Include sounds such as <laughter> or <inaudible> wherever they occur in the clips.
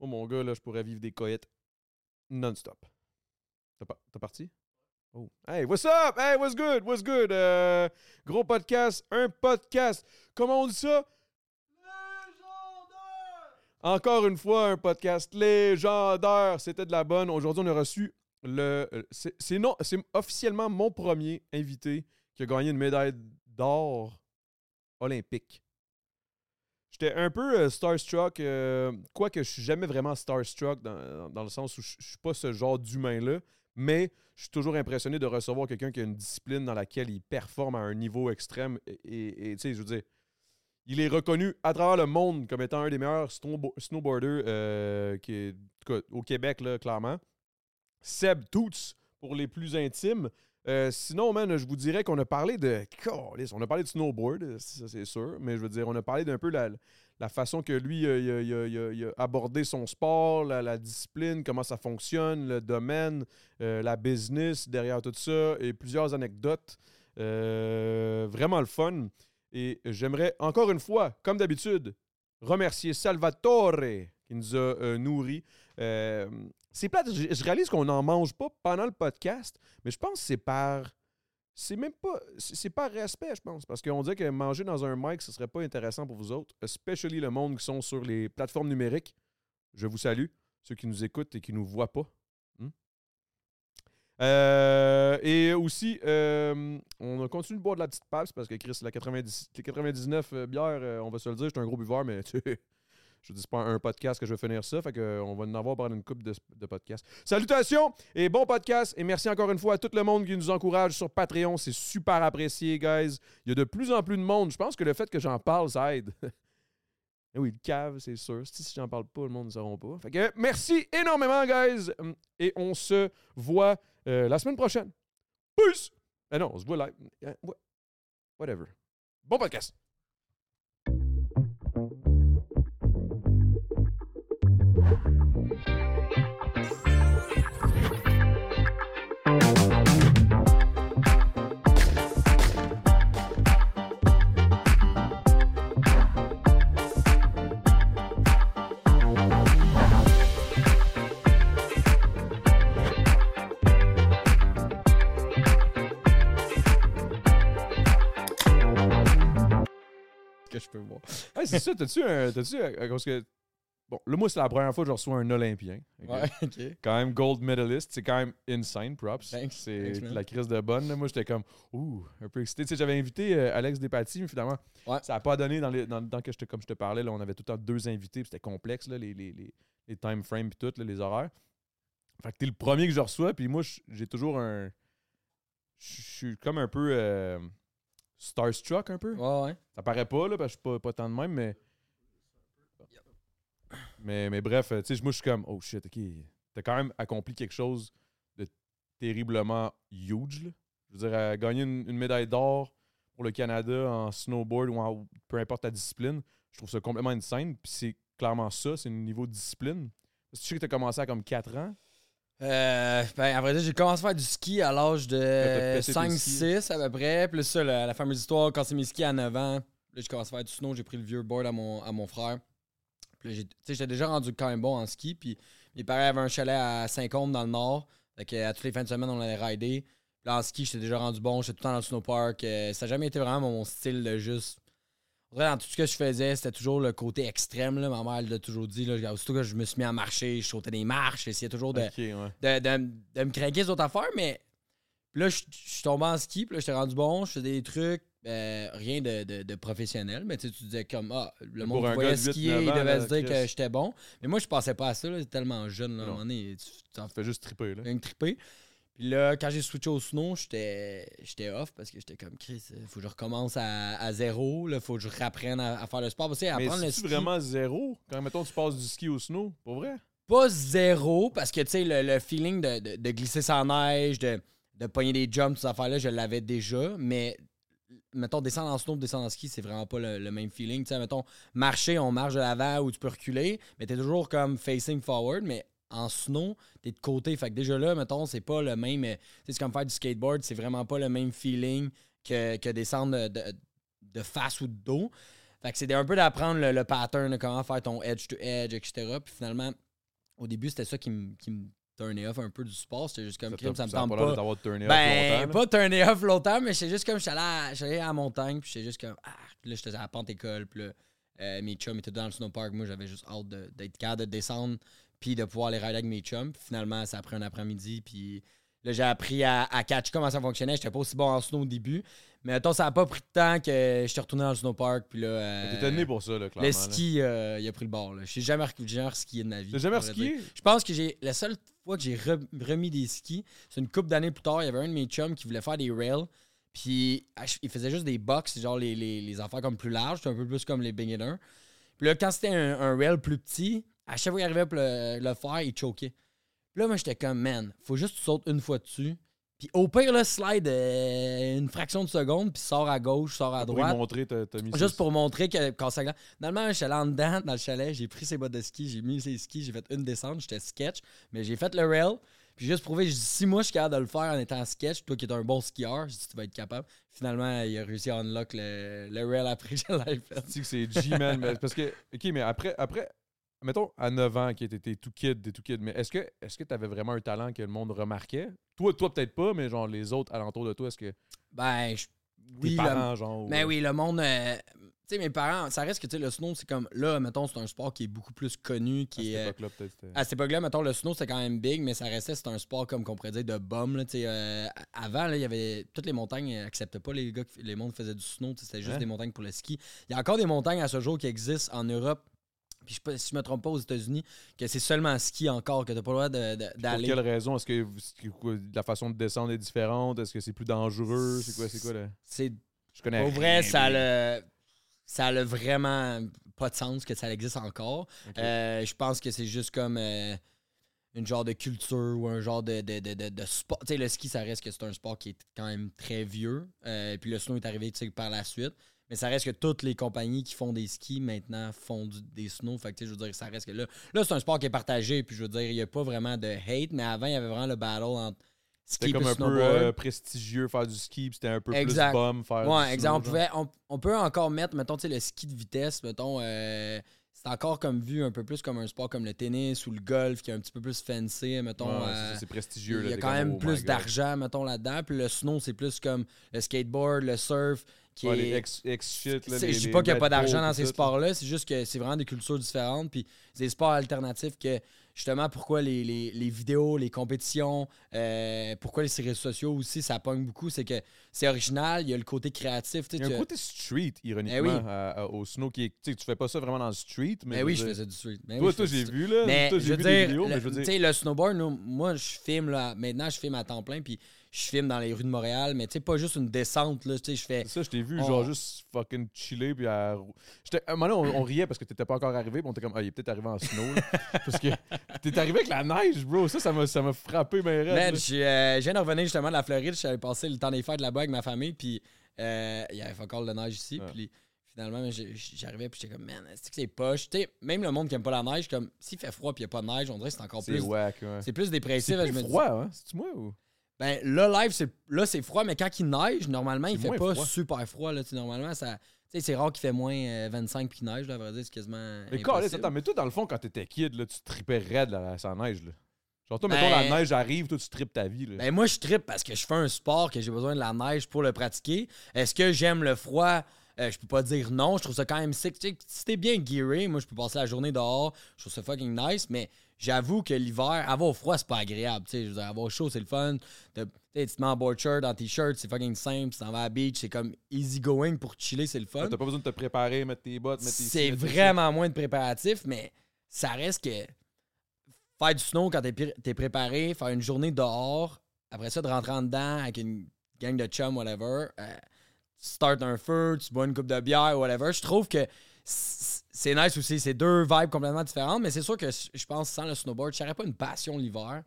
Moi, mon gars, là, je pourrais vivre des coïtes non-stop. T'as parti? Oh. Hey, what's up? Hey, what's good? What's good? Euh, gros podcast, un podcast. Comment on dit ça? Encore une fois, un podcast légendaire. C'était de la bonne. Aujourd'hui, on a reçu le. euh, c'est non, c'est officiellement mon premier invité qui a gagné une médaille d'or olympique. J'étais un peu euh, starstruck, euh, quoique je suis jamais vraiment starstruck dans, dans le sens où je, je suis pas ce genre d'humain-là, mais je suis toujours impressionné de recevoir quelqu'un qui a une discipline dans laquelle il performe à un niveau extrême. Et, tu sais, je veux dire, il est reconnu à travers le monde comme étant un des meilleurs snowbo- snowboarders euh, qui au Québec, là, clairement. Seb Toots, pour les plus intimes. Euh, sinon, man, je vous dirais qu'on a parlé de. On a parlé de snowboard, euh, ça c'est sûr, mais je veux dire, on a parlé d'un peu la, façon que lui euh, a, abordé son sport, la, discipline, comment ça fonctionne, le domaine, la business derrière tout ça et plusieurs anecdotes. Vraiment le fun. Et j'aimerais encore une fois, comme d'habitude, remercier Salvatore qui nous a nourris. C'est je, réalise qu'on n'en mange pas pendant le podcast, mais je pense que c'est par. C'est même pas. C'est par respect, je pense. Parce qu'on dirait que manger dans un mic, ce serait pas intéressant pour vous autres, especially le monde qui sont sur les plateformes numériques. Je vous salue, ceux qui nous écoutent et qui nous voient pas. Hmm? Euh, et aussi, euh, on a continué de boire de la petite passe parce que Chris, la 90, les 99 euh, bières, on va se le dire, je suis un gros buveur, mais <laughs> tu je dis pas un podcast que je vais finir ça, fait que, euh, va en avoir pendant une coupe de, de podcasts. Salutations et bon podcast et merci encore une fois à tout le monde qui nous encourage sur Patreon, c'est super apprécié, guys. Il y a de plus en plus de monde. Je pense que le fait que j'en parle, ça aide. <laughs> Eh oui, le cave, c'est sûr. Si j'en parle pas, le monde ne sauront pas. Merci énormément, guys. Hum, Et on se voit euh, la semaine prochaine. Peace! Eh non, on se voit live. Wha- Whatever. Bon podcast. Je peux voir. Hey, c'est ça, t'as-tu un. T'as-tu un- parce que. Bon, là, moi, c'est la première fois que je reçois un Olympien. Ouais, ok. Quand même gold medalist, c'est quand même insane, props. C'est la crise de bonne. là. Moi, j'étais comme, ouh, un peu excité. Tu sais, j'avais invité euh, Alex Despatie, mais finalement, Ouais. ça n'a pas donné dans, les, dans, dans que je te, comme je te parlais. Là, on avait tout le temps deux invités, puis c'était complexe, là, les, les, les, les time frames, puis tout, là, les horaires. Fait que t'es le premier que je reçois, puis moi, j'ai toujours un. Je suis comme un peu euh, starstruck, un peu. Ouais, ouais. Ça paraît pas, là, parce que je suis pas, pas tant de même, mais. Mais, mais bref, tu sais, moi, je suis comme, oh shit, ok. T'as quand même accompli quelque chose de terriblement huge, là. Je veux dire, gagner une, une médaille d'or pour le Canada en snowboard ou en peu importe ta discipline, je trouve ça complètement insane. Puis c'est clairement ça, c'est le niveau de discipline. Tu sais que t'as commencé à comme 4 ans. Euh, ben, à vrai dire, j'ai commencé à faire du ski à l'âge de pété tes 5-6 à peu près. Plus ça, la, la fameuse histoire, quand c'est mes skis à 9 ans, là, j'ai commencé à faire du snow, j'ai pris le vieux board à mon, à mon frère. Puis j'étais déjà rendu quand même bon en ski. Puis mes parents avaient un chalet à Saint-Côme dans le nord. Fait que, à toutes les fins de semaine, on allait rider. Puis là, en ski, j'étais déjà rendu bon. J'étais tout le temps dans le snowpark. Euh, ça n'a jamais été vraiment mon style de juste. Dans tout ce que je faisais, c'était toujours le côté extrême. Là. Ma mère l'a toujours dit. Là, aussitôt que je me suis mis à marcher, je sautais des marches. J'essayais toujours de, ouais. de, de- de me craquer sur autres affaires, mais puis là, je je suis tombé en ski, puis là, j'étais rendu bon, je faisais des trucs, euh, rien de, de- de professionnel, mais tu sais, tu disais comme, ah, le monde qui voyait gars de 8, skier, 9 il devait se dire que j'étais bon. Mais moi, je pensais pas à ça, là, tellement jeune, là, à un moment donné, tu fais juste triper, là. une triper. Puis là, quand j'ai switché au snow, j'étais off parce que j'étais comme Chris, il faut que je recommence à, à zéro, il faut que je réapprenne à, à faire le sport. Parce que Mais apprendre le c'est ski, vraiment zéro? Quand, mettons, tu passes du ski au snow? Pour vrai? pas zéro, parce que, tu sais, le, le feeling de, de- de glisser sans neige, de, de pogner des jumps, ces affaires-là, je l'avais déjà, mais mettons, descendre en snow, descendre en ski, c'est vraiment pas le, le même feeling. Tu sais, mettons, marcher, on marche de l'avant ou tu peux reculer, mais t'es toujours comme facing forward, mais en snow, t'es de côté. Fait que déjà là, mettons, c'est pas le même. euh, tu sais, C'est comme faire du skateboard, c'est vraiment pas le même feeling que, que descendre de, face ou de dos. Fait que c'est un peu d'apprendre le, le pattern de comment faire ton edge to edge, etc. Puis finalement, au début, c'était ça qui me turnait off un peu du sport. C'était juste comme, Ça crime, ça me tente pas pas. turné off Ben, longtemps, pas turné off longtemps, mais j'étais juste comme, à, j'étais allé à la montagne, puis j'étais juste comme, ah, là, j'étais à la pente école, puis là, euh, mes chums étaient dans le snowpark. Moi, j'avais juste hâte de- d'être capable de descendre, puis de pouvoir aller rider avec mes chums. Puis finalement, ça a pris un après-midi, puis là, j'ai appris à, à catch comment ça fonctionnait. J'étais pas aussi bon en snow au début, mais attends, ça a pas pris de temps que j'étais retourné dans le snowpark, puis là. euh, T'étais né pour ça, là, clairement. le ski, euh, il a pris le bord. là. J'ai jamais, jamais skié de ma vie. T'as jamais skié? Je pense que j'ai. La seule fois que j'ai re- remis des skis, c'est une couple d'années plus tard, il y avait un de mes chums qui voulait faire des rails. Puis il faisait juste des box, genre les, les, les affaires comme plus larges, un peu plus comme les beginners. Puis là, quand c'était un, un rail plus petit, à chaque fois qu'il arrivait pour le, le faire, il choquait. Puis là, moi, j'étais comme, man, faut juste que tu sautes une fois dessus. Puis au pire, là, slide euh, une fraction de seconde, puis sors à gauche, sors à Pour droite. y montrer, t'as t'as mis Juste pour montrer que quand ça. Finalement, je suis allé en dedans dans le chalet, j'ai pris ses bottes de ski, j'ai mis ses skis, j'ai fait une descente, j'étais sketch, mais j'ai fait le rail. Puis juste prouvé, je dis si moi je suis capable de le faire en étant sketch, toi qui es un bon skieur, je dis tu vas être capable. Finalement, il a réussi à unlock le, le rail après <laughs> je l'ai fait. Tu sais que c'est G-Man. mais parce que, OK, mais après, après, mettons, à 9 ans, qui t'étais tout kid, t'es tout kid, mais est-ce que est-ce que t'avais vraiment un talent que le monde remarquait? Toi, toi peut-être pas, mais genre les autres alentours de toi, est-ce que Ben, je- oui, le- parents, genre... Mais ou- oui, le monde. euh, tu sais, mes parents, ça reste que tu sais, le snow, c'est comme. Là, mettons, c'est un sport qui est beaucoup plus connu, à qui cette est. euh, époque-là, peut-être. À cette époque-là, mettons, le snow, c'était quand même big, mais ça restait, c'était un sport comme qu'on pourrait dire de bum. Là, tu sais, euh, avant, il y avait. Toutes les montagnes n'acceptaient pas les gars, les mondes faisaient du snow, tu c'était juste Hein? des montagnes pour le ski. Il y a encore des montagnes à ce jour qui existent en Europe. Puis je si je me trompe pas aux États-Unis, que c'est seulement ski encore, que t'as pas le droit de- Pour d'aller. quelle raison? Est-ce que, la façon de descendre est différente? Est-ce que c'est plus dangereux? C'est quoi, c'est quoi? C'est Je connais Au vrai, ça le ça a vraiment pas de sens que ça existe encore. Euh, je pense que c'est juste comme euh, une genre de culture ou un genre de, de, de, de- de sport. Tu sais, le ski, ça reste que c'est un sport qui est quand même très vieux. Euh, puis le snow est arrivé tu par la suite. Mais ça reste que toutes les compagnies qui font des skis maintenant font du- des snows. Fait que je veux dire, ça reste que là. Là, c'est un sport qui est partagé. Puis je veux dire, il n'y a pas vraiment de hate. Mais avant, il y avait vraiment le battle entre ski C'était comme un peu euh, prestigieux faire du ski, puis c'était un peu Exact. plus bum faire du Ouais, snow, on, pouvait, on, on peut encore mettre, mettons, tu sais, le ski de vitesse, mettons, euh, c'est encore comme vu un peu plus comme un sport comme le tennis ou le golf qui est un petit peu plus fancy, mettons. Ouais, euh, c'est- prestigieux. il y a quand même oh plus d'argent, mettons, là-dedans. Puis le snow, c'est plus comme le skateboard, le surf, qui Ouais, est... les ex, ex shit, là, C'est- les- je dis pas qu'il n'y a pas d'argent dans ces sports-là, c'est juste que c'est vraiment des cultures différentes. Puis c'est des sports alternatifs que, justement, pourquoi les, les- les vidéos, les compétitions, euh, pourquoi les réseaux sociaux aussi, ça pogne beaucoup, c'est que c'est original, il y a le côté créatif. Il y a un côté street, ironiquement, Eh oui. à- à- au snow qui est. Tu fais pas ça vraiment dans le street, mais. Mais oui, je faisais du street. Mais Toi, oui, toi, j'ai vu, là. Mais toi, je j'ai veux vu dire, des vidéos, le- mais je veux dire. le snowboard, nous, moi, je filme là. Maintenant, je filme à temps plein, puis je filme dans les rues de Montréal, mais tu sais, pas juste une descente, là. Tu sais, je fais. C'est ça, je t'ai vu, on- genre, juste fucking chiller, puis à. Un moment donné, on, on riait parce que t'étais pas encore arrivé, puis on était comme, ah, il est peut-être arrivé en snow, là. <laughs> Parce que t'es arrivé avec la neige, bro. Ça, ça m'a ça m'a frappé, mais Man, je euh, je viens de revenir justement de la Floride. J'avais passé le temps des fêtes là-bas avec ma famille, puis euh, il y avait encore de neige ici. Ouais. Puis finalement, j'arrivais, puis j'étais comme, man, c'est que c'est poche? Tu sais, même le monde qui aime pas la neige, comme, s'il fait froid, puis il n'y a pas de neige, on dirait que c'est encore plus. ouais. C'est plus dépressif. C'est je me plus dis- froid, hein? C'est-tu moi ou? Ben là, live, c'est là c'est froid, mais quand il neige, normalement, il fait pas froid. super froid. Là, normalement, ça. Tu sais, c'est rare qu'il fait moins euh, 25 puis qu'il neige, là, à vrai dire, c'est quasiment. Mais attends, mais toi, dans le fond, quand t'étais kid, là, tu tripais raide là, sans neige, là. Genre, toi, mettons, Ben- la neige arrive, toi, tu tripes ta vie, là. Ben moi, je trippe parce que je fais un sport que j'ai besoin de la neige pour le pratiquer. Est-ce que j'aime le froid? Euh, je peux pas dire non. Je trouve ça quand même sick. Si t'es bien gearé, moi, je peux passer la journée dehors. Je trouve ça fucking nice, mais j'avoue que l'hiver, avoir froid, c'est pas agréable. Tu sais, je veux dire, avoir chaud, c'est le fun. Tu te mets en board shirt, en t-shirt, c'est fucking simple. Tu t'en vas à la beach, c'est comme easy going pour chiller, c'est le fun. T'as pas besoin de te préparer, mettre tes bottes, mettre tes. C'est vraiment moins de préparatifs, mais ça reste que faire du snow quand t'es t'es préparé, faire une journée dehors, après ça, de rentrer en dedans avec une gang de chums, whatever, euh, tu start un feu, tu bois une coupe de bière, whatever. Je trouve que c'est nice aussi. C'est deux vibes complètement différentes, mais c'est sûr que je pense sans le snowboard, je n'aurais pas une passion l'hiver.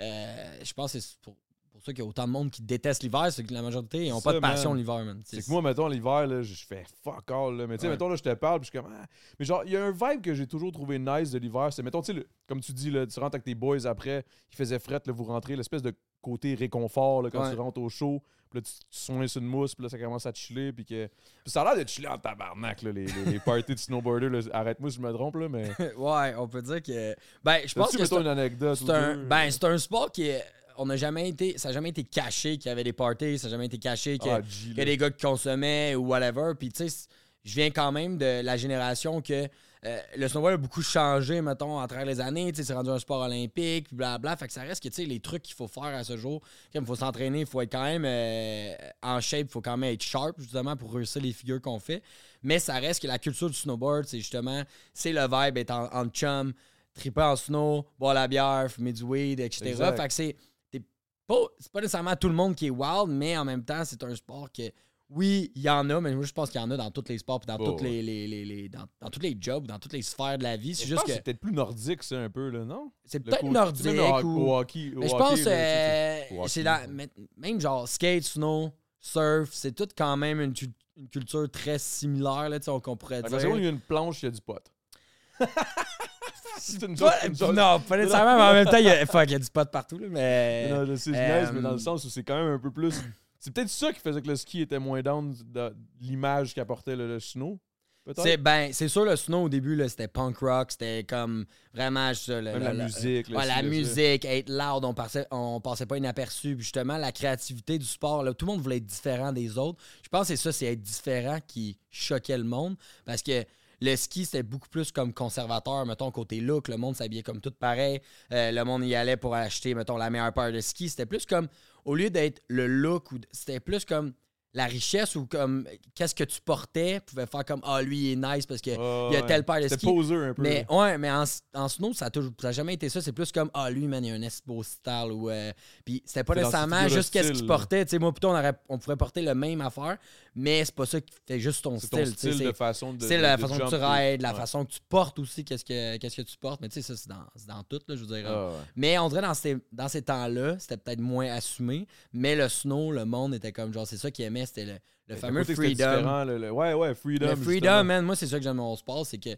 Euh, je pense que c'est pour, pour ça qu'il y a autant de monde qui déteste l'hiver, c'est que la majorité n'ont pas de passion l'hiver, man. C'est que moi, mettons, l'hiver, là, je fais fuck all. Là. Mais tu sais, Ouais. mettons, là, je te parle, puis je suis comme. ah. Mais genre, il y a un vibe que j'ai toujours trouvé nice de l'hiver. C'est, mettons, tu sais, comme tu dis, là, tu rentres avec tes boys après, il faisait fret, là, vous rentrez, l'espèce de côté réconfort là, quand Ouais. tu rentres au show. Puis là, tu, tu soignes sur une mousse, puis là, ça commence à chiller. Puis, que... puis ça a l'air de chiller en tabarnak, là, les, les, les <laughs> parties de snowboarder. Arrête-moi si je me trompe, là, mais. <laughs> ouais, on peut dire que. Ben, je pense que c'est une anecdote c'est un, deux? ben, c'est un sport qui est. On n'a jamais été. Ça n'a jamais été caché qu'il y avait des parties, ça n'a jamais été caché que- Ah, a des gars qui consommaient ou whatever. Puis, tu sais, je viens quand même de la génération que euh, le snowboard a beaucoup changé, mettons, à travers les années. C'est rendu un sport olympique, puis blablabla. Fait que ça reste que, tu sais, les trucs qu'il faut faire à ce jour, il faut s'entraîner, il faut être quand même euh, en shape, il faut quand même être sharp, justement, pour réussir les figures qu'on fait. Mais ça reste que la culture du snowboard, c'est justement, c'est le vibe, être en, en chum, triper en snow, boire la bière, fumer du weed, etc. Exact. Fait que c'est pas, c'est pas nécessairement tout le monde qui est wild, mais en même temps, c'est un sport que, oui, il y en a, mais moi, je pense qu'il y en a dans tous les sports, puis dans, Oh, toutes les, les- les- les- dans, dans tous les jobs, dans toutes les sphères de la vie. C'est juste que c'est peut-être plus nordique, ça, un peu, là, non? c'est peut-être nordique ou... au hockey- au Mais je pense euh, c'est- même genre skate, snow, surf, c'est tout quand même une, tu- une culture très similaire, là, tu sais, qu'on pourrait dire. parce il y a une planche, il y a du pot. <laughs> c'est une joke, une joke. non, pas nécessairement, mais en même temps, il y a, fuck, il y a du pot partout, là, mais... Non, je sais, Euh, mais dans le sens où c'est quand même un peu plus. C'est peut-être ça qui faisait que le ski était moins down de l'image qu'apportait le, le snow. Peut-être? C'est ben, c'est sûr le snow au début là, c'était punk rock, c'était comme vraiment le- le- la le- musique. le Ouais, la musique, être loud, on passait, on passait pas inaperçu. Puis justement, la créativité du sport, là, tout le monde voulait être différent des autres. Je pense que c'est ça, c'est être différent qui choquait le monde. Parce que le ski, c'était beaucoup plus comme conservateur, mettons, côté look. Le monde s'habillait comme tout pareil. Euh, le monde y allait pour acheter, mettons, la meilleure paire de ski. C'était plus comme, au lieu d'être le look, c'était plus comme la richesse ou comme qu'est-ce que tu portais pouvait faire comme, ah, lui, il est nice parce que Ah, il y a telle paire de C'était ski. poseur un peu. Mais ouais, mais en, en snow, ça a, toujours, ça a jamais été ça. C'est plus comme Ah, lui, man, il a un beau style. Ou, euh, puis c'était pas nécessairement juste qu'est-ce qu'il style, portait. Tu sais, moi, plutôt, on, aurait, on pourrait porter le même affaire, mais c'est pas ça qui fait juste ton c'est ton style. style de façon de. c'est de- la de façon que tu rides, la ouais. façon que tu portes aussi, qu'est-ce que, qu'est-ce que tu portes. Mais tu sais, ça, c'est dans, dans tout, là, je veux dire. Ah, ouais. Mais on dirait dans ces, dans ces temps-là, c'était peut-être moins assumé. Mais le snow, le monde était comme genre, c'est ça qu'ils c'était le, fameux freedom. le- le- Ouais, ouais, freedom. Le freedom, justement. man, moi, c'est ça que j'aime mon sport, c'est que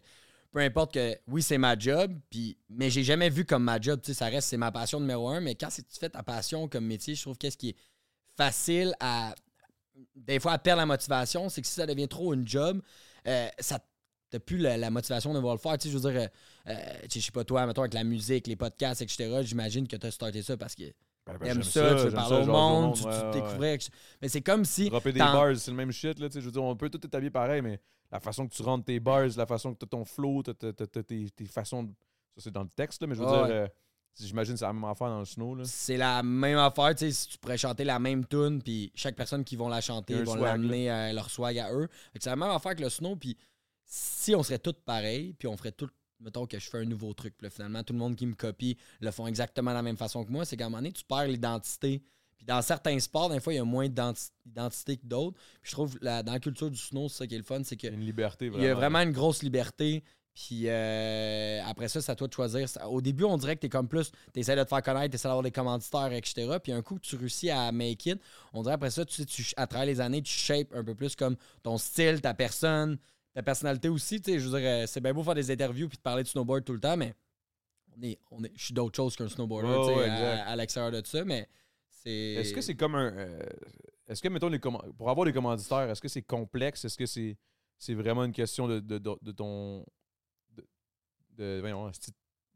peu importe que, oui, c'est ma job, puis, mais j'ai jamais vu comme ma job, tu sais, ça reste, c'est ma passion numéro un, mais quand c'est- tu fais ta passion comme métier, je trouve qu'est-ce qui est facile à, des fois, à perdre la motivation, c'est que si ça devient trop une job, euh, ça t'as plus la, la motivation de vouloir le faire, tu sais, je veux dire, euh, euh, je sais pas toi, mettons, avec la musique, les podcasts, etc., j'imagine que tu as starté ça parce que Ben, ben, j'aime ça, tu veux parler au monde, tu, ouais, tu ouais, découvrais, mais c'est comme si... Dropper des bars, c'est le même shit, là, je veux dire, on peut tout établir pareil, mais la façon que tu rentres tes bars, la façon que tu as ton flow, tes, façons. Ça, c'est dans le texte, là, mais je veux dire, euh, j'imagine que c'est la même affaire dans le snow. C'est la même affaire, tu sais, si tu pourrais chanter la même tune, puis chaque personne qui vont la chanter vont l'amener à leur swag à eux. C'est la même affaire que le snow, puis si on serait tous pareils, puis on ferait tout, mettons que je fais un nouveau truc, puis là, finalement, tout le monde qui me copie le font exactement de la même façon que moi, c'est qu'à un moment donné, tu perds l'identité. Puis dans certains sports, des fois, il y a moins d'identi- d'identité que d'autres. Puis je trouve, la- dans la culture du snow, c'est ça qui est le fun, c'est que Il y a une liberté, vraiment. il y a vraiment une grosse liberté. Puis euh, après ça, c'est à toi de choisir. Au début, on dirait que t'es comme plus, t'essaies de te faire connaître, t'essaies d'avoir des commanditaires, etc. Puis un coup, tu réussis à make it. On dirait après ça, tu sais, tu, à travers les années, tu shapes un peu plus comme ton style, ta personne, ta personnalité aussi. Tu sais, je veux dire, euh, c'est bien beau faire des interviews puis de parler de snowboard tout le temps, mais on est, on est, je suis d'autre chose qu'un snowboarder Ouais, tu sais, ouais, à, l'extérieur de ça, mais c'est. Est-ce que c'est comme un. euh, est-ce que, mettons, les pour avoir des commanditaires, est-ce que c'est complexe? Est-ce que c'est c'est vraiment une question de, de, de- de ton. De, de- voyons, esti-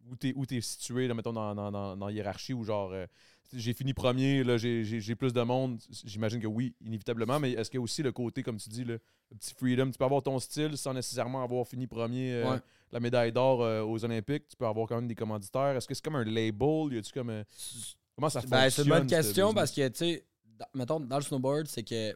où t'es où t'es situé, là, mettons, dans, dans, dans, hiérarchie, ou genre. euh, j'ai fini premier, là, j'ai- plus de monde. J'imagine que oui, inévitablement, mais est-ce qu'il y a aussi le côté, comme tu dis, le, le petit freedom? Tu peux avoir ton style sans nécessairement avoir fini premier euh, Ouais. la médaille d'or euh, aux Olympiques? Tu peux avoir quand même des commanditaires. Est-ce que c'est comme un label? Y a-tu comme. euh, comment ça fonctionne? Ben, c'est une bonne ce question parce que, tu sais, mettons, dans le snowboard, c'est que,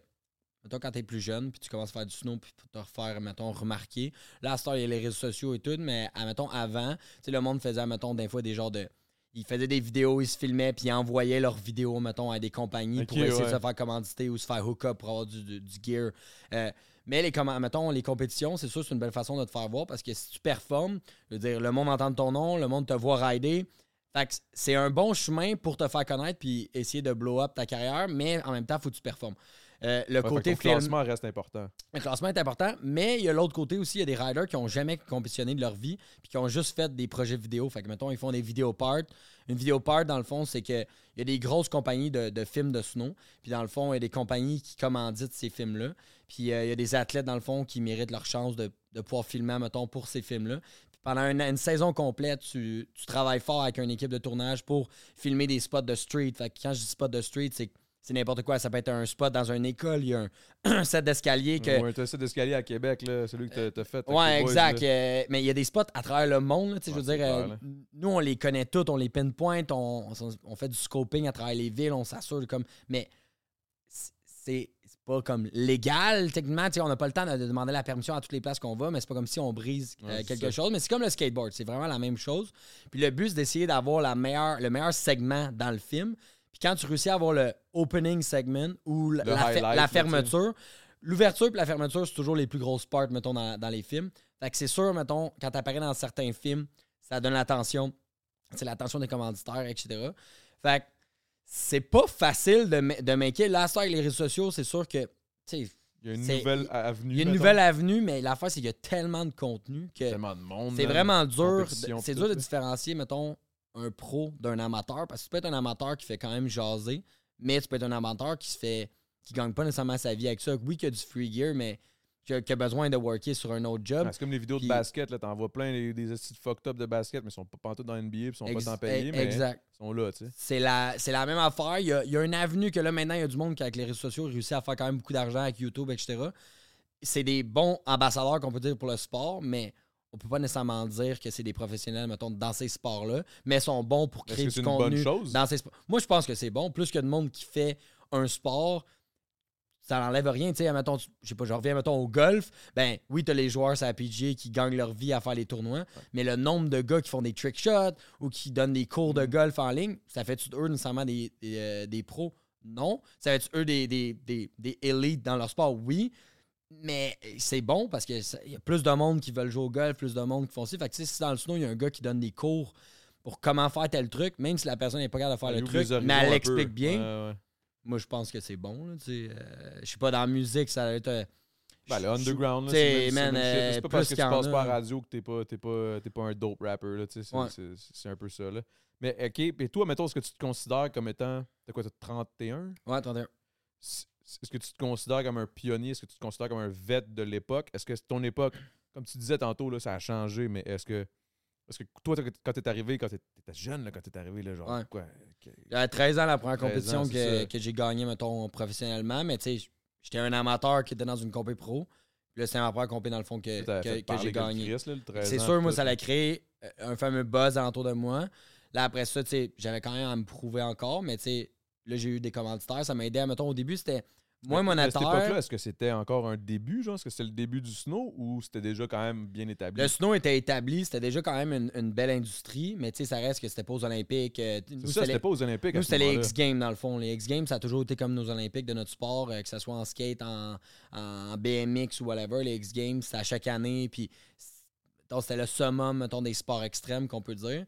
mettons, quand t'es plus jeune, puis tu commences à faire du snow, puis pour te refaire, mettons, remarquer. Là, à heure, il y a les réseaux sociaux et tout, mais, à, mettons, avant, tu sais, le monde faisait, mettons, des fois, des genres de. Ils faisaient des vidéos, ils se filmaient, puis ils envoyaient leurs vidéos, mettons, à des compagnies pour essayer de se faire commanditer ou se faire hook up pour avoir du, du- du gear. Euh, mais les, mettons, les compétitions, c'est sûr, c'est une belle façon de te faire voir parce que si tu performes, je veux dire, le monde entend ton nom, le monde te voit rider. Fait que c'est un bon chemin pour te faire connaître puis essayer de blow up ta carrière, mais en même temps, il faut que tu performes. Euh, le Ouais, côté film. classement reste important. Le classement est important, mais il y a l'autre côté aussi, il y a des riders qui ont jamais compétitionné de leur vie, puis qui ont juste fait des projets vidéo. Fait que, mettons, ils font des vidéo parts. Une vidéo part, dans le fond, c'est que il y a des grosses compagnies de, de films de snow, puis dans le fond, il y a des compagnies qui commanditent ces films-là. Puis euh, il y a des athlètes, dans le fond, qui méritent leur chance de, de pouvoir filmer, mettons, pour ces films-là. Pendant une, une saison complète, tu, tu travailles fort avec une équipe de tournage pour filmer des spots de street. Fait que quand je dis spot de street, c'est c'est n'importe quoi. Ça peut être un spot dans une école, il y a un, un set d'escalier que. Ouais, t'as ça d'escalier à Québec, là, celui que t'as- t'as fait. Ouais, boys, exact. Euh, mais il y a des spots à travers le monde. là, tu Ouais, je veux dire, euh, nous, on les connaît tous, on les pinpoint, on, on, fait du scoping à travers les villes, on s'assure comme. Mais c'est pas comme légal, techniquement. tu On n'a pas le temps de, de demander la permission à toutes les places qu'on va, mais c'est pas comme si on brise euh, Ouais, quelque chose. Mais c'est comme le skateboard, c'est vraiment la même chose. Puis le but, c'est d'essayer d'avoir meilleure, le meilleur segment dans le film. Puis quand tu réussis à avoir le opening segment ou la, fermeture, l'ouverture et la fermeture, c'est toujours les plus grosses parts, mettons, dans, dans les films. Fait que c'est sûr, mettons, quand t'apparais dans certains films, ça donne l'attention. C'est l'attention des commanditaires, etc. Fait que c'est pas facile de, de maker. Là, ça, avec les réseaux sociaux, c'est sûr que, tu sais, Il y a une nouvelle avenue. il y a une mettons. nouvelle avenue, mais l'affaire, c'est qu'il y a tellement de contenu que Tellement de monde. c'est vraiment dur. C'est dur de différencier, mettons, un pro d'un amateur. Parce que tu peux être un amateur qui fait quand même jaser, mais tu peux être un amateur qui se fait. qui gagne pas nécessairement sa vie avec ça. Oui, qui a du free gear, mais qui a, qui a besoin de worker sur un autre job. Ouais, c'est comme les vidéos Puis- de basket, là, t'en vois plein des, des de fucked up de basket, mais ils sont pas pantoute dans NBA, puis ils sont pas tant payés, mais Exact. ils sont là, tu sais. C'est la, c'est la même affaire. Il y, a, il y a une avenue que là, maintenant, il y a du monde qui, avec les réseaux sociaux, réussit à faire quand même beaucoup d'argent avec YouTube, etc. C'est des bons ambassadeurs qu'on peut dire pour le sport, mais on peut pas nécessairement dire que c'est des professionnels, mettons, dans ces sports-là, mais sont bons pour créer du c'est une bonne contenu chose? dans ces sports. Moi, je pense que c'est bon. Plus que de monde qui fait un sport, ça n'enlève rien. Tu sais, mettons, tu- je sais pas, je reviens, mettons, au golf. Ben oui, t'as les joueurs sur la PGA qui gagnent leur vie à faire les tournois, mais le nombre de gars qui font des trick shots ou qui donnent des cours Mm. de golf en ligne, ça fait-tu eux nécessairement des, des, euh, des pros? Non. Ça fait-tu eux des, des, des, des élites dans leur sport? Oui. Mais c'est bon parce qu'il y a plus de monde qui veulent jouer au golf, plus de monde qui font ça. Fait que tu sais, si dans le snow, il y a un gars qui donne des cours pour comment faire tel truc, même si la personne n'est pas capable de faire le truc, mais elle l'explique bien. Ouais, ouais. Moi, je pense que c'est bon. Là, tu sais. Euh, je sais pas, dans la musique, ça va être. euh, Ben, le underground, c'est man, c'est euh, pas parce que tu passes pas à la radio que t'es pas, pas, pas un dope rapper, Ouais. c'est un peu ça, là. Mais, OK, et toi, mettons, est-ce que tu te considères comme étant, t'as quoi, t'as 31? Ouais, 31. Est-ce que tu te considères comme un pionnier? Est-ce que tu te considères comme un vet de l'époque? Est-ce que ton époque, comme tu disais tantôt, là, ça a changé, mais est-ce que, est-ce que toi, quand t'es arrivé, quand t'étais jeune, là, quand t'es arrivé, là, genre, Ouais. quoi? ok, J'avais 13 ans la première 13 compétition ans, c'est que, que j'ai gagnée, mettons, professionnellement. Mais tu sais, j'étais un amateur qui était dans une compé pro. Puis là, c'était ma première compé, dans le fond, que, que, j'ai gagné. Christ, là, le 13 C'est sûr, moi, ça allait créer euh, un fameux buzz alentour de moi. Là, après ça, tu sais, j'avais quand même à me prouver encore, mais tu sais, là, j'ai eu des commanditaires. Ça m'a aidé, à, mettons, au début, c'était moins Mais à cette époque-là, est-ce que c'était encore un début, genre? Est-ce que c'était le début du snow ou c'était déjà quand même bien établi? Le snow était établi, c'était déjà quand même une, une belle industrie, mais tu sais, ça reste que c'était pas aux Olympiques. euh, nous, ça, c'était c'était les- pas aux Olympiques. Nous, c'était les moment-là. X Games, dans le fond. Les X Games, ça a toujours été comme nos Olympiques de notre sport, euh, que ce soit en skate, en, en BMX ou whatever. Les X Games, c'est à chaque année. Puis, c'était le summum, mettons, des sports extrêmes, qu'on peut dire.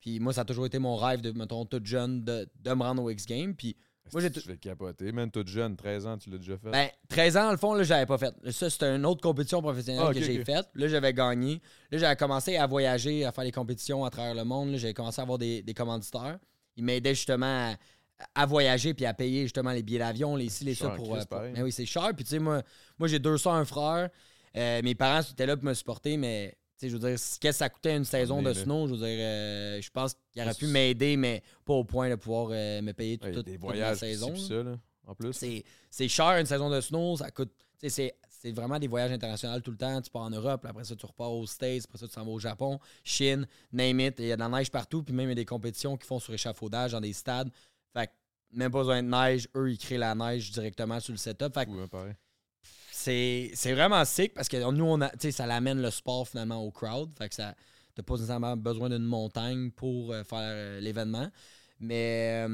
Puis, moi, ça a toujours été mon rêve, de, mettons, tout jeune, de, de me rendre aux X Games. Puis, Moi, j'ai Tu fais capoter? Même toute jeune, 13 ans, tu l'as déjà fait? ben, 13 ans, dans le fond, là, j'avais pas fait. Ça, c'était une autre compétition professionnelle Ah, que j'ai faite. Là, j'avais gagné. Là, j'avais commencé à voyager, à faire des compétitions à travers le monde. Là, j'avais commencé à avoir des, des commanditaires. Ils m'aidaient justement à, à voyager puis à payer justement les billets d'avion, les ci, les ça pour. Euh, pour-. Mais oui, c'est cher. Puis, tu sais, moi, moi j'ai deux soeurs, un frère. Euh, mes parents étaient là pour me supporter, mais. Tu sais, Je veux dire, qu'est-ce que ça coûtait une saison de snow? Je veux dire, euh, je pense qu'il aurait pu m'aider, mais pas au point de pouvoir euh, me payer Ouais, toute, des toute voyages, saison. saison. là. ça, là, en plus. C'est, cher une saison de snow, ça coûte. C'est, vraiment des voyages internationaux tout le temps. Tu pars en Europe, puis après ça, tu repars aux States, après ça, tu s'en vas au Japon, Chine, name it. Il y a de la neige partout, puis même il y a des compétitions qui font sur échafaudage dans des stades. Fait que même pas besoin de neige, eux, ils créent la neige directement sur le setup. Fait que Fou, hein, pareil. C'est, vraiment sick parce que nous, on a, ça l'amène le sport finalement au crowd. Fait que ça. T'as pas nécessairement besoin d'une montagne pour euh, faire euh, l'événement. Mais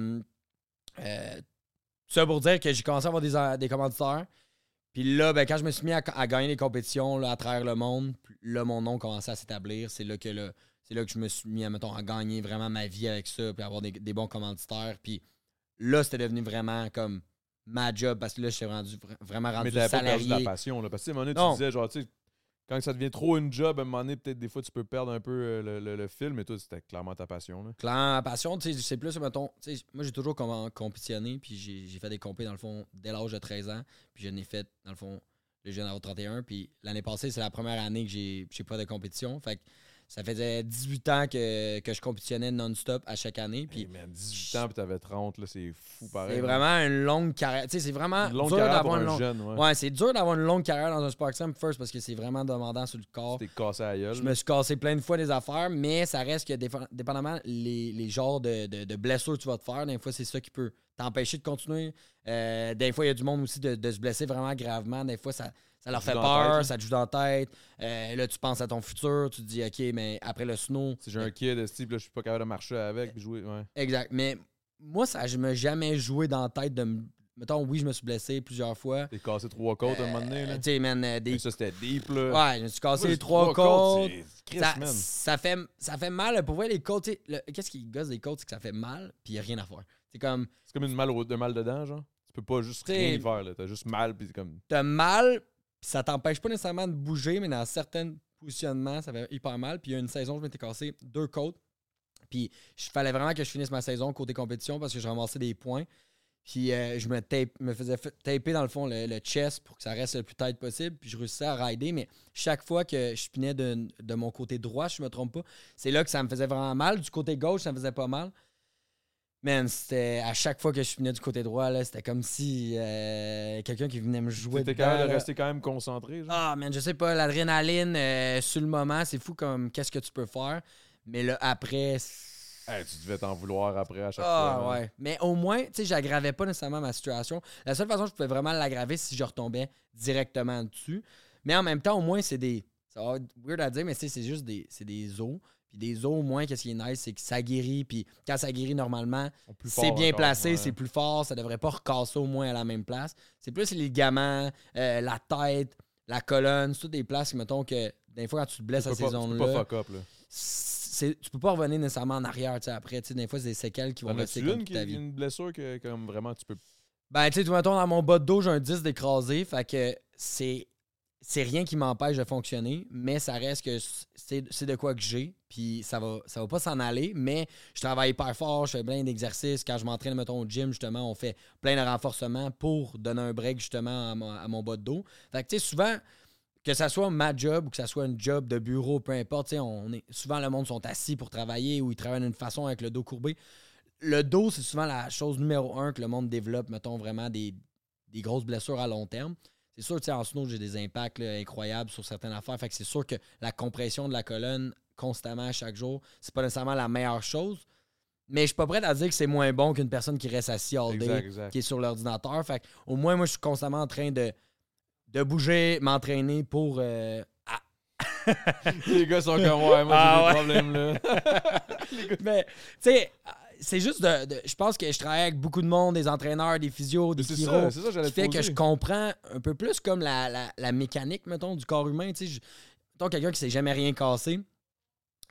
euh, ça pour dire que j'ai commencé à avoir des, des. Puis là, ben, quand je me suis mis à, gagner des compétitions là, à travers le monde, là, mon nom commençait à s'établir. C'est là que c'est là que je me suis mis à, mettons, à gagner vraiment ma vie avec ça, puis avoir des, des bons commanditaires. Puis là, c'était devenu vraiment comme ma job parce que là, je suis rendu, vra- vraiment Mais rendu t'avais pas perdu de la salarié. passion. Là, parce que, à un moment donné, Non. tu disais, genre, tu sais, quand ça devient trop une job, à un moment donné, peut-être des fois, tu peux perdre un peu euh, le, le, le film, mais toi, c'était clairement ta passion. Là. Clairement, ma passion, tu sais, c'est plus, mettons, tu sais, moi j'ai toujours com- compétitionné, puis j'ai fait des compés dans le fond dès l'âge de 13 ans, puis je n'ai fait, dans le fond, le jeune avoir 31, puis l'année passée, c'est la première année que j'ai j'ai pas de compétition, fait que ça faisait 18 ans que, que je compétitionnais non-stop à chaque année, Puis, puis mais 18 ans, puis t'avais 30, là, c'est fou pareil. c'est vraiment une longue carrière, tu sais, c'est vraiment une longue dur d'avoir un une longue... jeune. Ouais. Ouais, c'est dur d'avoir une longue carrière dans un sport extreme, first, parce que c'est vraiment demandant sur le corps. T'es cassé à gueule. Je me suis cassé plein de fois des affaires, mais ça reste que dépendamment les, les genres de, de- de blessures que tu vas te faire, des fois c'est ça qui peut t'empêcher de continuer. Euh, des fois, il y a du monde aussi de, de se blesser vraiment gravement. Des fois, ça, ça leur fait tête, peur, ça te joue dans la tête. Euh, là, tu penses à ton futur, tu te dis, OK, mais après le snow. Si j'ai un kid, esti, puis là, je suis pas capable de marcher avec, puis jouer. Ouais. Exact. Mais moi, ça, je me jamais joué dans la tête de me. Mettons, oui, je me suis blessé plusieurs fois. T'es cassé trois côtes à un moment donné. Euh, Là. tu sais, man, euh, des. Ça, c'était deep, là. Ouais, je me suis cassé Moi, les trois côtes. c'est Chris, Ça, fait, ça fait mal. Pour les côtes, tu le- qu'est-ce qui gosse des côtes, c'est que ça fait mal, puis il n'y a rien à faire. C'est comme, C'est comme une mal, de mal dedans, genre. Tu peux pas juste rien faire, là. T'as juste mal, puis c'est comme. t'as mal, ça t'empêche pas nécessairement de bouger, mais dans certains positionnements, ça fait hyper mal. Puis il y a une saison, je m'étais cassé deux côtes. Puis il fallait vraiment que je finisse ma saison côté compétition parce que je ramassais des points. Puis euh, je me, tape, me faisais fa- taper dans le fond le, le chest pour que ça reste le plus tight possible. Puis je réussissais à rider, mais chaque fois que je pinais de, de mon côté droit, je me trompe pas, c'est là que ça me faisait vraiment mal. Du côté gauche, ça me faisait pas mal. Man, c'était à chaque fois que je finais du côté droit, là, c'était comme si euh, quelqu'un qui venait me jouer. T'étais capable de rester quand même concentré, genre? Ah, man, je sais pas, l'adrénaline euh, sur le moment, c'est fou comme qu'est-ce que tu peux faire. Mais là, après. Hey, tu devais t'en vouloir après à chaque Ah, fois. man. ouais. Mais au moins, tu sais, j'aggravais pas nécessairement ma situation. La seule façon que je pouvais vraiment l'aggraver, c'est si je retombais directement dessus. Mais en même temps, au moins, c'est des. Ça va être weird à dire, mais c'est juste des, c'est des os. Puis des os, au moins, qu'est-ce qui est nice, c'est que ça guérit. Puis quand ça guérit normalement, c'est bien encore, placé, ouais. c'est plus fort, ça devrait pas recasser au moins à la même place. C'est plus les ligaments, euh, la tête, la colonne, c'est toutes des places, mettons que des fois quand tu te blesses Tu à ces pas- tu peux zones-là, tu peux pas revenir nécessairement en arrière, tu sais, après, tu sais, des fois c'est des séquelles qui vont rester comme une toute qui ta vie. une blessure que, comme vraiment, tu peux. Ben, tu sais, mettons, dans mon bas de dos, j'ai un disque d'écrasé, fait que c'est c'est rien qui m'empêche de fonctionner, mais ça reste que c'est de quoi que j'ai, puis ça va, ça va pas s'en aller, mais je travaille hyper fort, je fais plein d'exercices. Quand je m'entraîne, mettons, au gym, justement, on fait plein de renforcements pour donner un break, justement, à mon, bas de dos. Fait que, tu sais, souvent, que ça soit ma job ou que ça soit un job de bureau, peu importe, on est, souvent, le monde sont assis pour travailler ou ils travaillent d'une façon avec le dos courbé. Le dos, c'est souvent la chose numéro un que le monde développe, mettons, vraiment des, des grosses blessures à long terme. C'est sûr, en snow, j'ai des impacts incroyables sur certaines affaires. Fait que c'est sûr que la compression de la colonne constamment chaque jour, c'est pas nécessairement la meilleure chose. Mais je suis pas prêt à dire que c'est moins bon qu'une personne qui reste assis all day, Exact, exact. qui est sur l'ordinateur. Fait que, au moins, moi, je suis constamment en train de, de bouger, m'entraîner pour. euh, <laughs> Les gars sont comme, ouais, moi, Ah j'ai ouais. des problèmes, là. <laughs> Mais, tu sais, c'est juste de, de- Je pense que je travaille avec beaucoup de monde, des entraîneurs, des physios, des C'est chiros. ça, c'est ça, j'allais qui fait que je comprends un peu plus comme la, la- la mécanique, mettons, du corps humain. Tu sais, quelqu'un qui s'est jamais rien cassé,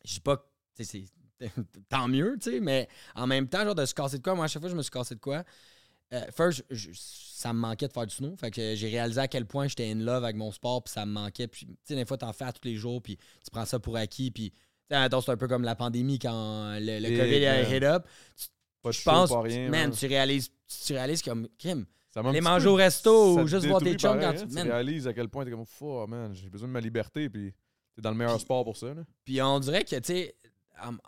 je dis pas tu c'est <laughs> tant mieux, tu sais, mais en même temps, genre de se casser de quoi, moi, à chaque fois, je me suis cassé de quoi. Euh, first, je- ça me manquait de faire du snow. Fait que j'ai réalisé à quel point j'étais in love avec mon sport, puis ça me manquait. Puis, tu sais, des fois, t'en fais à tous les jours, puis tu prends ça pour acquis, puis. tu c'est un peu comme la pandémie quand le, le Et, COVID a hit up. Pas de Je show, pense, pas rien, man, tu réalises, tu réalises comme, Kim, petit manger au resto ou te juste voir tes chums pareil, quand hein. tu. Tu réalises à quel point t'es comme, oh man, j'ai besoin de ma liberté, puis t'es dans le meilleur Puis- sport pour ça, là. Puis on dirait que, tu sais,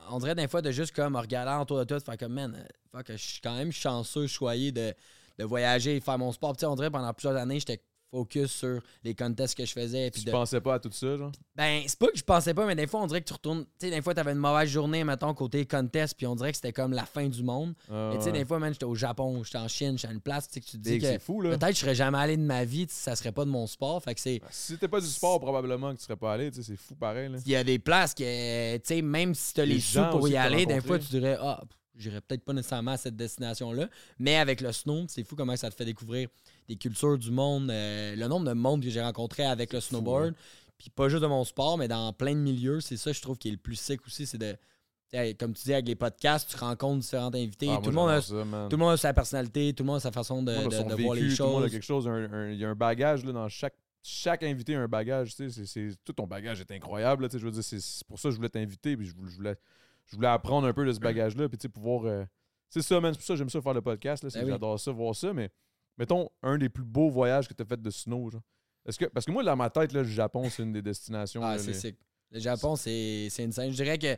on- dirait des fois de juste comme regarder autour de toi, de faire comme, man, fuck, je suis quand même chanceux, choyé de, de voyager et faire mon sport. Tu sais, on dirait pendant plusieurs années, j'étais focus sur les contests que je faisais. Puis Tu de, pensais pas à tout ça, genre? ben, c'est pas que je pensais pas, mais des fois, on dirait que tu retournes. Tu sais, des fois, t'avais une mauvaise journée, mettons, côté contest, puis on dirait que c'était comme la fin du monde. Ah, Mais tu sais, des fois, man, j'étais au Japon, j'étais en Chine, j'étais à une place, tu sais, que tu te dis que fou, là. peut-être je serais jamais allé de ma vie, ça serait pas de mon sport. Fait que c'est. Si c'était pas du sport, probablement que tu serais pas allé, tu sais, c'est fou pareil, là. Il y a des places que, tu sais, même si tu as Les les sous pour y que t'as aller, des fois, tu dirais, ah, pff, j'irais peut-être pas nécessairement à cette destination-là. Mais avec le snow, c'est fou comment ça te fait découvrir des cultures du monde, euh, le nombre de monde que j'ai rencontré avec le snowboard. Puis pas juste de mon sport, mais dans plein de milieux. C'est ça, je trouve, qui est le plus sick aussi, c'est de. comme tu dis, avec les podcasts, tu rencontres différents invités. Ah, tout, le monde a, j'adore ça, man. tout le monde a sa personnalité, tout le monde a sa façon de, son voir les vécu, tout le monde a choses. quelque chose, il y a un bagage là, dans chaque, chaque invité a un bagage, tu sais, tout ton bagage est incroyable, tu sais, je veux dire, c'est pour ça que je voulais t'inviter, puis je voulais, je voulais apprendre un peu de ce bagage-là, puis tu sais, pouvoir, euh, c'est ça, man, c'est pour ça que j'aime ça faire le podcast, Ben oui. j'adore ça, voir ça, mais mettons, un des plus beaux voyages que tu as fait de snow, genre. Est-ce que, parce que moi, dans ma tête, là, le Japon, c'est une des destinations. Ah, c'est les- sick. Le Japon, c'est c'est insane. Je dirais que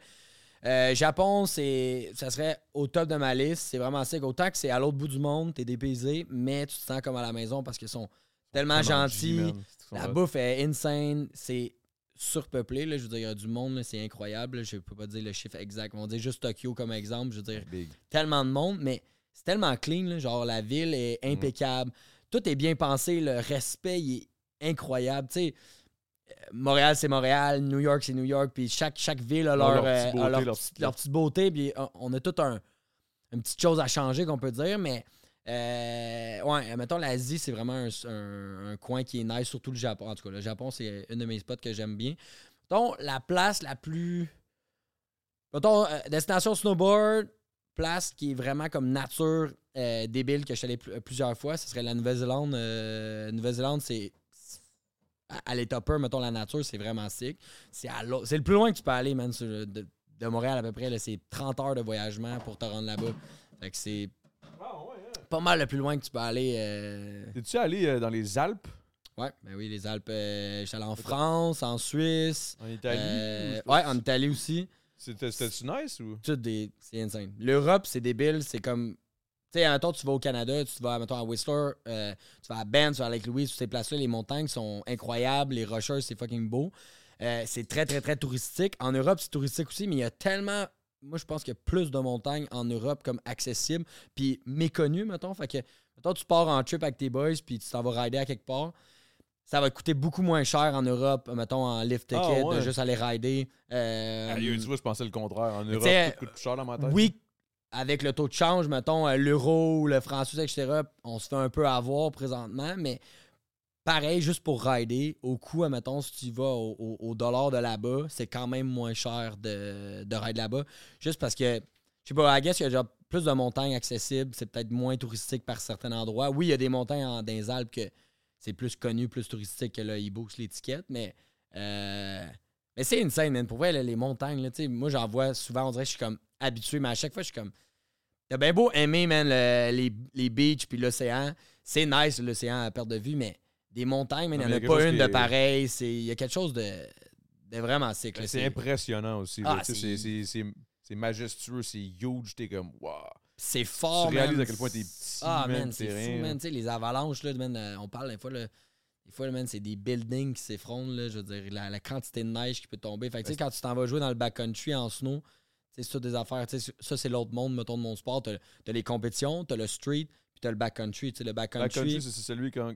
euh, Japon, c'est ça serait au top de ma liste. C'est vraiment sick. Autant que c'est à l'autre bout du monde, t'es dépaysé, mais tu te sens comme à la maison parce qu'ils sont tellement gentils. La bouffe est insane. C'est surpeuplé. Là. Je veux dire, il y a du monde, c'est incroyable. là. Je peux pas dire le chiffre exact. On dit juste Tokyo comme exemple. Je veux dire, Big. tellement de monde, mais c'est tellement clean. là. Genre, la ville est Mm. impeccable. Tout est bien pensé. Le respect il est incroyable. Tu sais, euh, Montréal, c'est Montréal. New York, c'est New York. Puis chaque, chaque ville a leur, leur petite euh, beauté, leur, leur petite- petite- leur petite beauté. Puis on a tout un, une petite chose à changer, qu'on peut dire. Mais, euh, ouais, mettons, l'Asie, c'est vraiment un, coin qui est nice, surtout le Japon. En tout cas, le Japon, c'est une de mes spots que j'aime bien. Mettons, la place la plus. Mettons, euh, destination snowboard, place qui est vraiment comme nature euh, débile que je suis allé pl- plusieurs fois, ce serait la Nouvelle-Zélande. Nouvelle-Zélande, c'est. À, les toppers, mettons, la nature, c'est vraiment sick. C'est le plus loin que tu peux aller, man. de, de Montréal à peu près, c'est 30 heures de voyagement pour te rendre là-bas. Fait que c'est Ah, ouais. Pas mal le plus loin que tu peux aller. euh, T'es-tu allé euh, dans les Alpes, Ouais, ben oui, les Alpes. euh, je suis allé en France, en Suisse. en Italie? euh, ou- ouais, en Italie aussi. C'était- C'était-tu nice ou? Tout des. C'est insane. L'Europe, c'est débile. C'est comme. Tu sais, mettons, tu vas au Canada, tu vas, mettons, à Whistler, euh, tu vas à Banff, tu vas à Lake Louise, toutes ces places-là, les montagnes sont incroyables, les rocheuses, c'est fucking beau. C'est très, très, très touristique. En Europe, c'est touristique aussi, mais il y a tellement. Moi, je pense qu'il y a plus de montagnes en Europe comme accessibles, puis méconnues, mettons. Fait que, mettons, tu pars en trip avec tes boys, puis tu t'en vas rider à quelque part. Ça va te coûter beaucoup moins cher en Europe, mettons, en lift ticket, Ah, ouais. de juste aller rider. Euh, Aïe, tu vois, je pensais le contraire. En Europe, tout coûte plus cher dans ma tête. oui, avec le taux de change, mettons, euh, l'euro le franc suisse, etc., on se fait un peu avoir présentement, mais pareil, juste pour rider, au coût, mettons, si tu vas au, dollar de là-bas, c'est quand même moins cher de, de là-bas. Juste parce que, je sais pas, I guess il y a déjà plus de montagnes accessibles, c'est peut-être moins touristique par certains endroits. Oui, il y a des montagnes en, dans les Alpes que c'est plus connu, plus touristique que là, ils l'étiquette, mais. euh, mais c'est insane, man. Pour vrai, les montagnes, là, moi, j'en vois souvent, on dirait que je suis comme habitué, mais à chaque fois, je suis comme. T'as bien beau aimer, man, le- les, les beaches puis l'océan. C'est nice, l'océan à perte de vue, mais des montagnes, man, il n'y en mais a pas une de est- pareil. C'est- Il y a quelque chose de, de vraiment sick. Ben, C'est impressionnant aussi. Ah, c'est- majestueux, c'est huge. T'es comme, wow. C'est fort, tu réalises man. à quel point t'es petit, Ah, man, c'est fou, man. Les avalanches, là, man, euh, on parle des fois, là, des fois, man, c'est des buildings qui s'effondrent, là, je veux dire, la, la quantité de neige qui peut tomber. Fait que, tu sais, quand tu t'en vas jouer dans le backcountry en snow, c'est ça des affaires, ça, c'est l'autre monde, mettons, de mon sport. T'as as les compétitions, t'as le street, puis t'as le backcountry. Tu sais, le backcountry, Backcountry, c'est celui quand,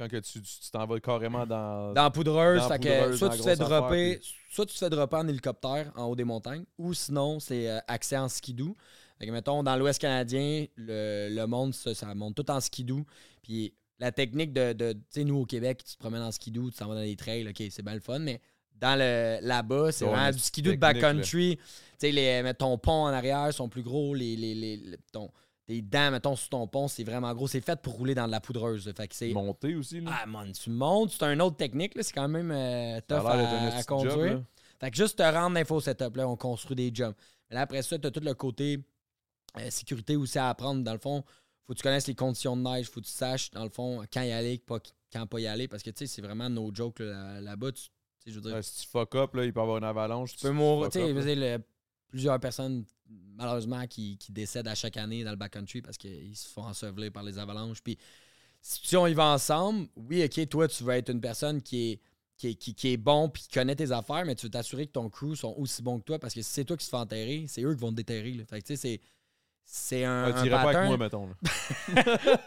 quand que tu t'en vas carrément dans. dans la poudreuse, dans la fait que poudreuse, soit dans tu fais dropper, affaire, soit tu te fais dropper en hélicoptère en haut des montagnes, ou sinon, c'est euh, accès en skidoo. Fait que, mettons, dans l'Ouest canadien, le, le monde, ça, ça monte tout en skidoo. Puis la technique de, de tu sais, nous au Québec, tu te promènes en skidoo, tu t'en vas dans les trails, ok, c'est bien le fun, mais dans le là-bas, c'est vraiment du skidoo de backcountry. Tu sais, les- mais ton pont en arrière sont plus gros, les, les, les, les- ton, tes dents, mettons, sur ton pont, c'est vraiment gros. C'est fait pour rouler dans de la poudreuse. Fait que c'est. Monter aussi. Là. Ah, man, tu montes, c'est une autre technique, là, c'est quand même euh, tough à, à conduire. job. Fait que juste te rendre l'info setup, là, on construit des jumps. Mais là, après ça, tu as tout le côté euh, sécurité aussi à apprendre. Dans le fond, faut que tu connaisses les conditions de neige, faut que tu saches, dans le fond, quand y aller, pas, quand pas y aller. Parce que, tu sais, c'est vraiment no joke là, là-bas. tu, je veux dire, Ouais, si tu fuck up, là, il peut y avoir une avalanche. tu peux mourir. Tu sais, le- plusieurs personnes, malheureusement, qui, qui décèdent à chaque année dans le backcountry parce qu'ils se font ensevelir par les avalanches. Puis, si on y va ensemble, oui, OK, toi, tu vas être une personne qui est, qui est, qui, est bon puis qui connaît tes affaires, mais tu veux t'assurer que ton crew sont aussi bons que toi parce que si c'est toi qui se fais enterrer, c'est eux qui vont te déterrer. Fait que, tu sais, c'est. C'est un, un tu irais pas avec moi, mettons. <laughs>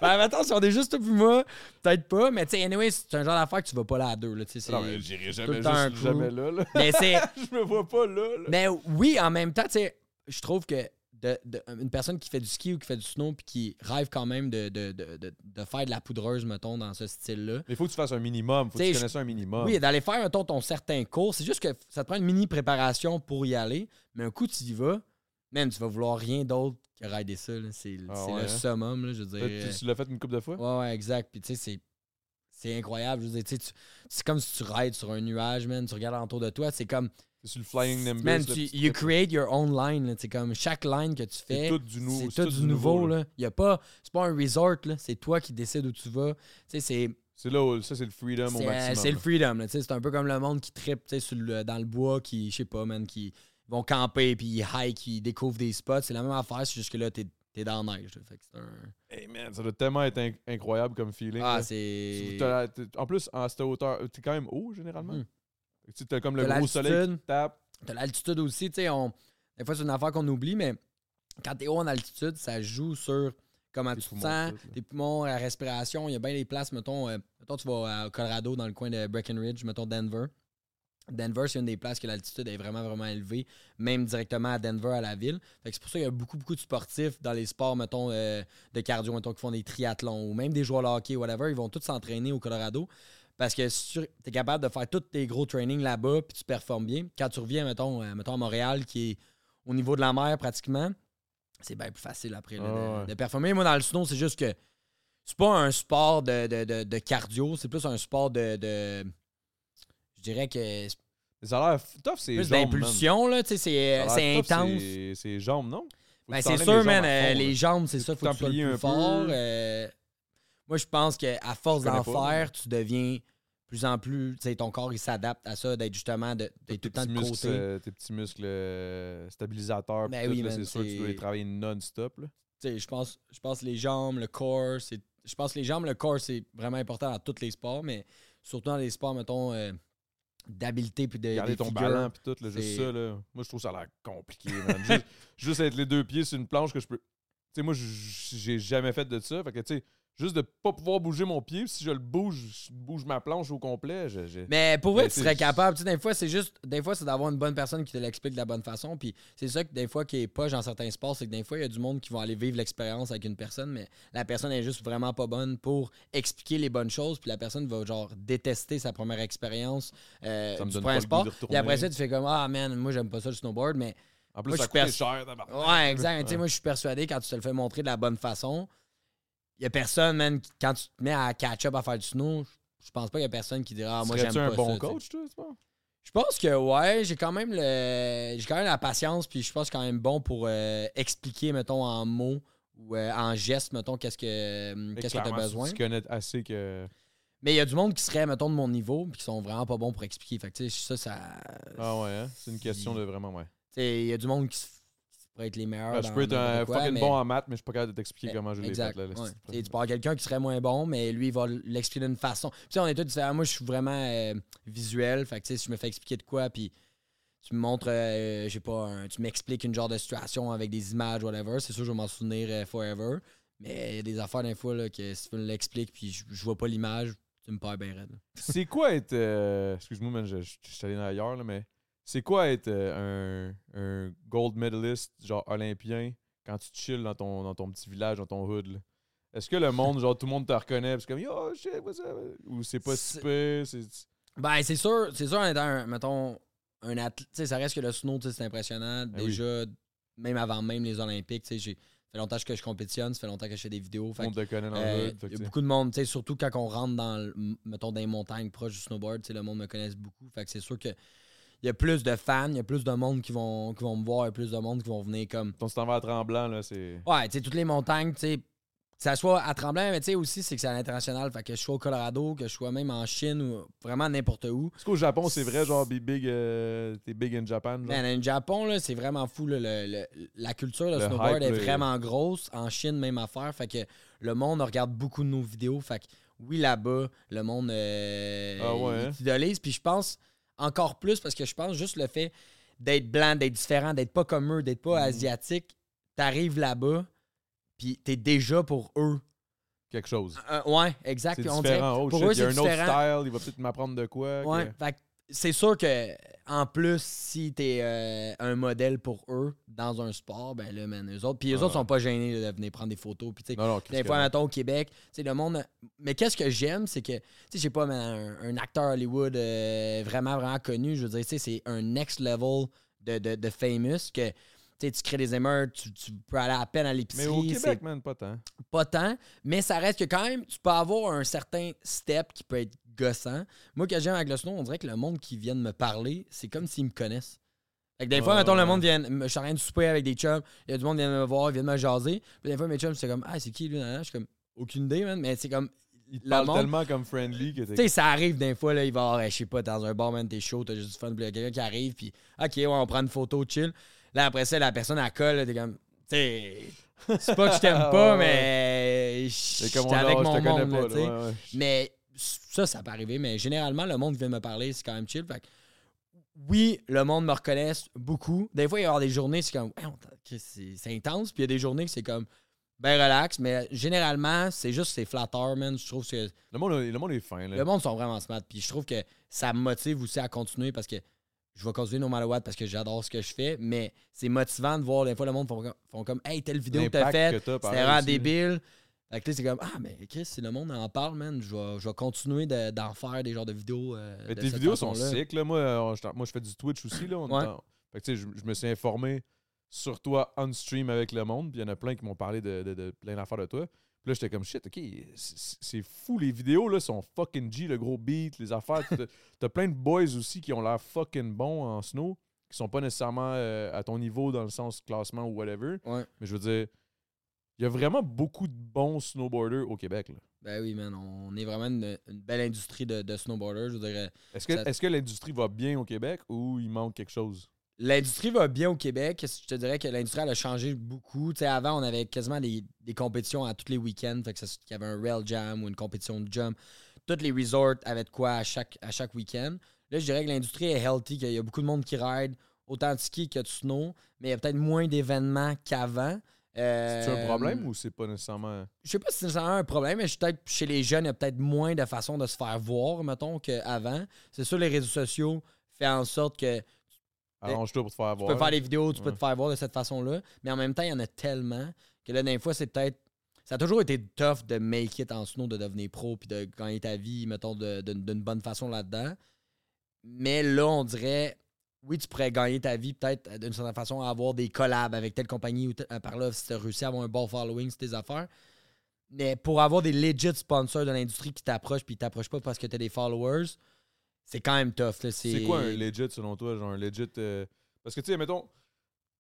Ben, attends, si on est juste puis moi, peut-être pas, mais tu sais, anyway, c'est un genre d'affaire que tu vas pas là à deux. Là, tu sais, c'est- Non, mais j'irai jamais, un juste jamais là. là. mais c'est. <laughs> je me vois pas là. là. Mais oui, en même temps, tu sais, je trouve que de, de- une personne qui fait du ski ou qui fait du snow puis qui rêve quand même de, de, de, de- de faire de la poudreuse, mettons, dans ce style-là. Mais il faut que tu fasses un minimum. faut que tu je- connaisses un minimum. Oui, d'aller faire, mettons, ton certain cours. C'est juste que ça te prend une mini préparation pour y aller. Mais un coup, tu y vas, même, tu vas vouloir rien d'autre que rider ça. C'est Ah ouais, le hein? summum, là, je veux dire. tu, tu l'as fait une couple de fois? Ouais, ouais, exact. Puis tu sais, c'est. Incroyable. Je veux dire, c'est comme si tu rides sur un nuage, man. Tu regardes autour de toi. C'est comme. C'est sur le Flying Nimbus. Man, tu, you create your own line. C'est comme chaque line que tu fais. C'est tout du nouveau. C'est tout du nouveau, là. Y a pas. C'est pas un resort. C'est toi qui décides où tu vas. C'est. C'est là où ça, c'est le freedom au C'est, euh, maximum. c'est le freedom. C'est un peu comme le monde qui tripe sur le- dans le bois, qui, je sais pas, man, qui vont camper, puis ils hike, ils découvrent des spots. C'est la même affaire, c'est juste que là, t'es, t'es dans la neige. Fait que un... Hey man, ça doit tellement être inc- incroyable comme feeling. Ah, c'est. En plus, à cette hauteur, t'es quand même haut généralement? Mhm. Tu as comme le T'as gros soleil qui tape. T'as l'altitude aussi, tu sais. On... Des fois, c'est une affaire qu'on oublie, mais quand t'es haut en altitude, ça joue sur comment tu te sens, tes poumons, la respiration. Il y a bien des places, mettons, euh, mettons, tu vas au Colorado, dans le coin de Breckenridge, mettons Denver. Denver, c'est une des places que l'altitude est vraiment, vraiment élevée, même directement à Denver, à la ville. C'est pour ça qu'il y a beaucoup, beaucoup de sportifs dans les sports, mettons, euh, de cardio, mettons, qui font des triathlons ou même des joueurs de hockey, whatever. Ils vont tous s'entraîner au Colorado parce que si tu es capable de faire tous tes gros trainings là-bas puis tu performes bien, quand tu reviens, mettons, euh, mettons à Montréal, qui est au niveau de la mer pratiquement, c'est bien plus facile après là, Ah de, ouais. de performer. Moi, dans le snow, c'est juste que c'est pas un sport de- de- de cardio, c'est plus un sport de. Je dirais que c'est Ça a l'air tough, c'est plus d'impulsion, là, tu sais, c'est c'est tough, intense. c'est- C'est jambes, non? Ben, c'est sûr, man. euh, les jambes, c'est Faut ça, faut que tu sois le plus un fort. peu. euh, moi, je pense qu'à force d'en faire, tu deviens plus en plus. Tu sais, ton corps, il s'adapte à ça, d'être justement, de- tout le temps de muscles, côté. euh, tes petits muscles euh, stabilisateurs. Ben oui, c'est sûr que tu dois les c'est- travailler non-stop. Tu sais, je pense, je pense les jambes, le corps, c'est. Je pense que les jambes, le corps, c'est vraiment important dans tous les sports, mais surtout dans les sports, mettons, euh, d'habileté puis de. Garder ton ballon puis tout, là, juste ça. Là. Moi, je trouve ça a l'air compliqué, man. juste, <laughs> juste être les deux pieds sur une planche que je peux. Tu sais, moi, j'ai jamais fait de ça. Fait que, tu sais, juste de pas pouvoir bouger mon pied, si je le bouge, je bouge ma planche au complet. je- je- Mais pour vrai, Mais tu serais capable. Tu sais, des fois, c'est juste. Des fois, c'est d'avoir une bonne personne qui te l'explique de la bonne façon. Puis c'est ça que des fois, qui est poche dans certains sports, c'est que des fois, il y a du monde qui vont aller vivre l'expérience avec une personne, mais la personne est juste vraiment pas bonne pour expliquer les bonnes choses. Puis la personne va, genre, détester sa première expérience euh, Ça me du donne premier pas le goût sport. de Puis après ça, tu fais comme Ah, man, moi, j'aime pas ça le snowboard, mais. En plus, moi, ça je coûte cher. Ouais, exact. Tu sais, Ouais. moi, je suis persuadé quand tu te le fais montrer de la bonne façon, il y a personne, man, qui- quand tu te mets à catch-up à faire du snow, je pense pas qu'il y a personne qui dira Ah, moi, j'aime pas un bon ça, tu sais. coach, toi, tu penses? Je pense que ouais, j'ai quand même le j'ai quand même la patience puis je pense quand même bon pour euh, expliquer mettons en mots ou euh, en gestes mettons qu'est-ce que hum, qu'est-ce que tu as besoin. Tu connais assez que. Mais il y a du monde qui serait mettons de mon niveau puis qui sont vraiment pas bons pour expliquer. Fait que ça ça Ah ouais, hein? C'est une question de vraiment, ouais. il y a du monde qui, s- qui pourrait être les meilleurs Ah, je peux être un quoi, fucking mais- bon en maths, mais je suis pas capable de t'expliquer Eh, comment je l'ai fait. Là, ouais. Tu parles à quelqu'un qui serait moins bon, mais lui, il va l'expliquer d'une façon. Puis, tu sais, on est tous différents. Moi, je suis vraiment euh, visuel. Fait que, tu sais, si je me fais expliquer de quoi, puis tu me montres, euh, je sais pas, un- tu m'expliques une genre de situation avec des images, whatever, c'est sûr que je vais m'en souvenir euh, forever. Mais il y a des affaires, des fois, là, que si tu me l'expliques, puis je, je vois pas l'image, tu me perds bien raide. C'est quoi être. euh, Excuse-moi, je, je suis allé ailleurs, là, mais c'est quoi être euh, un, un gold medalist, genre olympien, quand tu chill dans ton, dans ton petit village, dans ton hood? là? Est-ce que le <laughs> monde, genre tout le monde te reconnaît, c'est comme yo shit, what's up? Ou c'est pas si C'est- pire, c'est. Ben, c'est sûr, c'est sûr, en étant, un, mettons, un athlète, ça reste que le snow, c'est impressionnant. Ben oui. Déjà, même avant même les Olympiques, tu sais, j'ai- fait longtemps que je compétitionne, ça fait longtemps que je fais des vidéos. Fait le monde te connaît dans Euh, le hood. fait beaucoup de monde, tu sais, surtout quand on rentre dans, mettons, dans les montagnes proches du snowboard, tu sais, le monde me connaisse beaucoup. Fait que c'est sûr que il y a plus de fans, il y a plus de monde qui vont, qui vont me voir, il y a plus de monde qui vont venir comme. Ton stand à tremblant, là, c'est. Ouais, tu sais, toutes les montagnes, tu sais, que ça soit à Tremblant, mais tu sais aussi, c'est que c'est à l'international. Fait que je sois au Colorado, que je sois même en Chine ou vraiment n'importe où. Est-ce qu'au Japon, c'est vrai, genre, be big, euh, t'es big in Japan? Genre? Man, au Japon, là, c'est vraiment fou. là, le- le- la culture de Le snowboard hype, est vraiment grosse. En Chine, même affaire. Fait que le monde regarde beaucoup de nos vidéos. Fait que oui, là-bas, le monde euh, Ah ouais, hein? t'idolise. Puis je pense encore plus parce que je pense juste le fait d'être blanc, d'être différent, d'être pas comme eux, d'être pas Mhm. asiatique. T'arrives là-bas, puis t'es déjà pour eux. Quelque chose. Euh, ouais, exact. On dirait- différent. Oh, pour shit, eux, il y a un c'est autre différent. style, il va peut-être m'apprendre de quoi. Ouais, que- fait c'est sûr que en plus, si t'es euh, un modèle pour eux dans un sport, ben là, man, eux autres. Puis eux autres sont pas gênés de venir prendre des photos. Puis tu des fois, mettons, au Québec, tu le monde. Mais qu'est-ce que j'aime, c'est que, tu sais, je sais pas, mais un, un acteur Hollywood euh, vraiment, vraiment connu, je veux dire, tu sais, c'est un next level de, de, de famous que. tu crées des émeutes, tu, tu peux aller à peine à Mais l'épicerie. au c'est Québec, man, pas tant. pas tant, mais ça reste que quand même, tu peux avoir un certain step qui peut être gossant. Moi, j'aime avec le snow, on dirait que le monde qui vient de me parler, c'est comme s'ils me connaissent. Fait que des fois, mettons, le monde vient. Je suis en train de souper avec des chums, il y a du monde qui vient me voir, vient de me jaser. Puis des fois, mes chums, c'est comme, ah, c'est qui lui? Je suis comme, aucune idée, man. Mais c'est comme, Il te Le parle monde- tellement comme friendly que tu sais, ça arrive des fois, là, il va je sais pas, dans un bar, man, t'es chaud, t'as juste du fun, puis il y a quelqu'un qui arrive, puis ok, ouais, on prend une photo, chill. Là, après ça, la personne, elle colle, t'es comme, tu sais, c'est pas que je t'aime <laughs> pas, mais je C'est comme avec mon monde, pas. Mais ça, ça peut arriver. Mais généralement, le monde qui vient me parler, c'est quand même chill. Fait que, oui, le monde me reconnaît beaucoup. Des fois, il y avoir des journées, c'est comme, Hey, c'est intense. Puis il y a des journées que c'est comme, ben relax. Mais généralement, c'est juste, c'est flatteur, man. Je trouve que Le monde, le monde est fin, là. le monde sont vraiment smart. Puis je trouve que ça me motive aussi à continuer parce que je vais continuer no matter what parce que j'adore ce que je fais. Mais c'est motivant de voir, des fois, le monde font, comme- font comme, hey, telle vidéo que t'as faite, c'était vraiment débile. Fait que c'est comme, ah, mais Chris, si le monde en parle, man, je vais, je vais continuer de- d'en faire des genres de vidéos. euh, Mais de tes cette vidéos sont façon-là. sick, là. Moi, euh, je, moi, je fais du Twitch aussi, là. on est Ouais. en- Fait que, tu sais, je, je me suis informé sur toi on stream avec le monde. Puis il y en a plein qui m'ont parlé de, de- de plein d'affaires de toi. Puis là, j'étais comme shit, ok, c'est c'est fou. Les vidéos, là, sont fucking G, le gros beat, les affaires. T'as- <laughs> T'as plein de boys aussi qui ont l'air fucking bons en snow, qui sont pas nécessairement euh, à ton niveau dans le sens classement ou whatever. Ouais. Mais je veux dire, il y a vraiment beaucoup de bons snowboarders au Québec, là. Ben oui, man, on est vraiment une, une belle industrie de, de snowboarders. Je dirais. Est-ce que, Ça- est-ce que l'industrie va bien au Québec ou il manque quelque chose? L'industrie va bien au Québec. Je te dirais que l'industrie elle a changé beaucoup. Avant, on avait quasiment des, des compétitions à tous les week-ends. Fait qu'il y avait un rail jam ou une compétition de jump. Tous les resorts avaient de quoi à chaque, à chaque week-end. Là, je dirais que l'industrie est healthy, qu'il y a beaucoup de monde qui ride, autant de ski que de snow, mais il y a peut-être moins d'événements qu'avant. C'est un Euh, problème ou c'est pas nécessairement. Je sais pas si c'est nécessairement un problème, mais je- peut-être chez les jeunes, il y a peut-être moins de façons de se faire voir, mettons, qu'avant. C'est sûr, les réseaux sociaux font en sorte que Arrange-toi pour te faire tu voir. peux faire des vidéos, tu peux te faire voir de cette façon-là. Mais en même temps, il y en a tellement que là, des fois, c'est peut-être. Ça a toujours été tough de make it en snow, de devenir pro, puis de gagner ta vie, mettons, d'une bonne façon là-dedans. Mais là, on dirait, oui, tu pourrais gagner ta vie peut-être euh, d'une certaine façon à avoir des collabs avec telle compagnie ou euh, par là, si tu as réussi à avoir un bon following sur tes affaires. Mais pour avoir des legit sponsors de l'industrie qui t'approchent puis t'approchent pas parce que tu as des followers, c'est quand même tough. C'est quoi un legit selon toi? Genre un legit. euh, Parce que tu sais, mettons.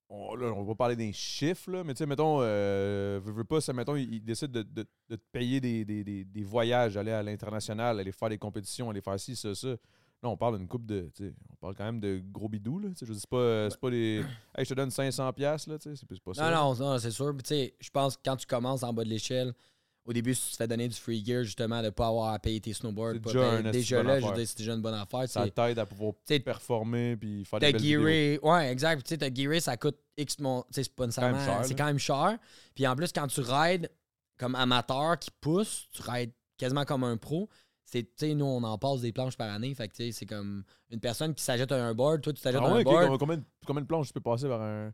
On, là, on va parler des chiffres, là, mais tu sais, mettons, euh, veux, veux pas, ça, mettons, ils, décident de, de- de te payer des, des- des- des voyages, aller à l'international, aller faire des compétitions, aller faire ci, ça, ça. Là, on parle d'une coupe de. On parle quand même de gros là. sais, Je dis c'est pas, c'est pas des. Hey, je te donne 500$, piastres, là, c'est c'est pas ça. Non, non, non, c'est sûr. Je pense que quand tu commences en bas de l'échelle, au début, si tu te fais donner du free gear, justement, de ne pas avoir à payer tes snowboards, pas déjà payer- déjà là, je veux affaire. dire, c'est déjà une bonne affaire. Ça t'aide à pouvoir performer puis faire des gearé, ouais, exact. Tu sais, t'as gearé, ça coûte X mon. C'est pas nécessairement. C'est quand même cher. Puis en plus, quand tu rides comme amateur qui pousse, tu rides quasiment comme un pro. Sais, nous, on en passe des planches par année. Fait que, c'est comme une personne qui s'ajoute un board. Toi, tu t'ajoutes Ah un ouais, ok, board. combien- combien, de- planches tu peux passer par un.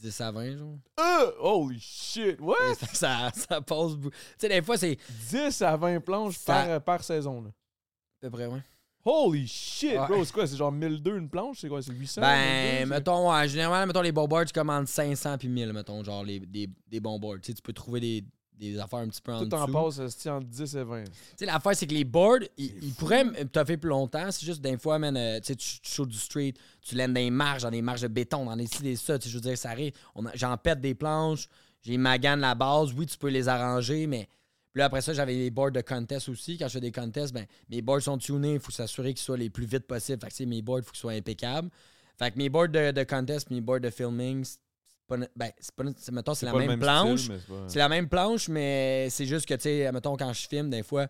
10 à 20, genre. Euh, holy shit! What? <laughs> ça, ça passe. Tu sais, des fois, c'est 10 à 20 planches Ça- par, par saison. Là. à peu près, ouais. Holy shit, Ouais. bro! C'est quoi? C'est genre 1002 une planche? C'est quoi? C'est 800? Ben, 1200, mettons, ouais, généralement, mettons, les bons boards, tu commandes 500 puis 1000, mettons, genre les, des, des bons boards. Tu sais, tu peux trouver des, des affaires un petit peu en c'est- Tout en dessous. passe entre 10 et 20. Tu sais, l'affaire, c'est que les boards, ils, ils pourraient me toffer plus longtemps. C'est juste, des fois, man, euh, tu sais, tu du street, tu laines dans des marges, dans des marges de béton, dans des ci, des ça. Tu sais, je veux dire, ça arrive. J'en pète des planches, j'ai magane la base. Oui, tu peux les arranger, mais. Puis là, après ça, j'avais les boards de contest aussi. Quand je fais des contests, ben, mes boards sont tunés. Il faut s'assurer qu'ils soient les plus vite possible. Fait que, mes boards, il faut qu'ils soient impeccables. Fait que mes boards de, de contest, mes boards de filming, c'est pas. Ben, c'est pas. Mettons, c'est la même, style, planche. mais c'est la même planche, mais c'est juste que, tu sais, mettons, quand je filme, des fois,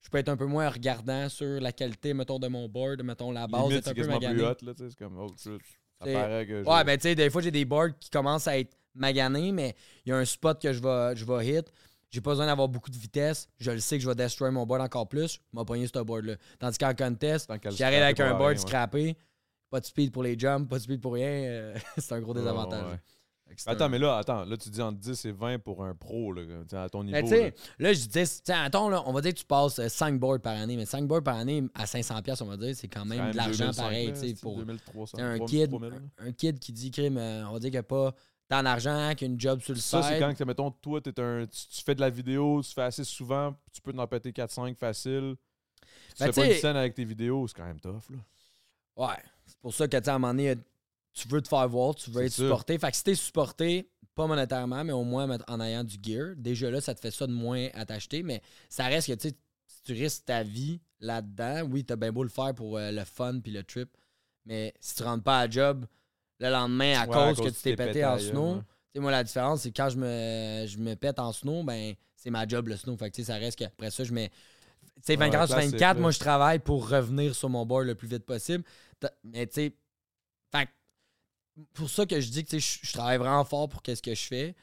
je peux être un peu moins regardant sur la qualité, mettons, de mon board, mettons, la base Limite, est un peu quasiment plus maganée. hot, là. C'est comme, oh. Ça paraît que. Ouais, ben, tu sais, des fois, j'ai des boards qui commencent à être maganés, mais il y a un spot que je vais, je vais hit. j'ai pas besoin d'avoir beaucoup de vitesse. Je le sais que je vais destroy mon board encore plus. Je vais ce board-là. Tandis qu'en contest, j'arrive avec un board rien, ouais. scrappé. Pas de speed pour les jumps, pas de speed pour rien. euh, <laughs> c'est un gros désavantage. ouais. Attends, mais là, attends, là, tu dis entre 10 et 20 pour un pro, là, à ton niveau. Là. là, je tiens, attends, là, on va dire que tu passes 5 boards par année, mais 5 boards par année à 500$, piastres, on va dire, c'est quand même, quand de l'argent 2005, pareil, là, pour 2300, t'sais, un 3000, kid, 3000, là? un kid qui dit, crime, euh, on va dire qu'il n'y a pas tant d'argent, qu'il y a une job sur le Ça, c'est quand, que, mettons, toi, un, tu, tu fais de la vidéo, tu fais assez souvent, tu peux t'en péter 4-5 facile. Tu Ben, fais pas une scène avec tes vidéos, c'est quand même tough, là. Ouais. C'est pour ça que, tu sais, à un moment donné, tu veux te faire voir, tu veux être supporté. Fait que si t'es supporté, pas monétairement, mais au moins en ayant du gear, déjà là, ça te fait ça de moins à t'acheter. Mais ça reste que, tu sais, si tu risques ta vie là-dedans, oui, t'as bien beau le faire pour euh, le fun puis le trip. Mais si tu rentres pas à job le lendemain à Ouais, à cause que tu t'es pété pété en snow, ouais. tu sais, moi, la différence, c'est que quand je me, je me pète en snow, ben, c'est ma job le snow. Fait que, tu sais, ça reste qu'après ça, je mets. Tu sais, Ouais, 24 sur classique, 24, là. moi, je travaille pour revenir sur mon board le plus vite possible. Mais, tu sais, fait pour ça que je dis que, je je travaille vraiment fort pour qu'est-ce que je fais.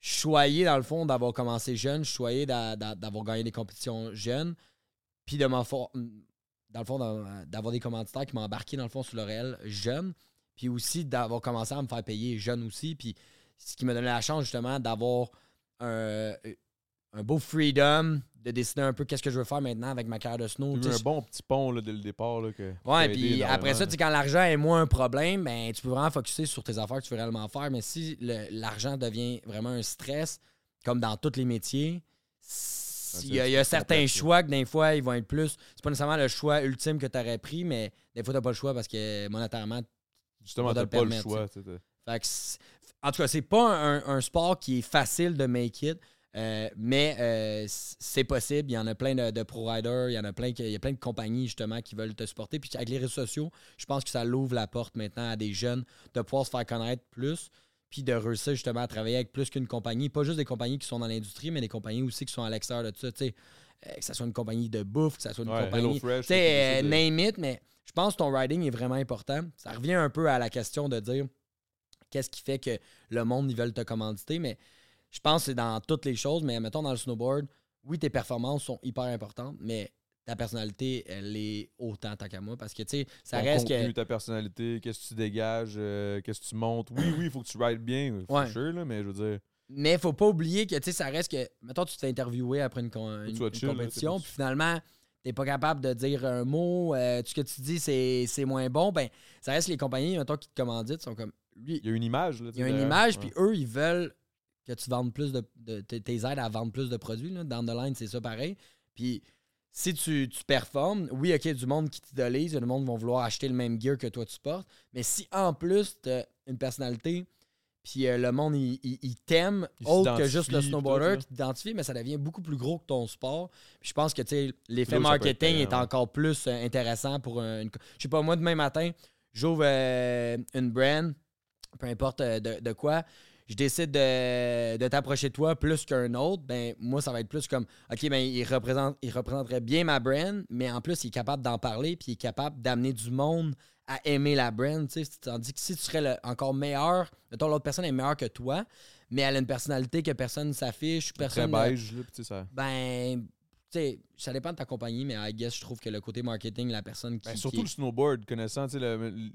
Je dans le fond, d'avoir commencé jeune. Je d'avoir gagné des compétitions jeunes. Puis de dans le fond, d'avoir des commanditaires qui m'ont embarqué, dans le fond, sur le réel jeune. Puis aussi d'avoir commencé à me faire payer jeune aussi. Puis ce qui m'a donné la chance, justement, d'avoir un, un beau freedom de décider un peu qu'est-ce que je veux faire maintenant avec ma carrière de snow. Tu Tu as un bon petit pont, là, dès le départ, là, que Ouais, puis après ça, tu quand l'argent est moins un problème, ben, tu peux vraiment focuser sur tes affaires que tu veux réellement faire. Mais si l'argent devient vraiment un stress, comme dans tous les métiers, il y a, il y a certains choix que des fois, ils vont être plus. C'est pas nécessairement le choix ultime que tu aurais pris, mais des fois, tu pas le choix parce que monétairement, Justement, pas t'as le pas le choix. tu fait que en tout cas, c'est pas un, un sport qui est facile de make it, euh, mais euh, c'est possible. Il y en a plein de, de pro-riders, il y en a plein, il y a plein de compagnies justement qui veulent te supporter. Puis avec les réseaux sociaux, je pense que ça l'ouvre la porte maintenant à des jeunes de pouvoir se faire connaître plus, puis de réussir justement à travailler avec plus qu'une compagnie. Pas juste des compagnies qui sont dans l'industrie, mais des compagnies aussi qui sont à l'extérieur de ça. tu sais. Euh, que ce soit une compagnie de bouffe, que ce soit une Ouais, compagnie. De- name it, mais je pense que ton riding est vraiment important. Ça revient un peu à la question de dire qu'est-ce qui fait que le monde, ils veulent te commanditer, mais je pense que c'est dans toutes les choses, mais mettons dans le snowboard, oui, tes performances sont hyper importantes, mais ta personnalité, elle est autant tant qu'à moi, parce que, tu sais, ça ton reste contenu, que... ta personnalité, qu'est-ce que tu dégages, euh, qu'est-ce que tu montes. Oui, oui, il faut que tu rides bien, for Ouais. sure, là, mais je veux dire, Mais faut pas oublier que, tu sais, ça reste que... Mettons, tu t'es interviewé après une, con- une- sois une chill, là, compétition, puis finalement... T'es pas capable de dire un mot, euh, tout ce que tu dis, c'est c'est moins bon. Ben, ça reste les compagnies, mettons, qui te commanditent, sont comme lui, il y a une image. Là, Il y a une image, puis eux, ils veulent que tu vendes plus de. tes aides à vendre plus de produits. Là. Down the line, c'est ça pareil. Puis si tu, tu performes, oui, OK, il y a du monde qui t'idolise, du monde qui vont vouloir acheter le même gear que toi tu portes. Mais si en plus, tu as une personnalité, puis euh, le monde, il, il- il t'aime, autre que juste le snowboarder qui t'identifie, mais ça devient beaucoup plus gros que ton sport. Puis je pense que tu sais, l'effet être marketing est ouais. encore plus euh, intéressant pour un- une. Je sais pas, moi, demain matin, j'ouvre euh, une brand, peu importe euh, de, de quoi, je décide de, de t'approcher de toi plus qu'un autre, ben moi, ça va être plus comme OK, ben il, représente, il représenterait bien ma brand, mais en plus, il est capable d'en parler, puis il est capable d'amener du monde à aimer la brand. Tandis que si tu serais le- encore meilleur, mettons l'autre personne est meilleure que toi, mais elle a une personnalité que personne ne s'affiche, Très personne. ne- beige, là, sais, ça. ben, ça dépend de ta compagnie, mais I guess je trouve que le côté marketing, la personne qui. Ben, surtout le snowboard, connaissant, tu sais, le- le-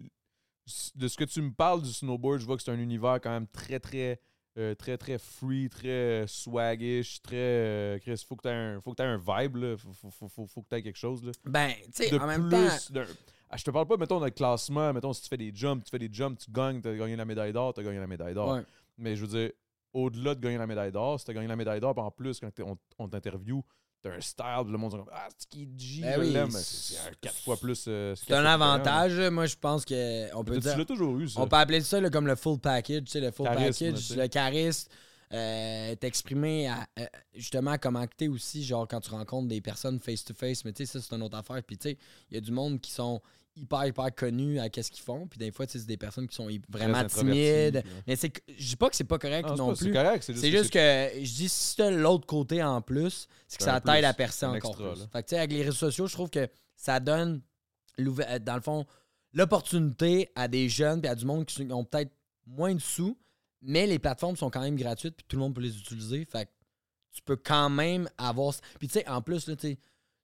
de ce que tu me parles du snowboard, je vois que c'est un univers quand même très, très, euh, très, très free, très euh, swaggish, très. euh, Chris, faut que tu aies un, faut que t'aies un vibe, là. Faut, faut, faut, faut, que tu aies quelque chose, là. Ben, tu sais, en même plus. temps. Ah, je te parle pas, mettons, d'un classement, mettons, si tu fais des jumps, tu fais des jumps, tu gagnes, tu as gagné la médaille d'or, tu as gagné la médaille d'or. Ouais. Mais je veux dire, au-delà de gagner la médaille d'or, si tu as gagné la médaille d'or, en plus, quand on, on t'interview, tu as un style, le monde dit Ah, c'est qui G, Ben oui, c'est- quatre fois plus. euh, C'est un là. avantage. Moi, je pense que on peut Tu dire. l'as toujours eu, ça. On peut appeler ça là, comme le full package, tu sais, le full Charisme, package, tu le charisme, euh, t'exprimer à, euh, justement comment que t'es aussi, genre quand tu rencontres des personnes face-to-face, mais tu sais, ça c'est une autre affaire. Puis tu sais, il y a du monde qui sont hyper, hyper connus à qu'est-ce qu'ils font, puis des fois, tu sais, c'est des personnes qui sont vraiment timides. puis. Mais c'est, je dis pas que c'est pas correct Non, c'est non pas- plus. correct, c'est juste C'est que juste que je dis si t'as l'autre côté en plus, c'est que ça t'aide à percer encore extra, plus. Fait que tu sais, avec les réseaux sociaux, je trouve que ça donne euh, dans le fond l'opportunité à des jeunes et à du monde qui ont peut-être moins de sous, mais les plateformes sont quand même gratuites puis tout le monde peut les utiliser. Fait que tu peux quand même avoir. Puis tu sais, en plus, là, tu sais,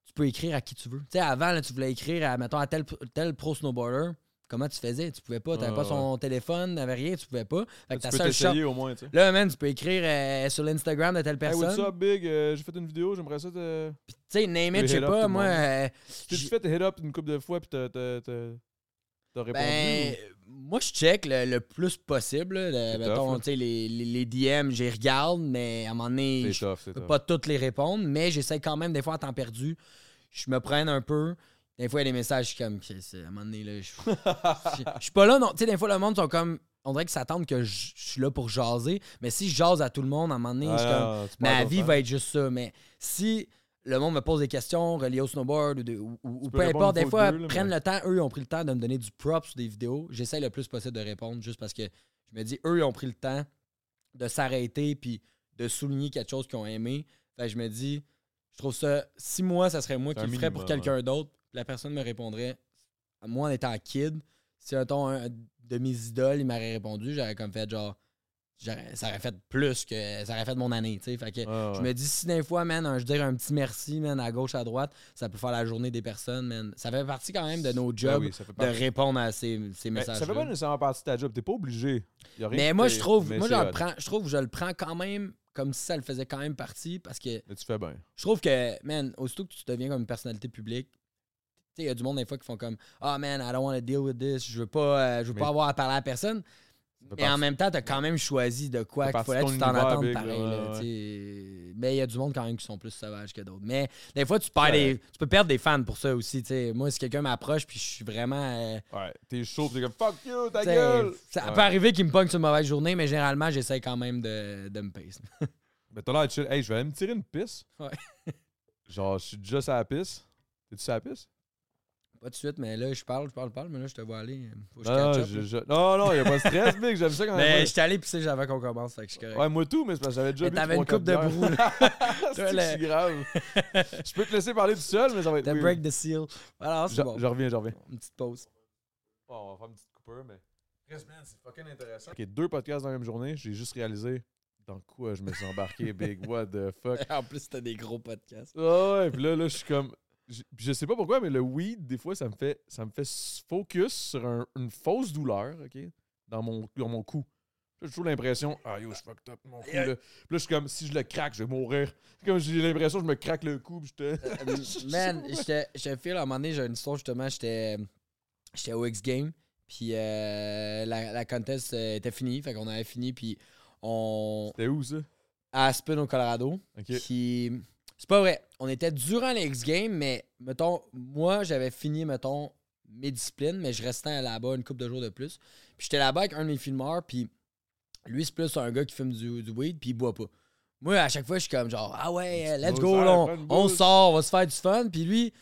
tu peux écrire à qui tu veux. Tu sais, avant, là, tu voulais écrire à, mettons, à tel, tel pro snowboarder. Comment tu faisais? Tu pouvais pas. Tu Ah, pas son téléphone, n'avais rien, tu pouvais pas. Fait que Tu ta peux au moins, tu sais. Là, man, tu peux écrire euh, sur l'Instagram de telle Hey, personne. what's up, Big? Euh, j'ai fait une vidéo, j'aimerais ça te. Puis, tu sais, name Tu it, je sais pas, moi. euh, T'es-tu j- fait hit up une couple de fois puis t'as, t'as, t'as, t'as répondu? Ben, moi, je check le, le plus possible. là, C'est mettons, tough, là. sais, les, les, les DM, j'y regarde, mais à un moment donné, je tough, peux tough. pas toutes les répondre, mais j'essaie quand même, des fois, à temps perdu, je me prenne un peu. Des fois, il y a des messages comme, à un moment donné, là, je je- je suis pas là, non. Tu sais, des fois, le monde sont comme, on dirait qu'ils s'attendent que je je suis là pour jaser, mais si je jase à tout le monde, à un moment donné, je suis comme, ma vie va être juste ça. Mais si le monde me pose des questions reliées au snowboard ou, de- ou- ou- ou peux peu importe, des fois deux, prennent mais- le temps. Eux, ils ont pris le temps de me donner du props sur des vidéos. J'essaie le plus possible de répondre juste parce que je me dis, eux, ils ont pris le temps de s'arrêter puis de souligner quelque chose qu'ils ont aimé. Fait que je me dis, je trouve ça, si moi, ça serait moi qui le ferais pour quelqu'un d'autre, la personne me répondrait, moi en étant kid, si un, ton, un de mes idoles, il m'aurait répondu, j'aurais comme fait genre, ça aurait fait plus que, ça aurait fait mon année, tu sais. Fait que Ah, je me dis, si des fois, man, un- je dirais un petit merci, man, à gauche, à droite, ça peut faire la journée des personnes, man. Ça fait partie quand même de nos Ben jobs oui, de répondre à ces, messages. ça fait pas nécessairement partie de ta job. T'es pas obligé. Y a rien Mais moi, je trouve, moi, je prends, je trouve que je le prends quand même comme si ça le faisait quand même partie parce que Mais tu fais bien. je trouve que, man, aussitôt que tu deviens comme une personnalité publique, tu sais, il y a du monde des fois qui font comme Ah, man, I don't want to deal with this, je veux pas, euh, je veux Mais- pas avoir à parler à personne. Mais en même temps, t'as quand même choisi de quoi qu'il fallait que tu t'en attendes pareil. là, là, ouais. tu sais. Mais il y a du monde quand même qui sont plus sauvages que d'autres. Mais des fois, tu perds Ouais. des, tu peux perdre des fans pour ça aussi. Moi, si quelqu'un m'approche puis je suis vraiment. euh, Ouais, t'es chaud, t'es comme fuck you, ta gueule! Ça Ouais. peut arriver qu'il me pogne sur une mauvaise journée, mais généralement, j'essaie quand même de, de me pace. <laughs> Mais t'as l'air chill. Hey, je vais aller me tirer une pisse. Ouais. Genre, je suis déjà sur la pisse. T'es-tu sur la pisse? Pas de suite, mais là, je parle, je parle, je parle, mais là, je te vois aller. Faut que je Non, catch non, up, je- là. je- non, non, y a pas de stress, <laughs> mec. J'aime ça quand même. Mais j'étais allé pisser avant qu'on commence, fait que je suis correct. Ouais, moi tout, mais c'est parce que j'avais déjà Mais bu t'avais trois, une coupe de quatre brou, bières. <laughs> c'est que c'est grave. Je peux te laisser parler tout seul, mais ça va être The weird. break the seal. Alors, c'est Je, bon. je reviens, je reviens. Une petite pause. Bon, on va faire une petite coupure, mais. Chris, man, c'est fucking intéressant. Ok, deux podcasts dans la même journée, j'ai juste réalisé dans quoi je me suis embarqué, big. What the fuck? <laughs> En plus, t'as des gros podcasts. Ah ouais, puis là, là, je suis comme. Je, je sais pas pourquoi, mais le weed, des fois, ça me fait, ça me fait focus sur un- une fausse douleur, OK? Dans mon, dans mon cou. J'ai toujours l'impression, ah yo, je fucked up mon cou, là. Puis là, je suis comme, si je le craque, je vais mourir. C'est Comme j'ai l'impression je me craque le cou, puis <laughs> je te. Euh, Man, j'étais- je file, à un moment donné, j'ai une histoire justement, j'étais j'étais au X-Game, puis euh, la, la contest euh, était finie, fait qu'on avait fini, puis on... C'était où ça? à Aspen, au Colorado, OK. puis c'est pas vrai, on était durant les X-Games, mais mettons, moi, j'avais fini, mettons, mes disciplines, mais je restais là-bas une couple de jours de plus, puis j'étais là-bas avec un de mes filmeurs, puis lui, c'est plus un gars qui fume du, du weed, puis il boit pas. Moi, à chaque fois, je suis comme genre, ah ouais, let's go, là, on, sort, on va se faire du fun. Puis lui,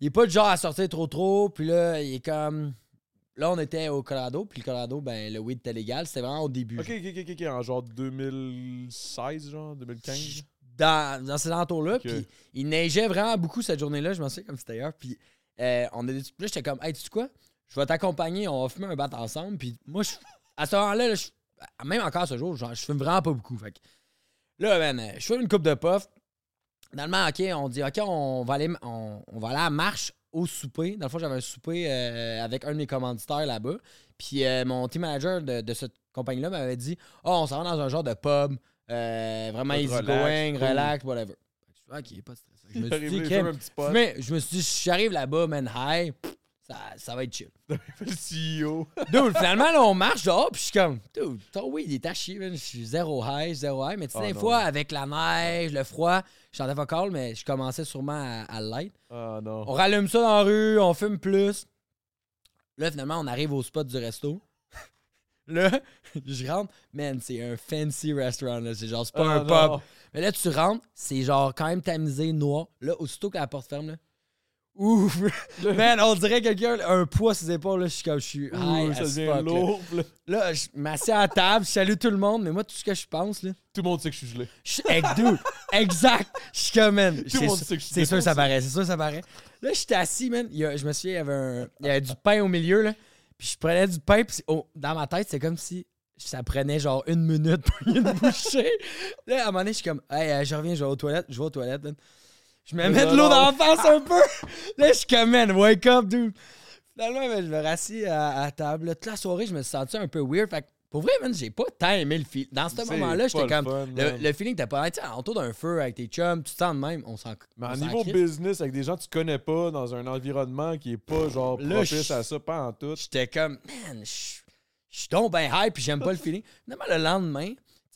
il est pas du genre à sortir trop trop. Puis là, il est comme. Là, on était au Colorado, puis le Colorado, ben, le weed était légal. C'était vraiment au début. Ok, ok, ok, ok, en genre 2016, genre 2015. Dans, dans ces entours-là. Puis il neigeait vraiment beaucoup cette journée-là. Je m'en souviens comme c'était hier. Puis euh, on a puis là, j'étais comme, hey, tu sais quoi? Je vais t'accompagner, on va fumer un bat ensemble. Puis moi, je, à ce moment-là, même encore ce jour, genre, je fume vraiment pas beaucoup. Fait que là, man, euh, je fume une coupe de puff. Finalement, OK, on dit, OK, on va aller, on, on va aller à marche au souper. Dans le fond, j'avais un souper euh, avec un de mes commanditaires là-bas. Puis euh, mon team manager de, de cette compagnie-là m'avait dit, oh, on s'en va dans un genre de pub, euh, vraiment easy relax, going, cool. relax, whatever. OK, pas de stress. Je me <laughs> suis dit, crème, mais je me suis dit, si j'arrive là-bas, man, high, ça, ça va être chill. <laughs> le CEO. <laughs> Dude, finalement, là, on marche dehors, puis je suis comme, dude, ton weed, il est à chier, man. Je suis zéro high, zéro high. Mais tu sais, Oh des non. fois, avec la neige, le froid, je chantais pas call, mais je commençais sûrement à, à light. Ah non. On rallume ça dans la rue, on fume plus. Là, finalement, on arrive au spot du resto. Là, <laughs> je rentre, man, c'est un fancy restaurant, là. C'est genre, c'est pas Ah un pub. non. Mais là, tu rentres, c'est genre quand même tamisé, noir. Là, aussitôt que la porte ferme, là. Ouf! Man, on dirait quelqu'un, un poids sur ses épaules, là. Je suis comme, je suis Ouh, ça devient lourd. là, Là, je m'assieds à la table, je salue tout le monde, mais moi, tout ce que je pense, là. Tout le monde sait que je suis gelé. Je suis <laughs> exact. Je suis comme, man. Tout le monde sait que je suis c'est sûr, ça paraît, c'est sûr, ça paraît. Là, j'étais assis, man. Il y a- je me souviens, il y avait, un, il y avait du pain au milieu, là. Puis je prenais du pain, puis oh, dans ma tête, c'est comme si ça prenait genre une minute pour une <laughs> bouchée. Là, à un moment donné, je suis comme, hey, euh, je reviens, je vais aux toilettes, je vais aux toilettes. man. Je me mets de l'eau dans la face un peu. Là, je suis comme, man, wake up, dude. Finalement, ben, je me rassis à, à table. Toute la soirée, je me suis senti un peu weird. Fait que, pour vrai, man, j'ai pas tant aimé le feeling. Dans ce moment-là, j'étais comme. fun, Le, le feeling, t'as pas. Tu sais, autour d'un feu avec tes chums, tu te sens de même. On s'en. Mais à niveau business, avec des gens que tu connais pas, dans un environnement qui est pas genre Là, propice à ça, pas en tout. J'étais comme, man, je suis donc bien hype puis j'aime pas le feeling. Finalement, le lendemain,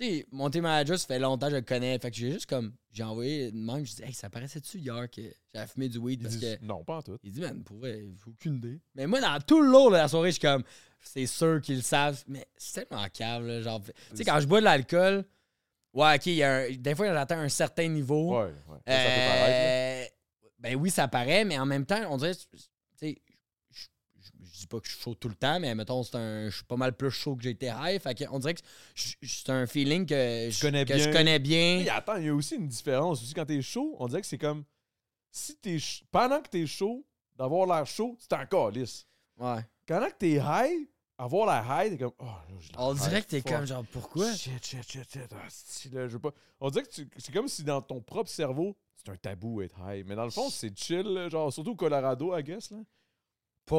sais, mon team manager, ça fait longtemps que je le connais. Fait que j'ai juste comme, j'ai envoyé de même, je dis, hey, ça paraissait-tu hier que j'avais fumé du weed parce que. non, pas en tout. Il dit, man, pour vrai, j'ai aucune idée. Mais moi, dans tout le long de la soirée, je suis comme, c'est sûr qu'ils le savent. Mais c'est tellement cave, là. Genre, tu sais, quand je bois de l'alcool, ouais, ok, il y a un- des fois, j'atteins un certain niveau. Ouais, ouais. Ça, ça peut paraître, là. Euh, ben oui, ça paraît, mais en même temps, on dirait, tu sais, dis pas que je suis chaud tout le temps, mais mettons, c'est un, je suis pas mal plus chaud que j'ai été high. Fait on dirait que c'est un feeling que, je, connais que je bien. connais bien. Mais attends, il y a aussi une différence. Aussi, quand t'es chaud, on dirait que c'est comme si t'es pendant que t'es chaud, d'avoir l'air chaud, c'est encore lisse. Ouais. Quand que t'es high, avoir l'air high, t'es comme oh, On dirait que t'es comme genre, pourquoi? Shit, shit, shit, shit. Ah, là, je veux pas. On dirait que c'est comme si dans ton propre cerveau, c'est un tabou être high. Mais dans le fond, c'est chill, genre surtout au Colorado, I guess. Là.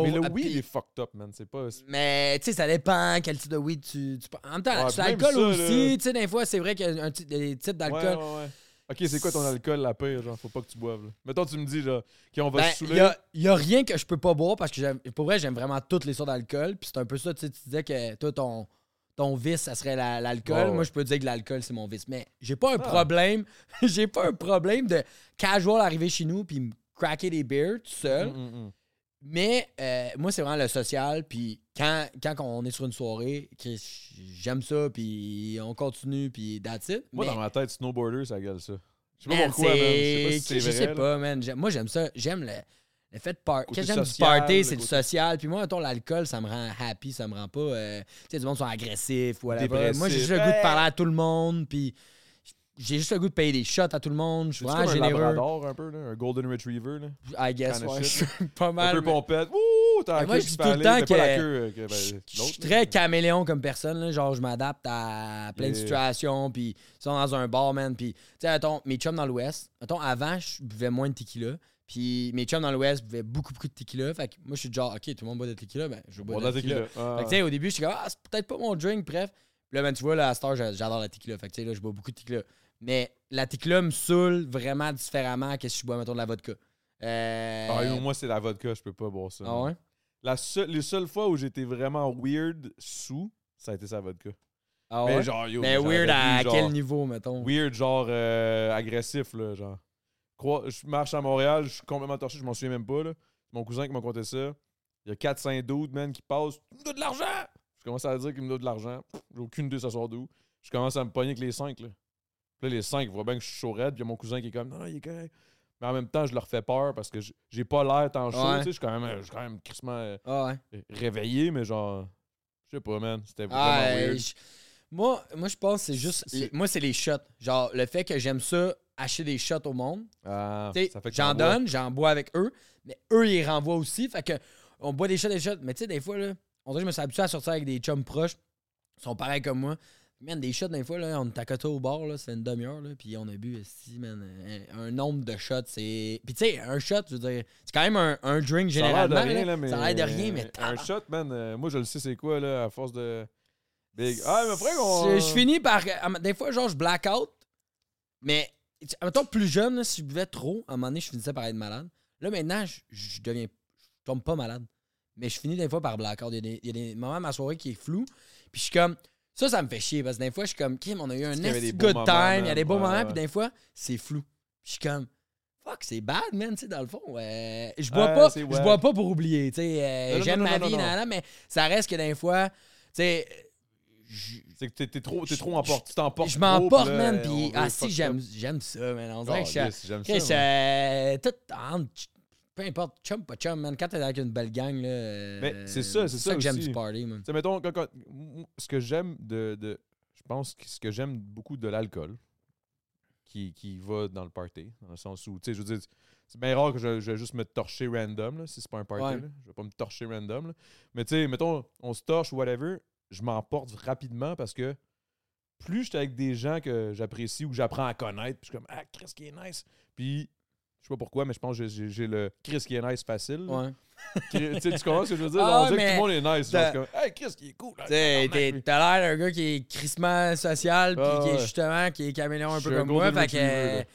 Mais le weed puis- est fucked up, man. C'est pas. Mais tu sais, ça dépend quel type de weed tu, tu. En même temps, Ouais, l'alcool aussi, tu sais, des fois, c'est vrai qu'il y a un, des types d'alcool. Ouais, ouais, ouais. Ok, c'est quoi ton alcool la pire, genre, faut pas que tu boives. Là? Mettons, tu me dis, genre, qu'on va Ben, se saouler. y a, y a rien que je peux pas boire parce que pour vrai, j'aime vraiment toutes les sortes d'alcool. Puis c'est un peu ça, tu sais, tu disais que toi, ton, ton vice, ça serait la- l'alcool. Moi, je peux dire que l'alcool, c'est mon vice. Mais j'ai pas un Ah. problème. <laughs> j'ai pas un problème de casual arriver chez nous puis me craquer des beers tout seul. Mm, mm, mm. Mais euh, moi, c'est vraiment le social. Puis quand, quand on est sur une soirée, j'aime ça. Puis on continue. Puis that's it. Moi, Mais- dans ma tête, snowboarder, ça gueule ça. Je sais pas Man, pourquoi, man. Je sais pas si c'est Je vrai. sais là. pas, man. Moi, j'aime ça. J'aime le, le fait de party. Côté Quand j'aime du party, c'est le social. Puis moi, mettons, l'alcool, ça me rend happy. Ça me rend pas. euh, tu sais, du monde sont agressifs. Moi, j'ai juste le goût de parler à tout le monde. Puis j'ai juste le goût de payer des shots à tout le monde. Je suis vraiment un généreux. labrador, un peu, là, un golden retriever. Là. I guess, Kinda ouais. Je shit, suis pas Un mal. peu mais- pompette. T'as moi, je qui dis fait tout le aller, temps mais pas la que- queue, que, ben, Je suis très caméléon comme personne. Là. Genre, je m'adapte à plein de situations. Puis, sont dans un bar, man. Puis, tu sais, mettons, mes chums dans l'Ouest. Mettons, avant, je buvais moins de tequila. Puis, mes chums dans l'Ouest buvaient beaucoup plus de tequila. Fait que moi, je suis genre, OK, tout le monde boit de tequila. Ben, je bois Bon, de la la tequila. tequila. Ah, Fait que, tu sais, au début, je suis comme, ah, c'est peut-être pas mon drink, bref. Puis là, ben, tu vois, là, à cette heure, j'adore la tequila. Fait que, tu sais, là, je bois beaucoup de tequila. Mais la tequila me saoule vraiment différemment que si je bois, mettons, de la vodka. Euh... Ah, moi, c'est la vodka, je peux pas boire ça. ah ouais? La seule- les seules fois où j'étais vraiment weird sous, ça a été sa vodka. Ah Mais ouais? genre, yo, Mais weird à genre, quel niveau, mettons? Weird, genre euh, agressif, là, genre. Je marche à Montréal, je suis complètement torché, je m'en souviens même pas, là. Mon cousin qui m'a conté ça. Il y a 4-5 dudes, man, qui passent. Tu me dois de l'argent! Je commence à dire qu'il me doit de l'argent. J'ai aucune idée, ça sort d'où. Je commence à me pogner avec les 5, là. Puis là, les 5 voient bien que je suis chaud raide, puis mon cousin qui est comme, non, non, il est correct. Mais en même temps, je leur fais peur parce que j'ai pas l'air tant chaud, Ouais. tu sais. Je suis quand même, je suis quand même crissement euh, Ah ouais. réveillé, mais genre, je sais pas, man. C'était vraiment Ah, weird. je- Moi, moi, je pense que c'est juste. Les- Moi, c'est les shots. Genre, le fait que j'aime ça, acheter des shots au monde. Ah, j'en donne, j'en bois avec eux, mais eux, ils renvoient aussi. Fait que on boit des shots, des shots. Mais tu sais, des fois, là, on dirait que je me suis habitué à sortir avec des chums proches. Ils sont pareils comme moi. Man, des shots, des fois, là, on est à côté au bar, là, c'est une demi-heure, là, puis on a bu, si, man, un, un nombre de shots, c'est... Puis tu sais, un shot, je veux dire, c'est quand même un, un drink Ça a l'air de généralement, rien, là. mais. Ça a l'air de rien, mais Un shot, man, euh, moi, je le sais, c'est quoi, là, à force de. Big. Ah, mais après, on. Je, je finis par. à- Des fois, genre, je black out. Mais, tu sais, mettons, plus jeune, là, si je buvais trop, à un moment donné, je finissais par être malade. Là, maintenant, je, je deviens. Je tombe pas malade. Mais je finis des fois par blackout. Il y a des, il y a des moments de ma soirée qui est flou. Puis je suis comme. Ça, ça me fait chier parce que des fois, je suis comme, Kim, on a eu un beaux good moments, time. Il y a des beaux Ouais, moments. ouais. Puis des fois, c'est flou. Je suis comme, fuck, c'est bad, man, tu sais, dans le fond. Ouais. Je bois pas, je bois pas pour oublier, tu sais. euh, J'aime ma non, vie, non, non. mais ça reste que des fois, tu sais. C'est que t'es- trop, t'es trop emporté. Tu t'emportes. je m'emporte, man, puis ah si, j'aime ça, man. On Ah, dirait que je euh, tout entre peu importe, chum pas chum, man. Quand t'es avec une belle gang, là. euh, c'est ça, c'est ça que j'aime du party, man. Tu sais, mettons, quand- quand- ce que j'aime de, de- Je pense que ce que j'aime beaucoup de l'alcool, qui, qui va dans le party, dans le sens où, tu sais, je veux dire, c'est bien rare que je, je vais juste me torcher random, là, si c'est pas un party. Ouais. là. Je vais pas me torcher random. là. Mais tu sais, mettons, on se torche ou whatever, je m'emporte rapidement parce que plus j'étais avec des gens que j'apprécie ou que j'apprends à connaître, puis je suis comme Ah, Chris qui est nice. Puis je sais pas pourquoi, mais je pense que j'ai- le Chris qui est nice facile. Ouais. <laughs> Tu sais, tu comprends ce que je veux dire? Ah, on dirait que tout le monde est nice. genre, comme Hey, Chris qui est cool. t'as l'air d'un gars qui est crissement social, puis Ah, qui est justement, qui est caméléon un peu comme moi. Fait que,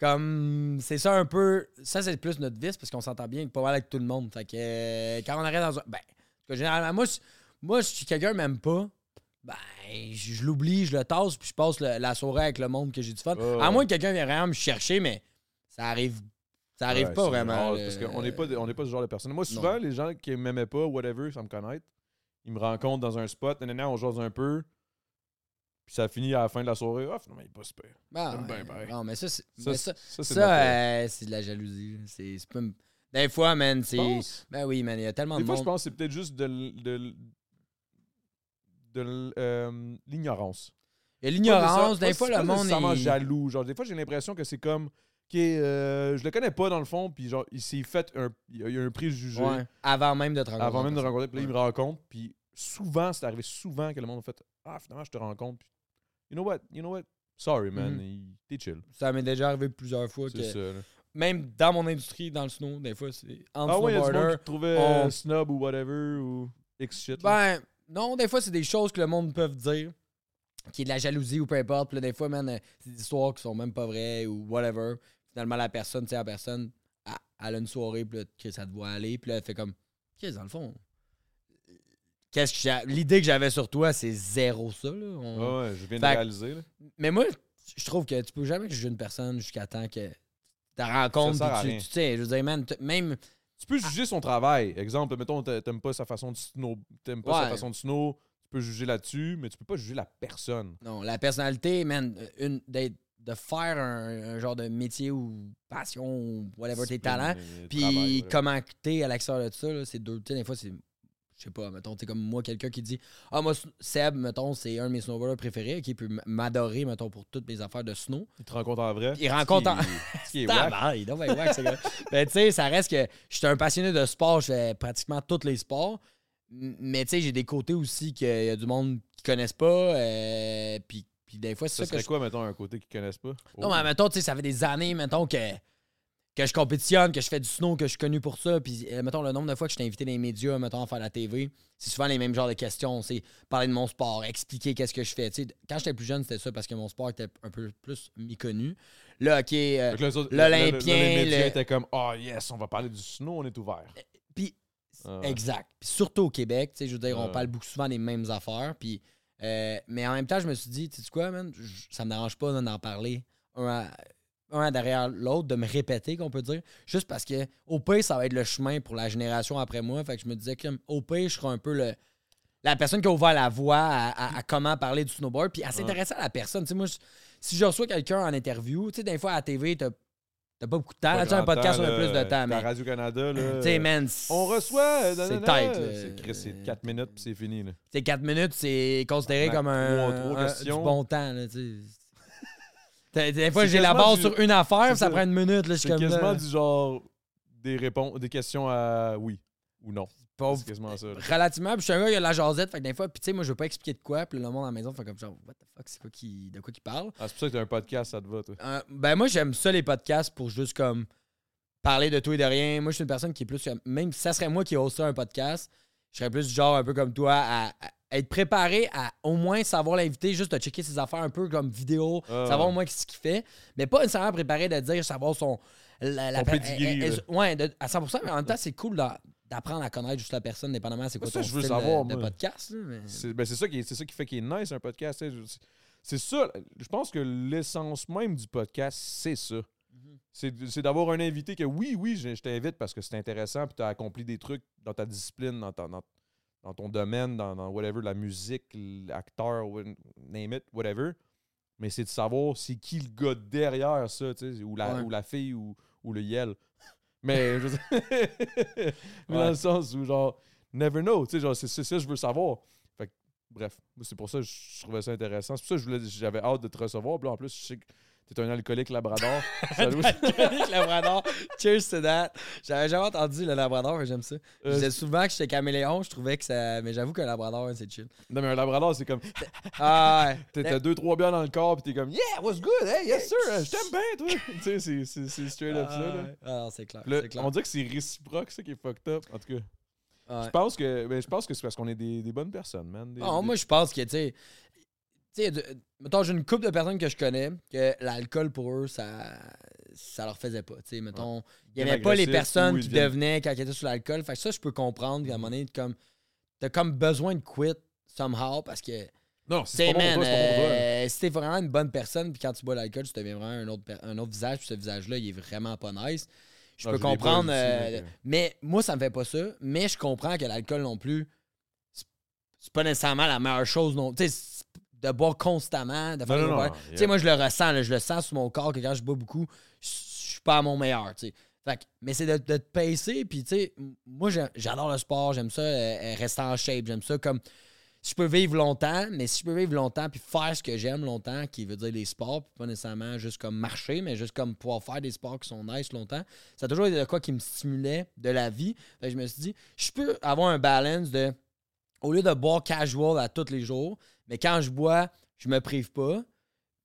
comme, c'est ça un peu. Ça, c'est plus notre vice, parce qu'on s'entend bien pas mal avec tout le monde. Fait que, quand on arrête dans un. Ben, que généralement, moi, moi, si quelqu'un m'aime pas, ben, je, je l'oublie, je le tasse, puis je passe le- la soirée avec le monde que j'ai du fun. Ouais, À moins que quelqu'un vienne vraiment me chercher, mais ça arrive. Ça arrive Ouais, pas vraiment. Parce qu'on n'est pas, de- on n'est pas ce genre de personne. Moi, souvent, les gens qui m'aimaient pas, whatever, sans me connaître, ils me rencontrent dans un spot, nanana, on jase un peu, puis ça finit à la fin de la soirée. Ah, finalement, il est pas super. Ah, J'aime ouais. bien, pareil. Non, mais ça, c'est. Ça, mais ça, ça, c'est Ça, euh, c'est de la jalousie. C'est c'est pas... Des fois, man, c'est. Ben oui, man, il y a tellement Des de fois, monde. je pense que c'est peut-être juste de, de, de euh, l'ignorance. Il y a l'ignorance. Des fois, le monde est. jaloux. Genre, des fois, j'ai l'impression que c'est comme, OK, euh, je le connais pas dans le fond, puis genre, il s'est fait un, il y a- a un préjugé Ouais, avant même de te rencontrer. avant même de rencontrer, puis là, il me rencontre, puis souvent, c'est arrivé souvent que le monde a fait, ah, finalement, je te rencontre, puis you know what, you know what, sorry, man, Mhm. t'es chill. Ça m'est déjà arrivé plusieurs fois que. C'est ça. Même dans mon industrie, dans le snow, des fois, c'est. En Ah ouais, il y a du monde snowboarder. qui te trouvait on- euh, snob ou whatever, ou X shit. là. Ben, non, des fois, c'est des choses que le monde peut dire, qui est de la jalousie ou peu importe. Puis là, des fois, man, euh, c'est des histoires qui sont même pas vraies ou whatever. Finalement, la personne, tu sais, la personne, elle, elle a une soirée, puis là, Chris, ça te voit aller, puis là, elle fait comme, Chris, dans le fond, qu'est-ce que j'ai. L'idée que j'avais sur toi, c'est zéro ça, là. On- ouais, je viens de Fait réaliser. Là. Mais moi, je trouve que tu peux jamais juger une personne jusqu'à temps que puis rien. tu tu sais, je veux dire, man, même. Tu peux juger son travail. Exemple, mettons, t'a- t'aimes pas sa façon de snow, t'aimes pas sa façon de snow, tu peux juger là-dessus, mais tu peux pas juger la personne. Non, la personnalité, man, une, d'être- de faire un, un genre de métier ou passion ou whatever tes talents, puis comment t'es à l'extérieur de ça, là, c'est deux. Tu des fois, c'est. Je sais pas, mettons, t'es comme moi, quelqu'un qui dit Ah, moi, Seb, mettons, c'est un de mes snowboarders préférés, qui peut m'adorer, mettons, pour toutes mes affaires de snow. Il te rencontre en vrai. Il rencontre en- <laughs> Ce qui est- wack. Ben, tu sais, ça reste que je suis un passionné de sport, je fais pratiquement tous les sports. Mais, tu sais, j'ai des côtés aussi qu'il y a du monde qui connaissent pas. euh, puis, puis des fois, c'est Ça ça, que serait je. quoi, mettons, un côté qu'ils connaissent pas? Non, Oh. mais mettons, tu sais, ça fait des années, mettons, que, que je compétitionne, que je fais du snow, que je suis connu pour ça. Puis, euh, mettons, le nombre de fois que je t'ai invité dans les médias, mettons, à faire la TV, c'est souvent les mêmes genres de questions. C'est parler de mon sport, expliquer qu'est-ce que je fais. Quand j'étais plus jeune, c'était ça parce que mon sport était un peu plus méconnu. Là, OK. euh, que là, les autres- l'Olympien, le- étaient comme, oh yes, on va parler du snow, on est ouvert. puis, Ah ouais. Exact. Puis surtout au Québec, tu sais, je veux dire, on Ouais. parle beaucoup souvent des mêmes affaires. Puis, euh, mais en même temps, je me suis dit, tu sais quoi, man, ça me dérange pas d'en parler un, à- un derrière l'autre, de me répéter, qu'on peut dire, juste parce que au pire, ça va être le chemin pour la génération après moi. Fait que je me disais que au pire, je serai un peu le la personne qui a ouvert la voie à, à- à comment parler du snowboard, puis à s'intéresser à la personne. Tu sais, moi, je- si je reçois quelqu'un en interview, tu sais, des fois à la TV, t'as t'as pas beaucoup de temps. Tu un podcast, on a plus de temps. Mais, Radio-Canada, là. <laughs> tu sais, man, On reçoit. euh, c'est tête. C'est Chris, c'est 4 minutes, puis c'est fini. Là. C'est 4 minutes, c'est considéré comme un, bon temps. Là, <laughs> Des fois, j'ai la base sur une affaire, ça, prend une minute. Là, C'est quasiment du genre des réponses, des questions à oui ou non? C'est quasiment ça. Relativement, puis je suis un gars qui a de la jasette, fait que des fois, puis tu sais, moi, je veux pas expliquer de quoi, puis le monde à la maison fait comme genre, what the fuck, c'est quoi qui, de quoi qui parle. Ah, c'est pour ça que t'as un podcast, ça te va, toi. Euh, ben, moi, j'aime ça, les podcasts, pour juste comme parler de tout et de rien. Moi, je suis une personne qui est plus. Même si ça serait moi qui hosterais un podcast, je serais plus genre un peu comme toi à, à être préparé à au moins savoir l'invité, juste de checker ses affaires un peu comme vidéo, Ah. savoir au moins ce qu'il fait, mais pas nécessairement préparé de dire savoir son. La, la- ouais, de- à 100%, mais en même temps, c'est cool d'apprendre à connaître juste la personne, dépendamment c'est quoi Ça, ton je veux style savoir, de, podcast. là, mais- C'est ben, c'est ça, qui est- c'est ça qui fait qu'il est nice, un podcast. C'est ça. Je pense que l'essence même du podcast, c'est ça. Mhm. C'est c'est d'avoir un invité que oui, oui, je, je t'invite parce que c'est intéressant puis tu as accompli des trucs dans ta discipline, dans, ta- dans, dans ton domaine, dans, dans whatever, la musique, l'acteur, name it, whatever. Mais c'est de savoir c'est qui le gars derrière ça, tu sais, ou la, Ouais. ou la fille ou, ou le yel. Mais, je veux dire- mais <laughs> dans le sens où, genre, never know, tu sais, genre, c'est ça que je veux savoir. Fait que, bref, c'est pour ça que je trouvais ça intéressant. C'est pour ça que je voulais- j'avais hâte de te recevoir. Puis là, en plus, je sais que T'es un alcoolique labrador. <laughs> Salut. Alcoolique Labrador. <laughs> Cheers to that. J'avais jamais entendu le Labrador, j'aime ça. Je Euh, disais souvent que j'étais caméléon, je trouvais que ça. Mais j'avoue qu'un Labrador, c'est chill. non, mais un labrador, c'est comme. Ah ouais. <laughs> T'as deux, trois bières dans le corps, puis t'es comme, yeah, what's good, hey, yes, sir, je t'aime bien, toi. tu sais, c'est- straight up ça, là. Ah. Ah, c'est clair. On dirait que c'est réciproque, ça qui est fucked up. En tout cas, Ouais. je pense que, ben, je pense que c'est parce qu'on est des, des bonnes personnes, man. Des- Non, des- moi, je pense que, tu sais. Sais, mettons, j'ai une couple de personnes que je connais que l'alcool pour eux, ça, ça leur faisait pas. Tu sais, mettons, il n'y avait pas les personnes qui devenaient quand ils étaient sur l'alcool. Fait que ça, je peux comprendre qu'à un moment donné, comme, t'as comme besoin de quit somehow parce que, Non, c'est pas bon toi, pas toi. euh, si t'es vraiment une bonne personne, puis quand tu bois l'alcool, tu deviens vraiment un autre, per- un autre visage, puis ce visage-là, il est vraiment pas nice. Je peux je comprendre. euh, mais moi, ça me fait pas ça. Mais je comprends que l'alcool non plus, c'est- pas nécessairement la meilleure chose. non Tu sais, de boire constamment, de faire Non, des non, boires- non, Tu yeah. sais, moi, je le ressens, là, je le sens sur mon corps que quand je bois beaucoup, je suis pas à mon meilleur. tu sais. Fait que- mais c'est de, de te pacer, puis tu sais, moi, j'adore le sport, j'aime ça, euh, euh, rester en shape, j'aime ça comme. Si je peux vivre longtemps, mais si je peux vivre longtemps puis faire ce que j'aime longtemps, qui veut dire les sports, puis pas nécessairement juste comme marcher, mais juste comme pouvoir faire des sports qui sont nice longtemps, ça a toujours été de quoi qui me stimulait de la vie. Fait que je me suis dit, je peux avoir un balance de, au lieu de boire casual à tous les jours, mais quand je bois, je me prive pas,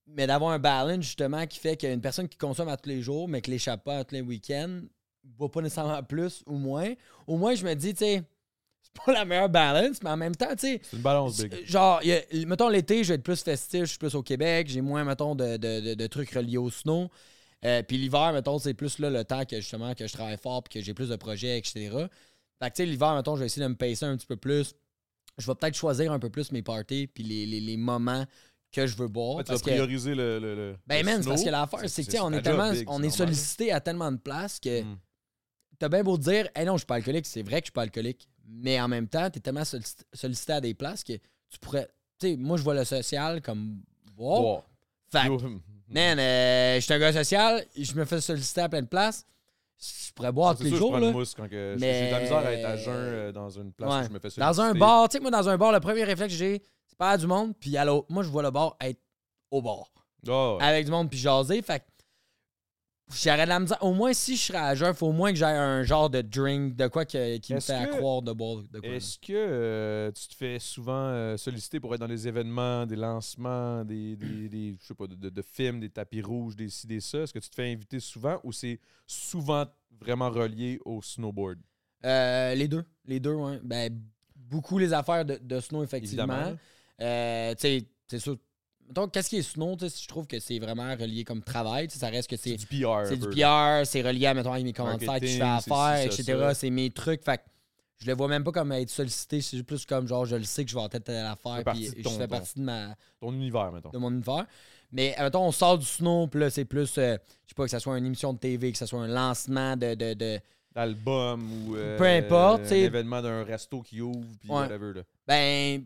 mais d'avoir un balance justement qui fait qu'une personne qui consomme à tous les jours, mais qui l'échappe pas à tous les week-ends, boit pas nécessairement plus ou moins. Au moins, je me dis, tu sais, c'est pas <laughs> la meilleure balance, mais en même temps, tu sais, C'est une balance big. Genre, a- mettons l'été, je vais être plus festif, je suis plus au Québec, j'ai moins, mettons, de, de- de- de trucs reliés au snow. Euh, puis l'hiver, mettons, c'est plus là le temps que justement que je travaille fort puis que j'ai plus de projets, etc. Fait que tu sais, l'hiver, mettons, je vais essayer de me pacer un petit peu plus. Je vais peut-être choisir un peu plus mes parties puis les, les- les moments que je veux boire. Ouais, tu vas parce que, prioriser le. le, le- ben man, parce que l'affaire, c'est que on est tellement, big, on est sollicité à tellement de places que Mm. t'as bien beau dire, hey non, je suis pas alcoolique, c'est vrai que je suis pas alcoolique, mais en même temps, t'es tellement sollicité, à des places que tu pourrais. Tu sais, moi, je vois le social comme boire. Wow. Fait que, Yo, man, euh, je suis un gars social, je me fais solliciter à plein de places. Je pourrais boire tous C'est les sûr, je jours. prends Là. une mousse quand que Mais- j'ai de la misère à être à jeun euh, dans une place Ouais. où je me fais Dans un bar, tu sais, moi, dans un bar, le premier réflexe que j'ai, c'est pas à du monde, puis à l'autre. Moi, je vois le bar être au bar. Ah, ouais. avec du monde puis jaser. Fait que j'aurais de la misère. Au moins, si je serais à jeun, faut au moins que j'aie un genre de drink, de quoi que- qui me fait que- croire de boire de quoi. Est-ce que euh, tu te fais souvent euh, solliciter pour être dans des événements, des lancements, des, des, des- je sais pas, de, de- de films, des tapis rouges, des ci, des ça? Est-ce que tu te fais inviter souvent ou c'est souvent vraiment relié au snowboard? Euh, les deux. Les deux, ouais. Ben, beaucoup les affaires de, de snow, effectivement. Euh, tu sais, c'est sûr. Mettons, qu'est-ce qui est snow? tu sais, Je trouve que c'est vraiment relié comme travail. tu sais, Ça reste que C'est c'est. du PR. C'est du. PR, c'est relié à, mettons, mes commanditaires que je fais ça, etc. C'est mes trucs. Fait je le vois même pas comme être sollicité. C'est plus comme genre, je le sais que je vais en tête à l'affaire. Puis je fais partie de ma, Ton univers, mettons. de mon univers. Mais mettons, on sort du snow, puis là, c'est plus, euh, je sais pas, que ce soit une émission de TV, que ce soit un lancement de. de, D'album ou euh, Peu importe, un événement d'un resto qui ouvre, puis whatever. Là. ben,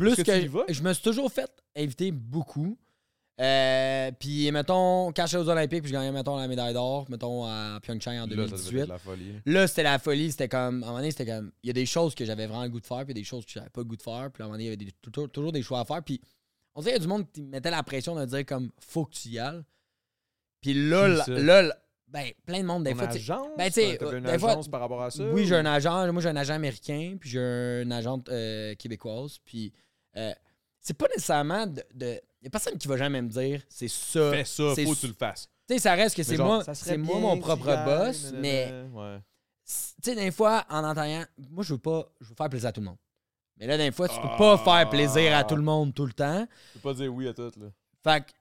plus que. vas? Je me suis toujours fait inviter beaucoup. Euh, puis, mettons, quand aux Olympiques, puis je gagnais, mettons, la médaille d'or, mettons, à Pyeongchang en Là, ça devait 2018. être la folie. Là, c'était la folie. C'était comme, à un moment donné, c'était comme, il y a des choses que j'avais vraiment le goût de faire, puis des choses que j'avais pas le goût de faire. Puis à un moment donné, il y avait des- toujours, toujours des choix à faire. Puis on dirait qu'il y a du monde qui mettait la pression de dire comme, faut que tu y ailles. Puis là, là, là, là, ben, plein de monde, des Ton fois, tu sais, agence? ben, tu sais, T'avais une des fois- agence par rapport à ça? oui, j'ai un agent. Moi, j'ai un agent américain, puis j'ai un agent euh, québécoise. Puis euh, c'est pas nécessairement de. de- y a personne qui va jamais me dire c'est ça. Fais ça, faut que tu le fasses. Tu sais, ça reste que c'est moi, c'est moi mon propre boss, nanana. mais Ouais. tu sais, des fois, en entendant, moi, je veux pas, je veux faire plaisir à tout le monde. Mais là, des fois, tu peux Ah. pas faire plaisir à tout le monde tout le temps. Tu peux pas dire oui à tout, là. Fait que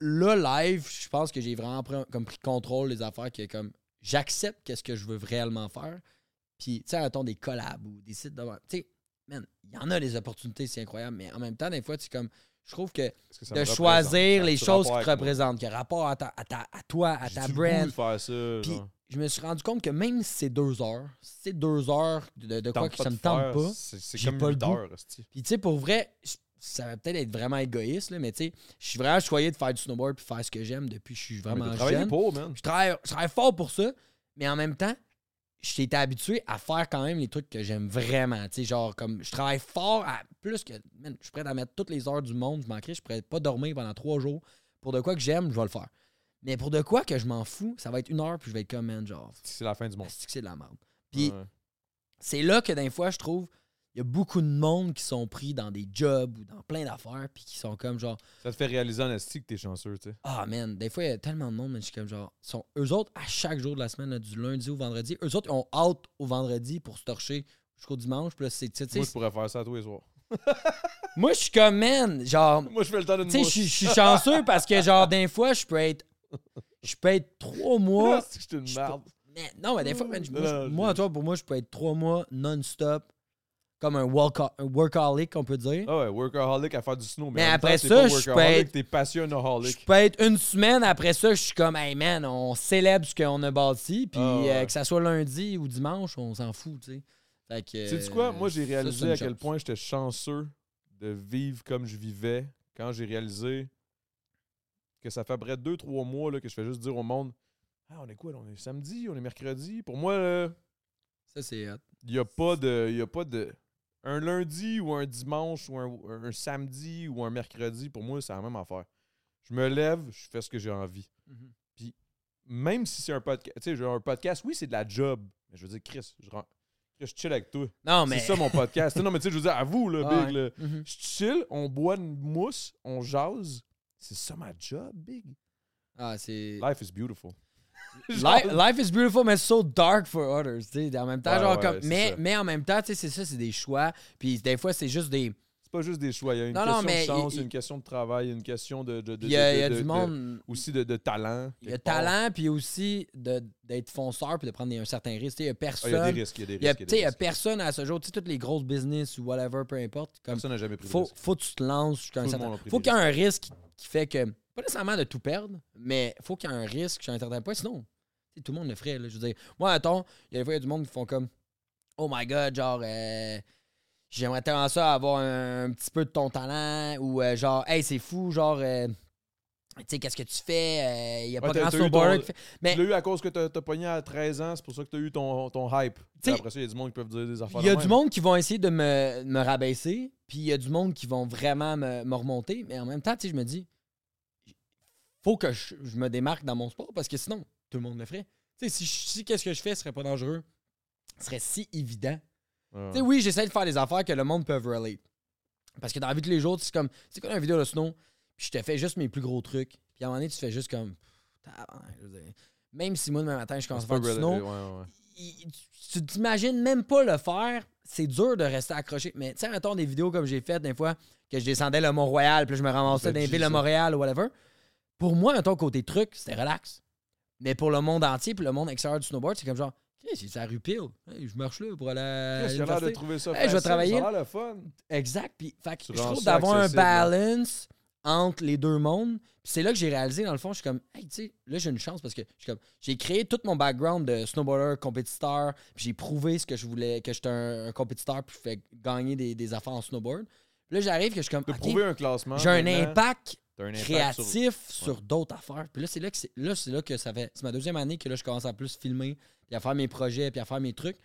là, live, je pense que j'ai vraiment pris, comme pris contrôle des affaires que comme j'accepte qu'est-ce que je veux réellement faire. Puis, tu sais, mettons des collabs ou des sites de vente. Tu sais, man, il y en a des opportunités, c'est incroyable. Mais en même temps, des fois, c'est comme, je trouve que de choisir les choses qui te représentent, qui ont rapport à, ta- à, ta- à toi, à ta brand. faire ça, Puis, genre? je me suis rendu compte que même si c'est deux heures, si c'est deux heures de, de quoi que ça me tente faire, pas. C'est comme pas le 8 goût. heures, hostie. Puis tu sais, pour vrai, ça va peut-être être vraiment égoïste, là, mais tu sais, je suis vraiment choyé de faire du snowboard puis faire ce que j'aime depuis que je suis vraiment jeune. pour, man. Je travaille, je travaille fort pour ça, mais en même temps, été habitué à faire quand même les trucs que j'aime vraiment. Tu sais, genre, comme je travaille fort à plus que. man, je suis prêt à mettre toutes les heures du monde, je manquerais, je pourrais pas dormir pendant trois jours Pour de quoi que j'aime, je vais le faire. Mais pour de quoi que je m'en fous, ça va être une heure, puis je vais être comme, man, genre, C'est la fin du monde. c'est de la merde. Puis Ouais. c'est là que des fois, je trouve, il y a beaucoup de monde qui sont pris dans des jobs ou dans plein d'affaires, puis qui sont comme genre, Ça te fait réaliser en esti que t'es chanceux, tu sais. ah man, des fois, il y a tellement de monde, mais je suis comme genre, sont, eux autres, à chaque jour de la semaine, là, du lundi au vendredi, eux autres, ils ont out au vendredi pour se torcher jusqu'au dimanche, puis là, c'est, Moi, je pourrais faire ça tous les soirs. <laughs> moi, je suis comme, man, genre, Moi, je fais le temps d'une tu sais, je suis- chanceux parce que, genre, des fois, je peux être, je peux être trois mois, <laughs> C'est que je suis une merde. mais non, mais des fois, man, moi, toi, pour moi, je peux être trois mois non-stop, comme un, workaholic, on peut dire. Ah ouais, workaholic à faire du snow. Mais, après temps, ça, pas je peux être- T'es passionaholic. Je peux être une semaine après ça, je suis comme, hey man, on célèbre ce qu'on a bâti, puis Ah ouais. euh, que ça soit lundi ou dimanche, on s'en fout, tu sais. Fait que. Sais-tu quoi? Moi, j'ai réalisé à quel chance. point j'étais chanceux de vivre comme je vivais quand j'ai réalisé que ça fait après deux, trois mois là, que je fais juste dire au monde Ah, on est quoi? là? On est samedi, on est mercredi. Pour moi, là, Ça, c'est hot. il n'y a pas de. Il y a pas de. Un lundi ou un dimanche ou un, un samedi ou un mercredi, pour moi, c'est la même affaire. Je me lève, je fais ce que j'ai envie. Même si c'est un podcast, tu sais, un podcast, oui, c'est de la job. Mais je veux dire, Chris, je, je chill avec toi. Non, mais. C'est ça mon podcast. <laughs> non, mais tu sais, je veux dire, à vous, là. Big, là. Mhm. Je chill, on boit une mousse, on jase. C'est ça ma job, Big. Ah, c'est. Life is beautiful. <laughs> Life, life is beautiful, mais so dark for others. En même temps, Ouais, genre ouais, comme. Mais, mais en même temps, c'est ça, c'est des choix. Puis des fois, c'est juste des. C'est pas juste des choix. Il y a une Non, question de chance, il- une question de travail, une question de. de, de- Il y a, de- il y a de- du de- monde. aussi de, de talent. Il y a talent, puis aussi de- d'être fonceur, puis de prendre des- un certain risque. Il y a Ah, personne. il y a des risques. Il y a des Il y a, risques. il y a il y personne à ce jour, tu sais, toutes les grosses business ou whatever, peu importe. Comme, Personne n'a jamais pris de faut, risque. faut que tu te lances jusqu'à un certain Faut qu'il y ait un risque qui fait que, pas nécessairement de tout perdre, mais faut qu'il y ait un risque jusqu'à un certain point. Sinon, tu tout le monde le ferait. Là, je veux dire, moi, attends, il y a des fois, il y a du monde qui font comme Oh my god, genre, euh, j'aimerais tellement ça avoir un, un petit peu de ton talent, ou euh, genre, hey, c'est fou, genre, euh, tu sais, qu'est-ce que tu fais? Il y a Ouais, pas grand snowboarder fait. Mais Tu l'as eu à cause que t'as as pogné à 13 ans, c'est pour ça que t'as eu ton, ton hype. T'sais, après ça, il y a du monde qui peuvent dire des affaires Il y a du même. monde qui vont essayer de me, me rabaisser, puis il y a du monde qui vont vraiment me, me remonter, mais en même temps, tu sais, je me dis, faut que je, je me démarque dans mon sport parce que sinon, tout le monde le ferait. Tu sais, si, qu'est-ce que je fais serait pas dangereux, ce serait si évident. Tu sais, oui, j'essaie de faire des affaires que le monde peut relate. Parce que dans la vie de tous les jours, c'est comme, c'est comme une vidéo de snow, puis je te fais juste mes plus gros trucs, puis à un moment donné, tu fais juste comme, même si moi, demain matin, je commence à faire du snow, ouais, ouais. il- tu t'imagines même pas le faire. C'est dur de rester accroché. Mais tu sais, mettons des vidéos comme j'ai fait des fois, que je descendais le Mont-Royal, puis je me ramassais fait dans les villes de. Montréal ou whatever. Pour moi, mettons, côté truc, c'était relax. Mais pour le monde entier, puis le monde extérieur du snowboard, c'est comme genre, c'est la rue Peel. Hey, je marche là pour aller à l'air de trouver ça Hey, je vais travailler. Ça a le fun. Exact. Puis, fait je trouve ça d'avoir un balance entre les deux mondes. Puis c'est là que j'ai réalisé, dans le fond, je suis comme, hey, tu sais, là, j'ai une chance parce que j'ai créé tout mon background de snowboarder, compétiteur, puis j'ai prouvé ce que je voulais, que j'étais un, un compétiteur, puis je fais gagner des, des affaires en snowboard. Là, j'arrive que je suis comme, De OK, prouver un classement. j'ai un impact un créatif sur- sur, d'autres affaires. Puis là, c'est là que c'est là, c'est là que ça fait. C'est ma deuxième année que là, je commence à plus filmer, puis à faire mes projets, puis à faire mes trucs.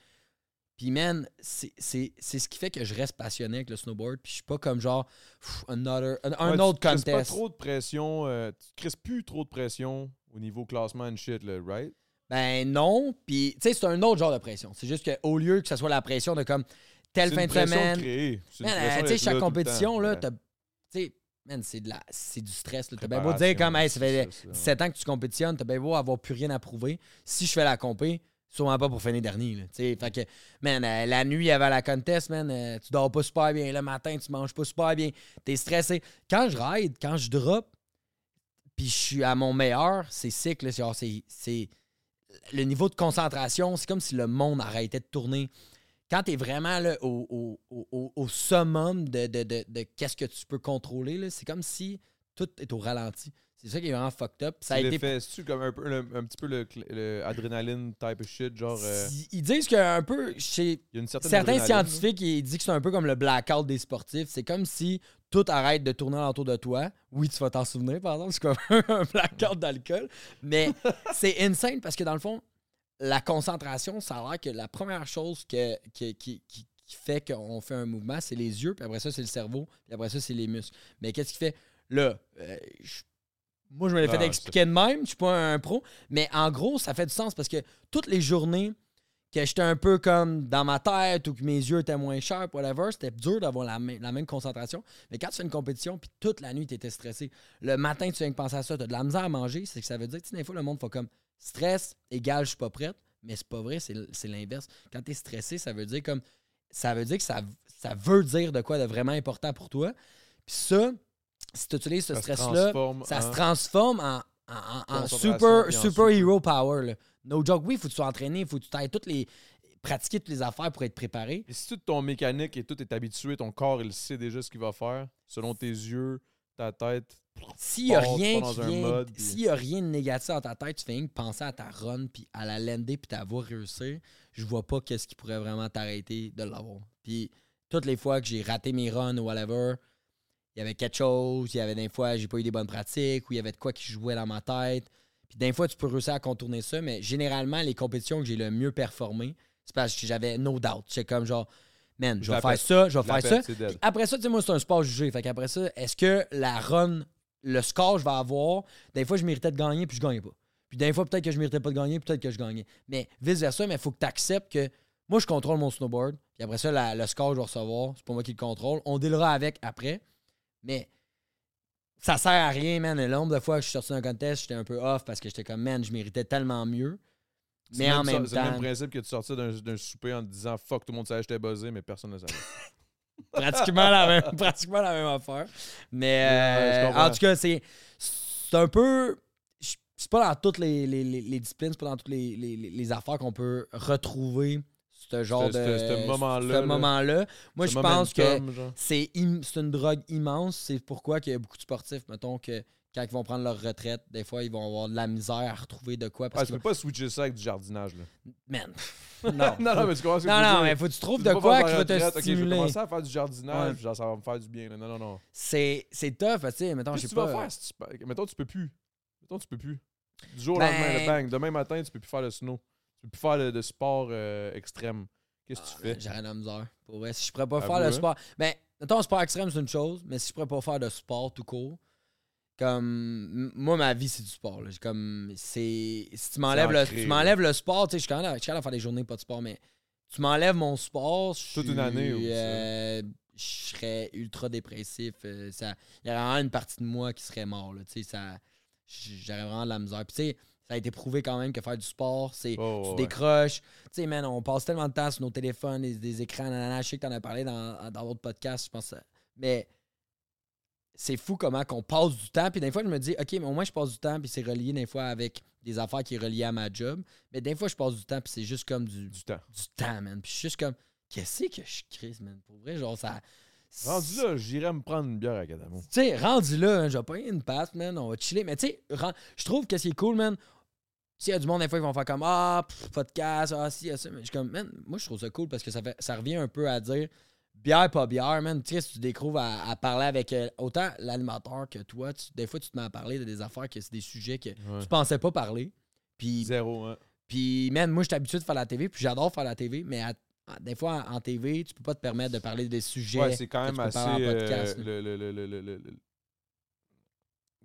Puis man, c'est c'est- c'est ce qui fait que je reste passionné avec le snowboard. Puis je suis pas comme genre pff, another, un, un Ouais, autre tu crisses pas contest. trop de pression. euh, tu crises plus trop de pression au niveau classement and shit, là, right? Ben non. Puis tu sais, c'est un autre genre de pression. C'est juste qu'au lieu que ce soit la pression de comme telle fin une de semaine. Man, pression tu sais, d'être chaque compétition, là, Ouais. t'as. Man, c'est de la. C'est du stress. T'as bien beau dire comme hey, ça fait c'est ça, 17 ans que tu compétitionnes, t'as bien beau avoir plus rien à prouver. Si je fais la compé, sûrement pas pour finir dernier. Là, t'sais. fait que, man, euh, la nuit avant la contest, man, euh, tu dors pas super bien. Le matin, tu manges pas super bien. T'es stressé. Quand je ride, quand je drop, puis je suis à mon meilleur, c'est c'est- c'est le niveau de concentration, c'est comme si le monde arrêtait de tourner. Quand tu es vraiment là, au, au- au- au- summum de, de, de- de qu'est-ce que tu peux contrôler, c'est comme si tout est au ralenti. C'est ça qui est vraiment fucked up. Ça a été C'est-tu comme un, peu, le- un petit peu le, le adrénaline type of shit, genre. euh, Ils disent qu'un peu, chez Il y a une certaine certains scientifiques, ils disent que c'est un peu comme le blackout des sportifs. C'est comme si tout arrête de tourner autour de toi. Oui, tu vas t'en souvenir, par exemple, c'est comme <laughs> un blackout d'alcool. Mais <laughs> c'est insane parce que dans le fond, la concentration, ça a l'air que la première chose que, que- qui, qui- qui fait qu'on fait un mouvement, c'est les yeux, puis après ça, c'est le cerveau, puis après ça, c'est les muscles. Mais qu'est-ce qui fait? Là, euh, je moi, je me l'ai fait Ah, expliquer de même. Je suis pas un pro. Mais en gros, ça fait du sens parce que toutes les journées que j'étais un peu comme dans ma tête ou que mes yeux étaient moins sharp, whatever, c'était dur d'avoir la, même- la même concentration. Mais quand tu fais une compétition, puis toute la nuit, tu étais stressé, le matin, tu viens de penser à ça, tu as de la misère à manger, c'est que ça veut dire, tu sais, des fois, le monde fait comme stress égale je suis pas prête, mais c'est pas vrai, c'est l'inverse. Quand tu es stressé, ça veut dire comme ça veut dire que ça, ça veut dire de quoi de vraiment important pour toi. Puis ça, si tu utilises ce stress-là, ça se transforme en, en- en- en Concentration, super, super hero power. là. No joke, oui, il faut que tu sois entraîné, il faut que tu ailles toutes les. pratiquer toutes les affaires pour être préparé. Et si tout ton mécanique et tout est habitué, ton corps, il sait déjà ce qu'il va faire, selon tes yeux, ta tête. S'il n'y a rien qui vient. puis- S'il y a rien de négatif dans ta tête, tu fais rien que penser à ta run, puis à la lander, puis ta voix réussir, je vois pas qu'est-ce qui pourrait vraiment t'arrêter de l'avoir. Puis toutes les fois que j'ai raté mes runs ou whatever, il y avait quelque chose, il y avait des fois j'ai pas eu des bonnes pratiques, ou il y avait de quoi qui jouait dans ma tête. Puis des fois, tu peux réussir à contourner ça, mais généralement, les compétitions que j'ai le mieux performé, c'est parce que j'avais no doubt. C'est comme genre, man, je vais faire ça, je vais faire ça. Puis Après ça, tu sais, moi, c'est un sport jugé. Fait qu'après ça, est-ce que la run, le score que je vais avoir, des fois, je méritais de gagner, puis je gagnais pas. Puis des fois, peut-être que je méritais pas de gagner, peut-être que je gagnais. Mais vice-versa, mais il faut que tu acceptes que moi, je contrôle mon snowboard. Puis après ça, la- le score que je vais recevoir, c'est pas moi qui le contrôle. On dealera avec après. Mais ça sert à rien, man. Le nombre de fois que je suis sorti d'un contest, j'étais un peu off parce que j'étais comme, man, je méritais tellement mieux. Mais en ça- même C'est le même temps, principe que tu sortais d'un souper en te disant fuck, tout le monde savait que j'étais buzzé, mais personne ne savait. <laughs> pratiquement, la même, <laughs> pratiquement la même affaire. Mais euh, en tout cas, c'est c'est un peu. C'est pas dans toutes les, les, les- les disciplines, c'est pas dans toutes les, les- les- les affaires qu'on peut retrouver ce genre de. ce- ce moment-là. Moi, je pense que im- c'est une drogue immense. C'est pourquoi qu'il y a beaucoup de sportifs, mettons, que quand ils vont prendre leur retraite, des fois, ils vont avoir de la misère à retrouver de quoi. Ah, Parce tu que, peux pas switcher ça avec du jardinage. Là. man, <laughs> non. non, non, mais tu comprends ce que non, non, dire? mais faut que tu trouves Tu de quoi qui va te retraite, ok, je vais stimuler. commencer à faire du jardinage, Ouais. genre ça va me faire du bien. là. Non, non, non. C'est c'est tough, tu sais, mettons, je sais tu vas pas. faire si tu peux- Mettons, tu peux plus. Mettons, tu peux plus. Du jour au Ben- lendemain, le bang. Demain matin, tu peux plus faire le snow. Tu peux plus faire de, sport euh, extrême. Qu'est-ce que Ah, tu fais? J'aurais de la misère. Pour vrai, si je pourrais pas faire le hein? sport. Ben, mettons, sport extrême, c'est une chose, mais si je pourrais pas faire de sport tout court, comme. Moi, ma vie, c'est du sport. là. Comme. C'est. Si tu m'enlèves le, tu m'enlèves le sport, tu sais, je suis quand même je suis capable de faire des journées pas de sport, mais tu m'enlèves mon sport. je Toute une année, ou euh, Je serais ultra dépressif. euh, ça- Il y aurait vraiment une partie de moi qui serait mort. là, Tu sais, ça. J'aurais vraiment de la misère. Puis, tu sais, ça a été prouvé quand même que faire du sport, c'est Oh, tu ouais. décroches. Tu sais, man, on passe tellement de temps sur nos téléphones, des, des écrans, nanana. Je sais que t'en as parlé dans, dans d'autres podcasts, je pense. Mais c'est fou comment qu'on passe du temps. Puis des fois, je me dis, OK, mais au moins, je passe du temps, puis c'est relié des fois avec des affaires qui est reliées à ma job. Mais des fois, je passe du temps, puis c'est juste comme du, du Du temps. temps, man. Puis je suis juste comme, qu'est-ce que je crise, man? Pour vrai, genre, ça. Rendu là, j'irais me prendre une bière à Cadamo. Tu sais, rendu là, hein, je vais pas une passe, man. On va chiller. Mais tu sais, je trouve que ce qui est cool, man. S'il y a du monde, des fois, ils vont faire comme Ah, pff, podcast, ah, si, ah, ça. Mais je suis comme, man, moi, je trouve ça cool parce que ça, fait, ça revient un peu à dire bière, pas bière, man. Tu sais, si tu découvres à, à parler avec euh, autant l'animateur que toi, tu- des fois, tu te mets à parler de des affaires que c'est des sujets que Ouais. tu pensais pas parler. Puis, Zéro, hein. puis man, moi, je suis habitué de faire la TV, puis j'adore faire la TV, mais à- à- des fois, en, en TV, tu peux pas te permettre de parler des sujets. Ouais, c'est quand que même tu peux assez. euh, le, le, le,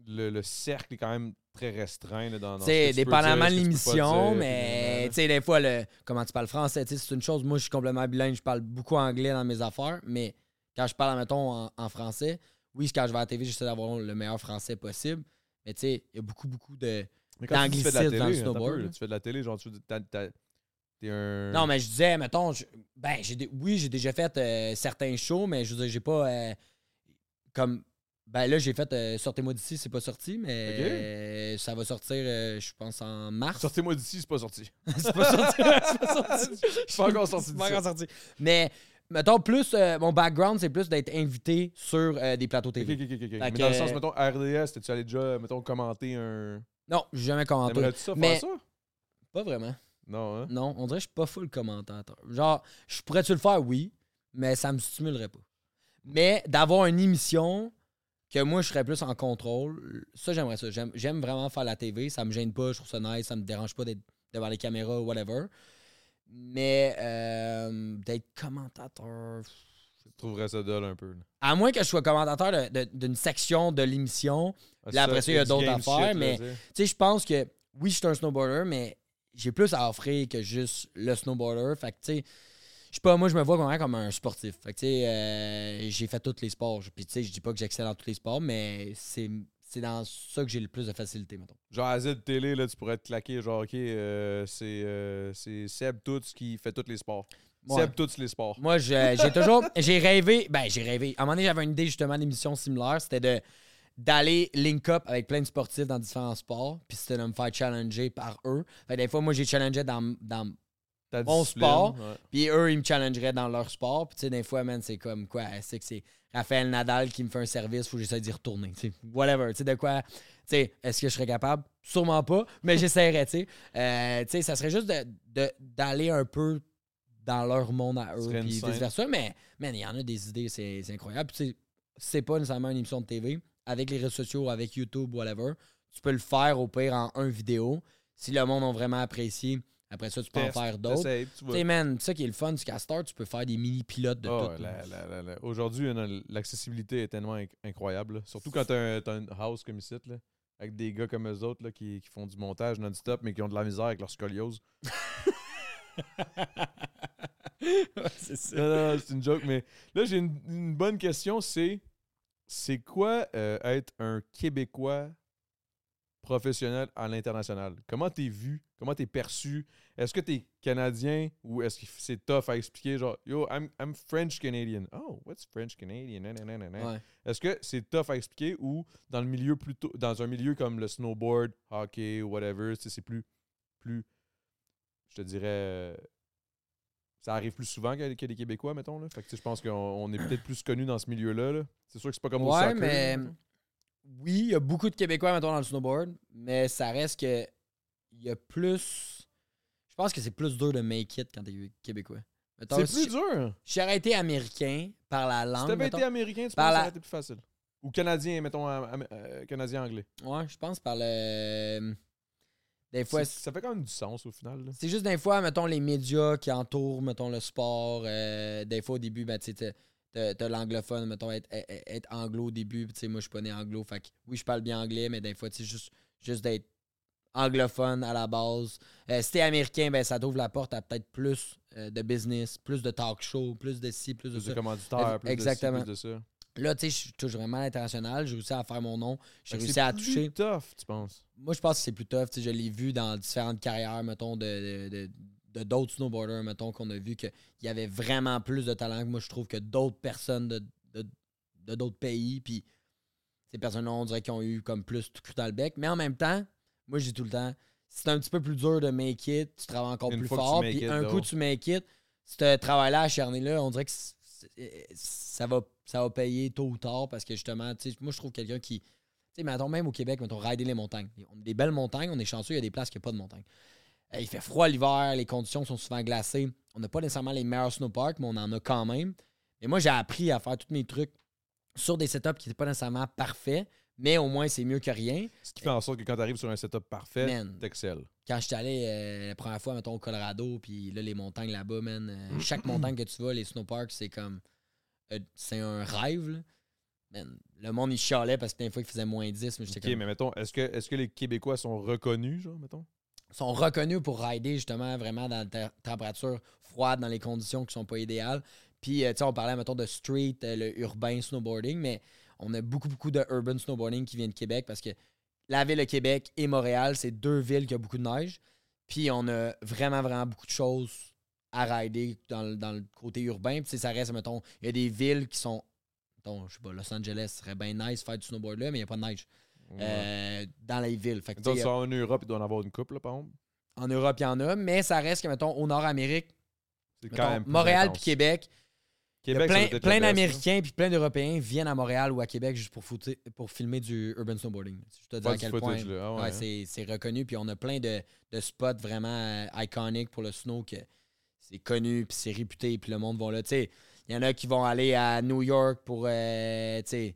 le, le, le, le- le- le cercle est quand même très restreint là, dans, dans sais, dépendamment de l'émission, mais tu sais, des fois, le, comment tu parles français, c'est une chose. Moi, je suis complètement bilingue, je parle beaucoup anglais dans mes affaires, mais quand je parle, mettons, en, en français, oui, quand je vais à la TV, j'essaie d'avoir le meilleur français possible, mais tu sais, il y a beaucoup, beaucoup de. Mais quand tu fais de la d'anglicisme dans le télé, un snowboard, peu, là. là, tu fais de la télé, genre, tu t'es un. Non, mais je disais, mettons, je- ben, j'ai oui, j'ai déjà fait euh, certains shows, mais je veux dire, j'ai pas. euh, comme. Ben là, j'ai fait euh, Sortez-moi d'ici, c'est pas sorti, mais Ok. euh, ça va sortir, euh, je pense, en mars. Sortez-moi d'ici, c'est pas sorti. <laughs> c'est pas sorti. c'est pas sorti. <laughs> C'est pas encore sorti C'est d'ici. pas encore sorti. Mais, mettons, plus, euh, mon background, c'est plus d'être invité sur euh, des plateaux Ok, TV. ok, ok, ok. ok. Fait Mais que- dans le sens, mettons, RDS, t'es-tu allé déjà, mettons, commenter un. Non, j'ai jamais commenté. T'aimerais-tu ça Mais- faire ça? Pas vraiment. Non, hein? Non, on dirait que je suis pas full commentateur. Genre, je pourrais-tu le faire? Oui, mais ça me stimulerait pas. Mais d'avoir une émission que moi, je serais plus en contrôle, ça, j'aimerais ça. J'aime vraiment faire la TV. Ça me gêne pas, je trouve ça nice, ça me dérange pas d'être devant les caméras ou whatever. Mais euh, d'être commentateur, je Tu trouverais ça dull un peu. là. À moins que je sois commentateur d'une section de l'émission. Ah, Là, après ça, il y a d'autres affaires, shit, mais- tu sais. Tu sais, je pense que oui, je suis un snowboarder, mais j'ai plus à offrir que juste le snowboarder. Fait que, tu sais, je sais pas, moi, je me vois vraiment comme un sportif. Fait que, tu sais, euh, j'ai fait tous les sports. Puis, tu sais, je dis pas que j'excelle dans tous les sports, mais c'est c'est dans ça que j'ai le plus de facilité, mettons. Genre, à Z télé, là, tu pourrais te claquer, genre, OK, euh, c'est euh, c'est Seb Toots qui fait tous les sports. Ouais. Seb Toots les sports. Moi, <laughs> j'ai toujours. J'ai rêvé. Ben, j'ai rêvé. À un moment donné, j'avais une idée justement d'émission similaire. C'était de d'aller link up avec plein de sportifs dans différents sports. Puis c'était de me faire challenger par eux. Fait que des fois, moi, j'ai challengé dans, dans Mon sport. Puis eux, ils me challengeraient dans leur sport. Puis tu sais, des fois, man, c'est comme quoi, c'est que c'est Raphaël Nadal qui me fait un service, faut que j'essaie d'y retourner. tu sais. Whatever. Tu sais, de quoi. Tu sais, est-ce que je serais capable? Sûrement pas, mais <laughs> j'essaierais, tu sais. Euh, tu sais, ça serait juste de- de- d'aller un peu dans leur monde à eux, puis vice-versa. Mais, man, il y en a des idées, c'est c'est incroyable. Puis tu sais, c'est pas nécessairement une émission de TV. Avec les réseaux sociaux, avec YouTube, whatever, tu peux le faire au pire en un vidéo. Si le monde a vraiment apprécié, après ça, tu peux en faire d'autres. tu Tu sais, man, ça qui est le fun du castor, tu peux faire des mini-pilotes de Ah, tout. Aujourd'hui, l'accessibilité est tellement inc- incroyable. là. Surtout quand t'as un, t'as une house comme ici, là, avec des gars comme eux autres là, qui, qui font du montage non-stop, mais qui ont de la misère avec leur scoliose. <laughs> c'est ça. Non, non, non, c'est une joke, mais là, j'ai une, une bonne question, c'est c'est quoi euh, être un Québécois professionnel à l'international? Comment t'es vu? Comment t'es perçu? Est-ce que t'es Canadien ou est-ce que c'est tough à expliquer? Genre, yo, I'm, I'm French Canadian. Oh, what's French Canadian? Ouais. Est-ce que c'est tough à expliquer ou dans le milieu plutôt dans un milieu comme le snowboard, hockey, whatever, c'est plus plus je te dirais ça arrive plus souvent y a des Québécois, mettons. Là. Fait que, je pense qu'on on est peut-être plus connus dans ce milieu-là. là. C'est sûr que c'est pas comme au soccer. mais- là, mettons. Oui, il y a beaucoup de Québécois, mettons, dans le snowboard, mais ça reste que. Il y a plus. Je pense que c'est plus dur de make it quand t'es Québécois. C'est si plus dur. si j'aurais été américain par la Si langue. t'avais mettons- été américain, tu penses que ça aurait été plus facile. Ou canadien, mettons, euh, canadien-anglais. Ouais, je pense par le. Des fois, Ça fait quand même du sens au final. C'est juste des fois, mettons, les médias qui entourent, mettons, le sport. euh, des fois, au début, ben, tu t'as- l'anglophone, mettons, être, être- être anglo au début. puis Tu sais, moi, je suis pas né anglo. Fait que oui, je parle bien anglais, mais des fois, tu sais, juste, juste d'être anglophone à la base. Euh, si t'es américain, ben, ça t'ouvre la porte à peut-être plus euh, de business, plus de talk show, plus de ci, plus de Plus de ça. commanditaires, plus Exactement. de ci, plus de ça. Là, tu sais, je suis toujours vraiment à l'international. J'ai réussi à faire mon nom. J'ai Fait que réussi c'est à plus toucher. tough, tu penses? Moi, je pense que c'est plus tough. Je l'ai vu dans différentes carrières, mettons, de, de, de- de d'autres snowboarders, mettons, qu'on a vu qu'il y avait vraiment plus de talent que moi, je trouve, que d'autres personnes de, de, de d'autres pays. Puis ces personnes-là, on dirait qu'ils ont eu comme plus tout cru dans le bec. Mais en même temps, moi, je dis tout le temps, c'est un petit peu plus dur de make it, tu travailles encore Une plus fort. Puis un though. coup, tu make it, ce travail-là acharné-là, on dirait que ça va, ça va payer tôt ou tard parce que justement, moi, je trouve quelqu'un qui. Tu sais, mettons, même au Québec, mettons, rider les montagnes. On a des belles montagnes, on est chanceux, il y a des places qui n'ont pas de montagnes. Euh, il fait froid l'hiver, les conditions sont souvent glacées. On n'a pas nécessairement les meilleurs snowparks, mais on en a quand même. Et moi, j'ai appris à faire tous mes trucs sur des setups qui n'étaient pas nécessairement parfaits, mais au moins, c'est mieux que rien. Ce qui fait en sorte que quand tu arrives sur un setup parfait, t'excelles. Quand je suis allé euh, la première fois, mettons, au Colorado, puis là, les montagnes là-bas, man, euh, chaque montagne que tu vas, les snowparks, c'est comme. euh, c'est un rêve, là. Man, le monde, il chialait parce que des fois, il faisait moins 10, mais j'étais Ok, comme. mais mettons, est-ce que, est que les Québécois sont reconnus, genre, mettons? sont reconnus pour rider justement vraiment dans la température froide, dans les conditions qui sont pas idéales. Puis, euh, tu sais, on parlait, mettons, de street, euh, le urbain snowboarding, mais on a beaucoup, beaucoup de urban snowboarding qui vient de Québec parce que la ville de Québec et Montréal, c'est deux villes qui ont beaucoup de neige. Puis, on a vraiment, vraiment beaucoup de choses à rider dans, le- dans le côté urbain. Puis, ça reste, mettons, il y a des villes qui sont. Mettons, je sais pas, Los Angeles serait bien nice de faire du snowboard là, mais il n'y a pas de neige Ouais. euh, dans les villes. Fait que, ça, en Europe, il doit en avoir une couple, là, par exemple. en Europe, il y en a, mais ça reste que, mettons, au Nord-Amérique, Montréal puis Québec, Québec, plein, d'Américains puis plein d'Européens viennent à Montréal ou à Québec juste pour, pour filmer du urban snowboarding. Je te dis à quel point. Ah ouais, ouais, hein. c'est, reconnu. Puis on a plein de, de spots vraiment euh, iconiques pour le snow que c'est connu puis c'est réputé puis le monde va là. Tu sais, il y en a qui vont aller à New York pour, euh, tu sais,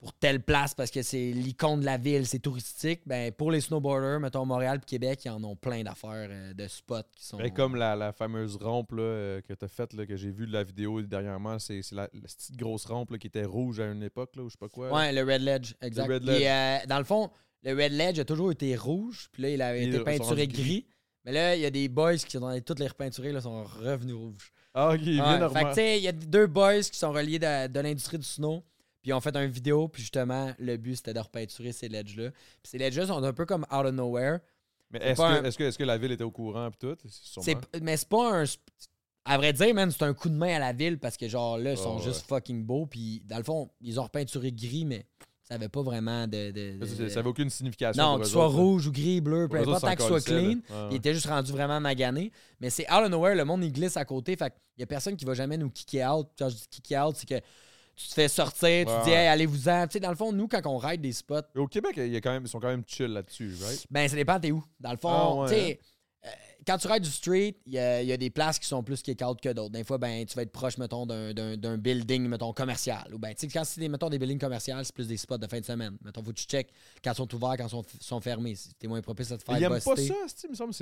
pour telle place parce que c'est l'icône de la ville, c'est touristique. Ben, pour les snowboarders, mettons Montréal et Québec, ils en ont plein d'affaires euh, de spots qui sont. Ben, comme la, la fameuse rampe là, euh, que tu as faite, que j'ai vu de la vidéo dernièrement, c'est la, la petite grosse rampe là, qui était rouge à une époque, là, ou je sais pas quoi. Ouais, le Red Ledge, exact. Red Puis, Ledge. euh, dans le fond, le Red Ledge a toujours été rouge, puis là, il avait été peinturé gris. gris. Mais là, il y a des boys qui sont allés toutes les repeinturer, là, sont revenus rouges. Ah, ok, bien Ouais, fait que, normal. tu sais, il y a deux boys qui sont reliés de, de l'industrie du snow. Puis ils ont fait une vidéo, puis justement, le but c'était de repeinturer ces ledges-là. Puis ces ledges-là sont un peu comme out of nowhere. Mais est-ce que, un- que, est-ce que la ville était au courant pis tout? Mais c'est pas un. À vrai dire, man, c'est un coup de main à la ville parce que, genre, là, ils sont juste fucking beaux. Puis, dans le fond, ils ont repeinturé gris, mais ça avait pas vraiment de. de- de- Ça, c'est- ça avait aucune signification. non, qu'il eux soit autres, rouge ou gris, bleu, peu importe, tant s'en soit clean. Ouais, Il était juste rendu vraiment magané. Mais c'est out of nowhere, le monde il glisse à côté. Fait qu'il y a personne qui va jamais nous kicker out. Quand je dis kicker out, c'est que tu te fais sortir, tu te Ouais, dis, hey, allez-vous-en. Tu sais, dans le fond, nous, quand on ride des spots, Au Québec, il y a quand même, ils sont quand même chill là-dessus, right? ben ça dépend t'es où? Dans le fond, Ah, ouais, tu sais, euh, quand tu rides du street, il y a, il y a des places qui sont plus kick-out que d'autres. Des fois, ben, tu vas être proche, mettons, d'un- building, mettons, commercial. Ou ben, tu sais, quand c'est, des- mettons, des buildings commerciaux, c'est plus des spots de fin de semaine. Mettons, faut que tu check quand ils sont ouverts, quand ils sont, sont fermés. T'es moins propice à te faire aiment pas ça, il me semble.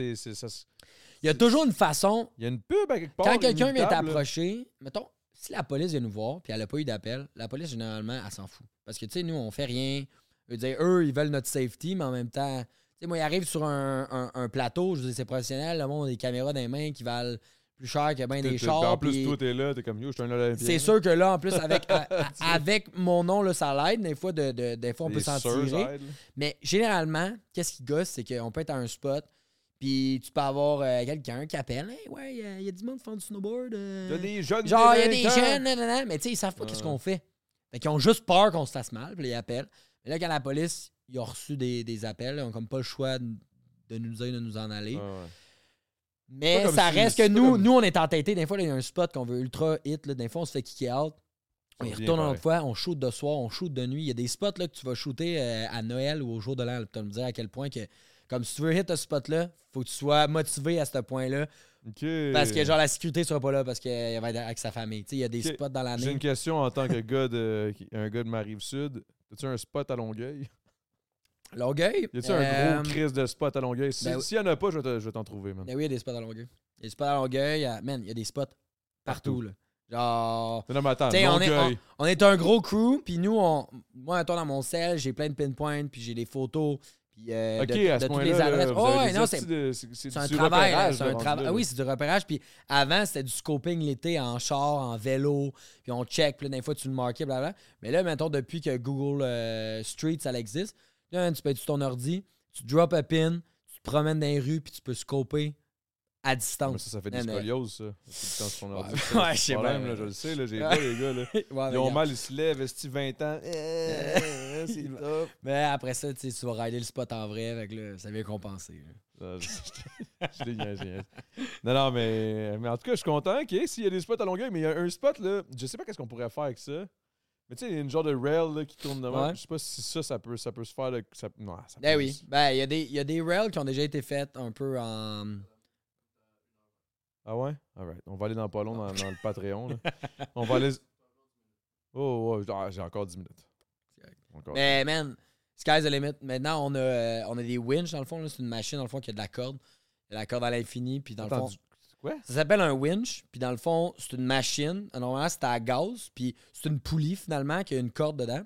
Il y a toujours une façon, Il y a une pub à quelque part. quand quelqu'un vient t'approcher, mettons, si la police vient nous voir, puis elle n'a pas eu d'appel, la police, généralement, elle s'en fout. Parce que, tu sais, nous, on fait rien. Dire, eux, ils veulent notre safety, mais en même temps, tu sais, moi, ils arrivent sur un, un- un plateau, je veux dire, c'est professionnel, le monde a des caméras dans les mains qui valent plus cher que bien des chars. En plus, puis toi, t'es là, t'es comme yo, je suis un Olympien. C'est sûr que là, en plus, avec, <laughs> avec mon nom, là, ça l'aide. Des fois, de, de- des fois on peut s'en tirer. Mais généralement, qu'est-ce qui gosse, c'est qu'on peut être à un spot, puis tu peux avoir euh, quelqu'un qui appelle Hey, ouais, il y a du monde qui font du snowboard. euh, Il y a des jeunes. Genre, il y a des jeunes, nan, nan, nan, mais tu sais, ils savent pas qu'est-ce qu'on fait. Fait qu'ils ont juste peur qu'on se fasse mal, puis ils appellent. Mais là, quand la police, ils ont reçu des, des appels, ils ont comme pas le choix de, nous dire de nous en aller. Ouais. Mais ça si- reste que nous, comme- nous, on est entêtés. Des fois, il y a un spot qu'on veut ultra hit. Là. Des fois, on se fait kicker out. On y retourne une autre fois, on shoot de soir, on shoot de nuit. Il y a des spots là, que tu vas shooter euh, à Noël ou au jour de l'an. Tu vas me dire à quel point que, comme si tu veux hit ce spot-là, faut que tu sois motivé à ce point-là. Parce que, genre, la sécurité sera pas là parce qu'il va être avec sa famille. Il y a des spots dans J'ai l'année. une question en tant que gars de, un gars de ma rive sud. As-tu un spot à Longueuil? Longueuil? Y a-tu euh, un gros crise de spot à Longueuil? Si- ben- S'il y en a pas, je vais t'en trouver, man. Ben oui, il y a des spots à Longueuil. Il y a des spots à Longueuil. à- Man, il y a des spots partout. là. Genre. Non, mais attends, on, est, Longueuil. on, on est un gros crew, puis nous, on, moi, mettons, dans mon sel, j'ai plein de pinpoints, puis j'ai des photos, puis euh, Ok, de, à de ce toutes point-là, les adresses. Oh, ouais, non, c'est un travail. C'est un travail. Ah oui, c'est du repérage. Puis avant, c'était du scoping l'été en char, en vélo, puis on check, puis là, des fois, tu le marquais, blablabla. Mais là, mettons, depuis que Google euh, Street, ça existe, là, tu peux être sur ton ordi, tu drop a pin, tu te promènes dans les rues, puis tu peux scoper à Mais distance. ça, ça fait des scolioses, ça. Le ordi, <laughs> Ouais, ouais, c'est je sais le problème, là, je le sais, là, j'ai <laughs> pas les gars, là. Ouais, Ils ont regarde. mal, ils se lèvent, esti 20 ans? Eh, c'est <laughs> top. Mais après ça, tu vas rider le spot en vrai, avec là, ça vient compenser. là. Ah, Je hein. Non, non, mais, mais en tout cas, je suis content. OK, s'il y a des spots à Longueuil, mais il y a un spot, là, je sais pas qu'est-ce qu'on pourrait faire avec ça. Mais tu sais, il y a une genre de rail là, qui tourne devant. Ouais. Je sais pas si ça, ça peut, ça peut se faire. là, que ça, non, ça Ben peut- oui. Ben, il y, a des- il y a des rails qui ont déjà été faites un peu en. Ah ouais? Alright. On va aller dans pas long dans, dans le <laughs> Patreon. là. On va aller. <laughs> Oh, ouais, ah, j'ai encore 10 minutes. Encore. Mais man, sky's the limit. Maintenant, on a, euh, on a des winch dans le fond. là. C'est une machine dans le fond qui a de la corde. Il y a la corde à l'infini. Puis dans Attends, le fond. Quoi? Ça s'appelle un winch. Puis dans le fond, c'est une machine. Normalement, c'est à gaz. Puis c'est une poulie finalement qui a une corde dedans.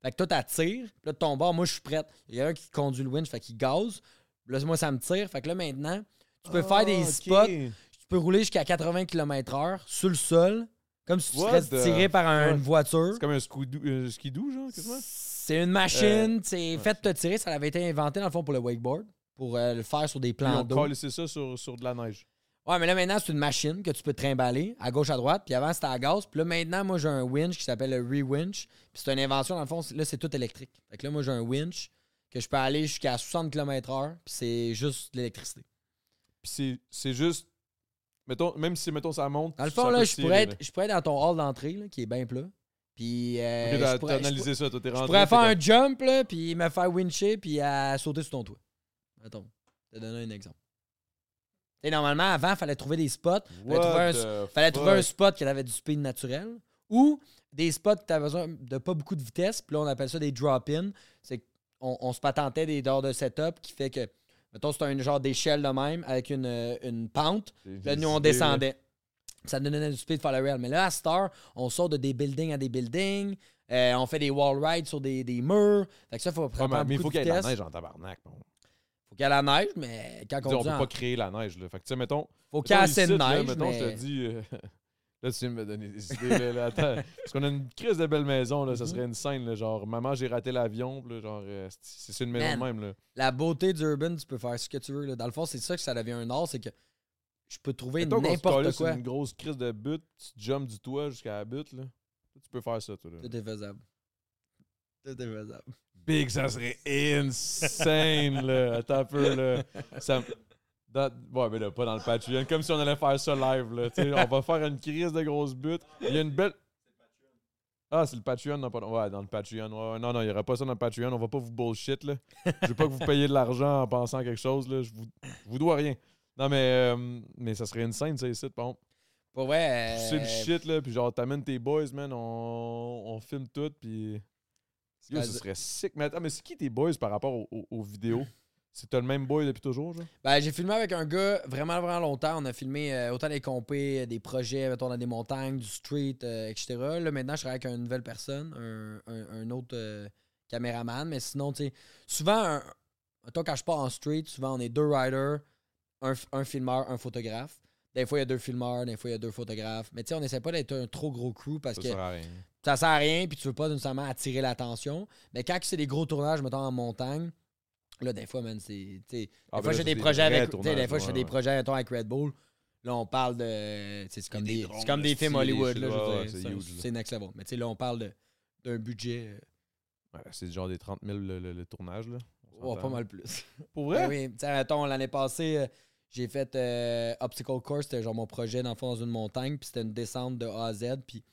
Fait que toi, t'attires. Puis là, de ton bord, moi, je suis prête. Il y a un qui conduit le winch. Fait qu'il gaze. Là, moi, ça me tire. Fait que là, maintenant, tu peux faire des Ah, ok. spots. Tu peux rouler jusqu'à 80 km/h sur le sol. Comme si tu What serais the tiré par un- une voiture. C'est comme un skidoo, un skidoo, genre? C'est une machine, c'est ouais, fait te tirer. Ça avait été inventé dans le fond pour le wakeboard, pour euh, le faire sur des plans d'eau. laisser ça sur, sur de la neige. Ouais, mais là maintenant, c'est une machine que tu peux trimballer à gauche, à droite. Puis avant, c'était à gaz. Puis là, maintenant, moi, j'ai un winch qui s'appelle le Re-Winch. Puis c'est une invention, dans le fond, là, c'est tout électrique. Fait que là, moi, j'ai un winch que je peux aller jusqu'à 60 km/h. Puis c'est juste de l'électricité. Puis c'est juste. Mettons, même si, mettons, ça monte. Dans le fond, là, je pourrais, être, je pourrais être dans ton hall d'entrée, qui est bien plat. Puis. euh, je pourrais- je ça, toi, t'es rentré. Je pourrais faire un jump, là, puis me faire wincher, puis à sauter sur ton toit. Attends, je te donner un exemple. Et normalement, avant, il fallait trouver des spots. Fallait trouver un, fallait trouver un spot qui avait du speed naturel. Ou des spots que tu besoin de pas beaucoup de vitesse, puis là, on appelle ça des drop-in. C'est qu'on on se patentait des dehors de setup qui fait que, mettons, c'est un genre d'échelle de même avec une, euh, une pente. Là, nous, on descendait. Ça donnait du speed faire le rail. Mais là, à Star, on sort de des buildings à des buildings. Euh, on fait des wall rides sur des, des murs. Fait que ça, il faut Ouais, prendre mais mais il faut de qu'il y ait de la neige en tabarnak. bon. faut qu'il y ait la neige, mais quand on On dit, peut en- pas créer la neige. Là. Fait que, tu sais, mettons, faut qu'il y ait assez de là, neige. mettons, je te mais... dis. euh, <laughs> Là, tu viens de me donner des idées. Là, là, attends. <laughs> Parce qu'on a une crise de belle maison. Là, ça Mhm. serait une scène. Là, genre, maman, j'ai raté l'avion. Genre, euh, c'est une maison Man. de même. Là. La beauté d'Urban, tu peux faire ce que tu veux. là. Dans le fond, c'est ça que ça devient un art, c'est que je peux trouver n'importe quoi. une grosse crise de but, tu jumps du toit jusqu'à la butte. Là. Tu peux faire ça, toi. Là. Tout est faisable. Tout est faisable. Big, ça serait insane, là. Attends un peu, là. Ça... Dans... Ouais, mais là, pas dans le Patreon. Comme si on allait faire ça live, là. On va faire une crise de grosse butte. Il y a une belle... Ah, c'est le Patreon, non, pas... Ouais, dans le Patreon. Ouais, non, non, il n'y aura pas ça dans le Patreon. On va pas vous bullshit, là. Je veux pas que vous payiez de l'argent en pensant à quelque chose, là. Je vous, je vous dois rien. Non, mais, euh, mais ça serait insane, ça, ici, par exemple. Pour vrai. C'est du euh, shit, là. Puis genre, t'amènes tes boys, man. On, on filme tout, puis... Yo, ce serait sick. Mais attends, mais c'est qui tes boys par rapport aux vidéos? C'est le même boy depuis toujours, genre? Ben, j'ai filmé avec un gars vraiment, vraiment longtemps. On a filmé euh, autant des compés, euh, des projets, mettons, dans des montagnes, du street, euh, etc. Là, maintenant, je travaille avec une nouvelle personne, un, un- un autre euh, caméraman. Mais sinon, tu sais, souvent, un, mettons, quand je pars en street, souvent, on est deux riders, un, un filmeur, un photographe. Des fois, il y a deux filmeurs, des fois, il y a deux photographes. Mais tu sais, on essaie pas d'être un trop gros crew parce Ça que sert à rien. ça sert à rien, puis tu veux pas nécessairement attirer l'attention. Mais quand c'est des gros tournages, mettons en montagne, là, des fois, man, c'est. Des Ah, ben fois, là, j'ai des projets avec. Des fois, je fais des projets, avec Red Bull. Là, on parle de. C'est comme des des, drones, comme des films Hollywood, là, c'est next level. Mais tu sais, là, on parle d'un budget. euh, Ouais, c'est genre des 30 000 le, le- le tournage, là. Oh, pas mal plus. Pour Ben vrai? oui, tu sais, mettons, l'année passée, euh, j'ai fait euh, Obstacle Course, c'était genre mon projet fond dans une montagne, puis c'était une descente de A à Z, puis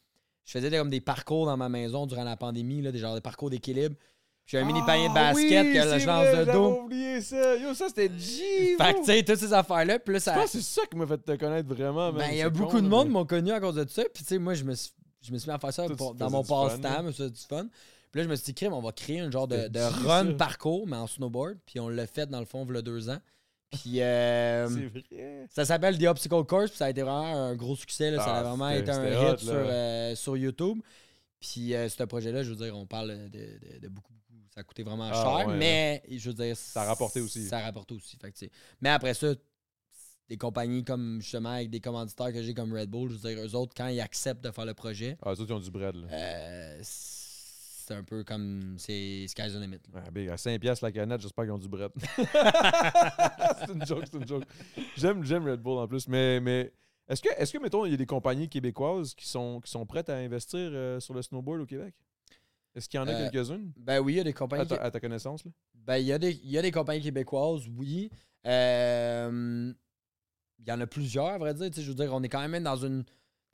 je faisais des- comme des parcours dans ma maison durant la pandémie, là, des genre des parcours d'équilibre. J'ai un mini panier de Ah basket oui, que c'est je lance vrai, de dos. oublié ça. Yo, ça, c'était G. Fait que, tu sais, toutes ces affaires-là, puis là, Je ça. pense que c'est ça qui m'a fait te connaître vraiment. Ben, il y a C'est beaucoup con, de monde mais- m'ont connu à cause de ça. Puis, tu sais, moi, je me suis, je me suis mis à faire ça pour- dans mon passe-temps, mais du fun. Puis là, je me suis dit, crime, on va créer un genre de, run ça. parcours, mais en snowboard. Puis on l'a fait, dans le fond, il y a deux ans. Puis <laughs> euh, C'est vrai. ça s'appelle The Obstacle Course. Puis ça a été vraiment un gros succès. là. ça a Ah, vraiment c'était- été un hit hot, sur, là. euh, sur YouTube. Puis euh, ce projet-là, je veux dire, on parle de, de- de beaucoup. Ça a coûté vraiment Ah, cher, ouais, mais je veux dire. Ça a rapporté aussi. Ça a rapporté aussi. Fait que, mais après ça, des compagnies comme justement avec des commanditaires que j'ai comme Red Bull, je veux dire, eux autres, quand ils acceptent de faire le projet, Ah, eux autres, ils ont du bread, là. euh, c'est un peu comme. C'est Sky's the limit. Ouais, à 5 piastres la canette, j'espère qu'ils ont du bread. <laughs> c'est une joke, c'est une joke. J'aime, j'aime Red Bull en plus, mais, mais est-ce que, est-ce que, mettons, il y a des compagnies québécoises qui sont, qui sont prêtes à investir euh, sur le snowboard au Québec? Est-ce qu'il y en a Euh, quelques-unes? Ben oui, il y a des À compagnies. ta, à ta connaissance, là? Ben, il y, a des- il y a des compagnies québécoises, oui. Euh, Il y en a plusieurs, à vrai dire. Je veux dire, on est quand même dans une.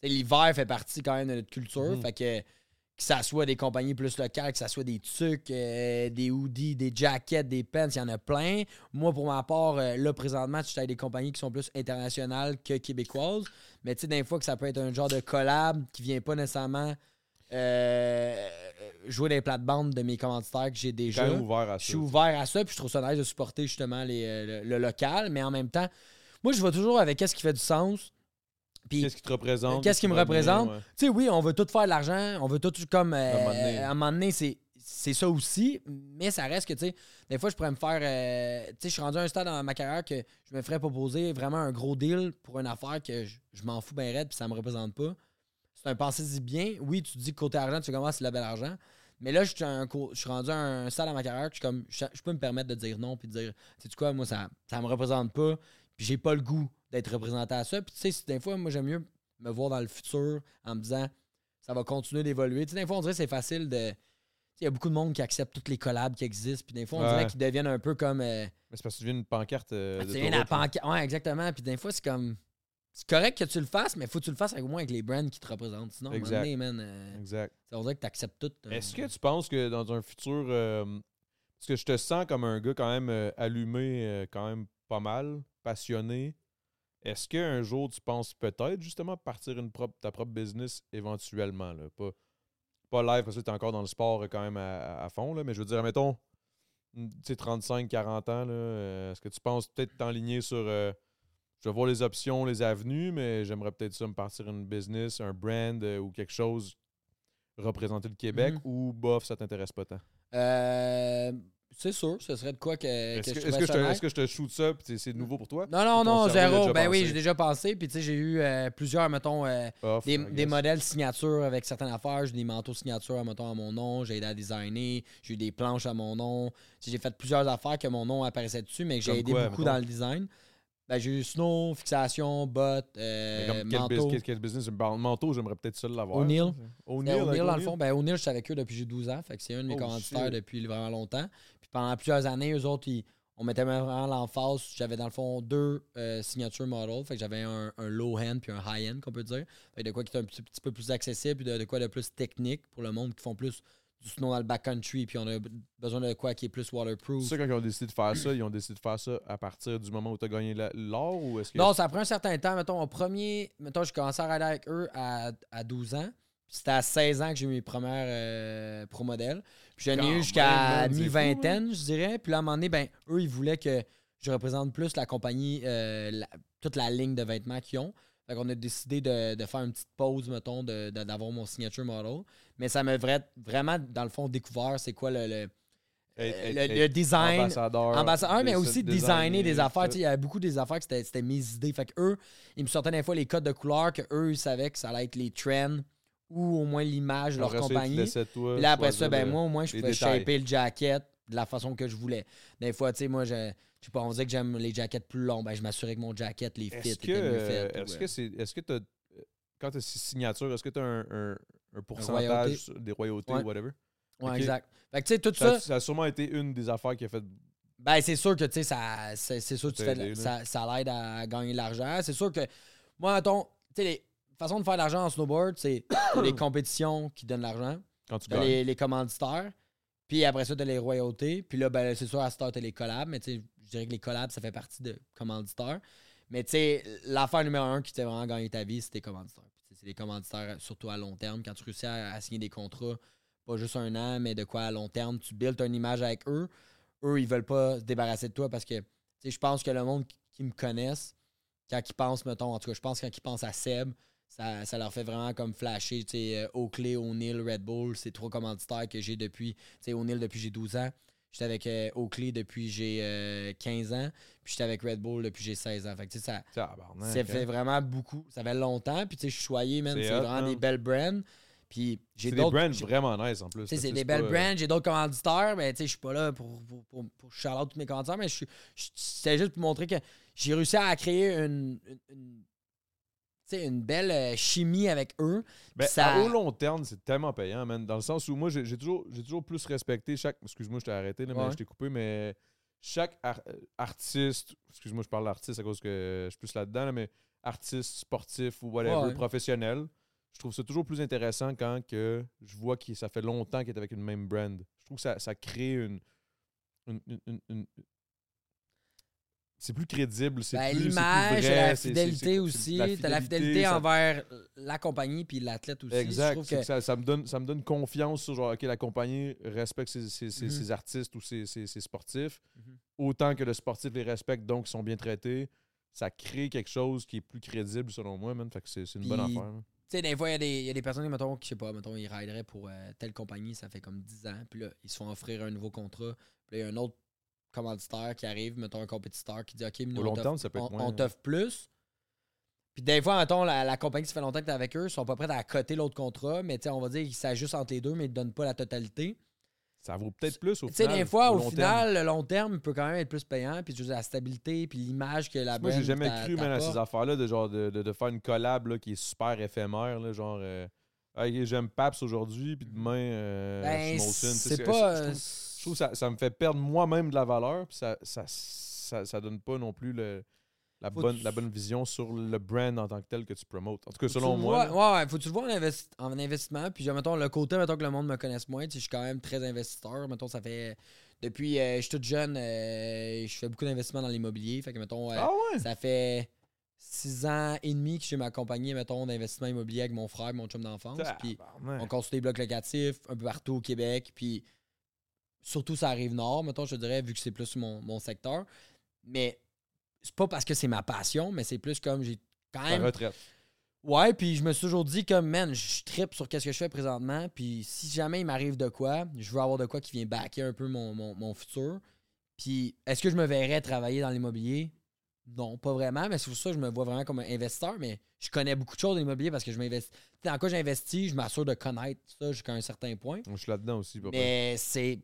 L'hiver fait partie quand même de notre culture. Mhm. Fait que que ça soit des compagnies plus locales, que ça soit des tucs, euh, des hoodies, des jackets, des pants, il y en a plein. Moi, pour ma part, euh, là, présentement, je suis avec des compagnies qui sont plus internationales que québécoises. Mais tu sais, des fois que ça peut être un genre de collab qui vient pas nécessairement euh, jouer des plates-bandes de mes commanditaires que j'ai déjà. Ouvert à Je ça. suis ouvert à ça, puis je trouve ça nice de supporter justement les, euh, le, le local, mais en même temps, moi, je vais toujours avec qu'est-ce qui fait du sens. Qu'est-ce qui te représente? Qu'est-ce qui me représente? ouais. tu sais, oui, on veut tout faire de l'argent, on veut tout comme. euh, À un moment donné. c'est. C'est ça aussi, mais ça reste que, tu sais, des fois, je pourrais me faire. euh, tu sais, je suis rendu à un stade dans ma carrière que je me ferais proposer vraiment un gros deal pour une affaire que je, je m'en fous bien raide puis ça me représente pas. C'est un pensée-y bien. Oui, tu te dis que côté argent, tu commences, c'est le bel argent. Mais là, je suis, un je suis rendu à un stade dans ma carrière que je, suis comme, je, je peux me permettre de dire non puis de dire, tu sais quoi, moi, ça, ça me représente pas. Puis j'ai pas le goût d'être représenté à ça. Puis tu sais, des fois, moi, j'aime mieux me voir dans le futur en me disant, ça va continuer d'évoluer. Tu sais, des fois, on dirait que c'est facile de. tu Il y a beaucoup de monde qui accepte toutes les collabs qui existent. Puis des fois, on Ouais. dirait qu'ils deviennent un peu comme. euh, Mais c'est parce que tu deviens une pancarte. euh, tu de sais, ton la route, là. panca- Ouais, exactement. Puis des fois, c'est comme. C'est correct que tu le fasses, mais faut que tu le fasses avec, au moins avec les brands qui te représentent. Sinon, Exact. donné, man, euh, Exact. on dirait que tu acceptes tout. euh. Est-ce que tu penses que dans un futur. euh, parce que je te sens comme un gars quand même euh, allumé, euh, quand même pas mal, passionné. Est-ce qu'un jour tu penses peut-être justement partir une propre, ta propre business éventuellement? Là? Pas, pas live parce que tu es encore dans le sport quand même à, fond. Là, mais je veux dire, mettons, tu sais, 35, 40 ans, est-ce que tu penses peut-être t'enligner sur. Je vais voir les options, les avenues, mais j'aimerais peut-être ça me partir une business, un brand euh, ou quelque chose, représenter le Québec Mhm. ou bof, ça t'intéresse pas tant? Euh, c'est sûr, ce serait de quoi que, Est-ce je que, est-ce trouverais que que je te shoot ça puis c'est- nouveau pour toi? Non, non, non, zéro. Ben oui, j'ai déjà pensé. Puis tu sais, j'ai eu euh, plusieurs, mettons, euh, Off, des, des modèles signature avec certaines affaires. J'ai des manteaux signature, mettons, à mon nom. J'ai aidé à designer. J'ai eu des planches à mon nom. J'ai fait plusieurs affaires que mon nom apparaissait dessus, mais que j'ai aidé quoi, beaucoup mettons? dans le design. Ben, j'ai eu snow, fixation, bottes, euh, quel, manteau. bus- quel, quel business? Manteau, j'aimerais peut-être ça l'avoir. O'Neill. O'Neill, O'Neill, dans le fond. Ben, O'Neill, je suis avec eux depuis j'ai 12 ans. Fait que c'est un de mes Oh, commanditaires depuis vraiment longtemps. Puis pendant plusieurs années, eux autres, ils- on mettait vraiment l'emphase. J'avais dans le fond deux euh, signature models. Fait que j'avais un, un low-end puis un high-end, qu'on peut dire. Fait que de quoi qui est un petit, petit peu plus accessible, puis de, de quoi de plus technique pour le monde qui font plus du snow dans le backcountry, puis on a besoin de quoi qui est plus waterproof. C'est ça, quand ils ont décidé de faire ça, ils ont décidé de faire ça à partir du moment où tu as gagné l'or ou est-ce que. Non, ça prend un certain temps. Mettons, au premier, mettons, j'ai commencé à rider avec eux à, à 12 ans. C'était à 16 ans que j'ai eu mes premières euh, pro modèles. Puis j'en ai eu jusqu'à c'est mi-vingtaine, je dirais. Puis là, à un moment donné, ben, eux, ils voulaient que je représente plus la compagnie, euh, la- toute la ligne de vêtements qu'ils ont. Fait qu'on a décidé de, de faire une petite pause, mettons, d'avoir mon signature model. Mais ça m'a vra- vraiment, dans le fond, découvert c'est quoi le, le, design. Ambassadeur. Ambassadeur, mais aussi designer, des affaires. Il y avait beaucoup des affaires que c'était mes idées. Fait que eux, ils me sortaient des fois les codes de couleurs que eux, ils savaient que ça allait être les trends ou au moins l'image de leur compagnie. Puis là, après ça, ben moi, au moins, je pouvais shaper le jacket de la façon que je voulais. Des fois, tu sais, moi, je, je sais pas, on disait que j'aime les jackets plus longs? Ben, je m'assurais que mon jacket, les fits Est-ce que, étaient mieux euh, faits. est-ce que c'est, est-ce que t'as- quand tu as signature, est-ce que tu as un, un, pourcentage des royautés Ouais. ou whatever? ouais, exact. Fait que, tu sais, tout Ça, ça, ça a sûrement été une des affaires qui a fait. Ben, c'est sûr que, tu sais, ça, c'est, sûr que tu Ça fais ça, ça l'aide à gagner de l'argent. C'est sûr que, moi, mettons, tu sais, les façons de faire de l'argent en snowboard, c'est les <coughs> compétitions qui donnent l'argent, Quand tu gagnes. les, les commanditaires, puis après ça, t'as les royautés, puis là, ben, c'est sûr, à ce temps, t'as les collabs, mais tu sais, je dirais que les collabs, ça fait partie de commanditaires. Mais tu sais, l'affaire numéro un qui t'a vraiment gagné ta vie, c'est tes C'est les commanditaires, surtout à long terme, quand tu réussis à, signer des contrats, pas juste un an, mais de quoi à long terme, tu builds une image avec eux. Eux, ils veulent pas se débarrasser de toi parce que je pense que le monde qui, me connaissent, quand ils pensent, mettons, en tout cas, je pense quand ils pensent à Seb, ça, ça leur fait vraiment comme flasher. Tu sais, euh, Oakley, O'Neill, Red Bull, c'est trois commanditaires que j'ai depuis. Tu sais, O'Neill depuis j'ai 12 ans. J'étais avec euh, Oakley depuis j'ai euh, 15 ans. Puis j'étais avec Red Bull depuis j'ai 16 ans. Fait que, tu sais, ça, ça hein. fait vraiment beaucoup. Ça fait longtemps. Puis, tu sais, je suis choyé, man. C'est vraiment des belles brands. Puis, j'ai C'est des d'autres. brands vraiment nice en plus. c'est des belles pas- brands. J'ai d'autres commanditaires. Mais, tu sais, je suis pas là pour, pour, pour, pour shout-out tous mes commanditaires. Mais je suis. je- C'était juste pour montrer que j'ai réussi à créer une. une- une- tu sais, une belle euh, chimie avec eux. Ben, ça- à- Au long terme, c'est tellement payant, man. Dans le sens où moi, j'ai toujours, toujours plus respecté chaque. Excuse-moi, je t'ai arrêté, là, mais Ouais. je t'ai coupé, mais chaque ar- euh, artiste, excuse-moi, je parle d'artiste à cause que je suis plus là-dedans, là, mais artiste, sportif ou whatever, Ouais. professionnel, je trouve ça toujours plus intéressant quand que je vois que ça fait longtemps qu'il est avec une même brand. Je trouve que ça, ça crée une. une- une- une- une- c'est plus crédible, c'est Ben, plus. L'image, la fidélité aussi. T'as la fidélité ça- envers la compagnie puis l'athlète aussi. Je Exact. trouve c'est que- que ça, ça me donne, ça me donne confiance sur genre, OK, la compagnie respecte ses, ses- ses- Mhm. ses artistes ou ses, sportifs, Mhm. autant que le sportif les respecte, donc ils sont bien traités. Ça crée quelque chose qui est plus crédible selon moi, man. Fait que c'est une bonne affaire. man. Tu sais, des fois, il y a des- il y, a des personnes, mettons, qui, je sais pas, mettons, ils rideraient pour euh, telle compagnie, ça fait comme 10 ans, puis là, ils se font offrir un nouveau contrat, puis là, il y a un autre commanditaire qui arrive, mettons, un compétiteur qui dit, OK, mais nous, Au on long terme, ça peut être on, moins, on t'offre plus. Puis des fois, mettons, la, la compagnie qui fait longtemps que t'es avec eux, ils sont pas prêts à coter l'autre contrat, mais tu on va dire qu'ils s'ajustent entre les deux, mais ils ne donnent pas la totalité. Ça vaut peut-être plus au Tu sais, final. des fois, au, terme. final, le long terme peut quand même être plus payant, puis juste la stabilité, puis l'image que la Moi, j'ai jamais cru, man, à ces affaires-là, de, genre, de, de, de faire une collab là, qui est super éphémère. Là, genre, euh, ok, j'aime Paps aujourd'hui, puis demain, euh, Ben. Tu c'est c'est- pas... je trouve- Je trouve que ça, ça me fait perdre moi-même de la valeur, puis ça, ça, ça, ça donne pas non plus le, la, Faut bonne, tu- la bonne vision sur le brand en tant que tel que tu promotes. En tout cas, Faut selon moi. vois- ouais, ouais, faut que tu le vois en, investi- en investissement. Puis, mettons, le côté, mettons que le monde me connaisse moins, tu sais, je suis quand même très investisseur. Mettons, ça fait. Depuis, euh, je suis toute jeune, euh, je fais beaucoup d'investissements dans l'immobilier. Fait que, mettons, euh, Ah ouais? ça fait. six ans et demi que j'ai ma compagnie, mettons, d'investissement immobilier avec mon frère, mon chum d'enfance. Puis on construit des blocs locatifs un peu partout au Québec. Puis surtout, ça arrive nord, mettons, je dirais, vu que c'est plus mon, mon secteur. Mais c'est pas parce que c'est ma passion, mais c'est plus comme j'ai quand même. retraite. Ouais, puis je me suis toujours dit comme, man, je tripe sur qu'est-ce que je fais présentement. Puis si jamais il m'arrive de quoi, je veux avoir de quoi qui vient backer un peu mon, mon, mon futur. Puis est-ce que je me verrais travailler dans l'immobilier? Non, pas vraiment, mais c'est pour ça que je me vois vraiment comme un investisseur. Mais je connais beaucoup de choses dans l'immobilier parce que je m'investis. Dans quoi j'investis, je m'assure de connaître ça jusqu'à un certain point. Je suis là-dedans aussi. papa. Mais c'est.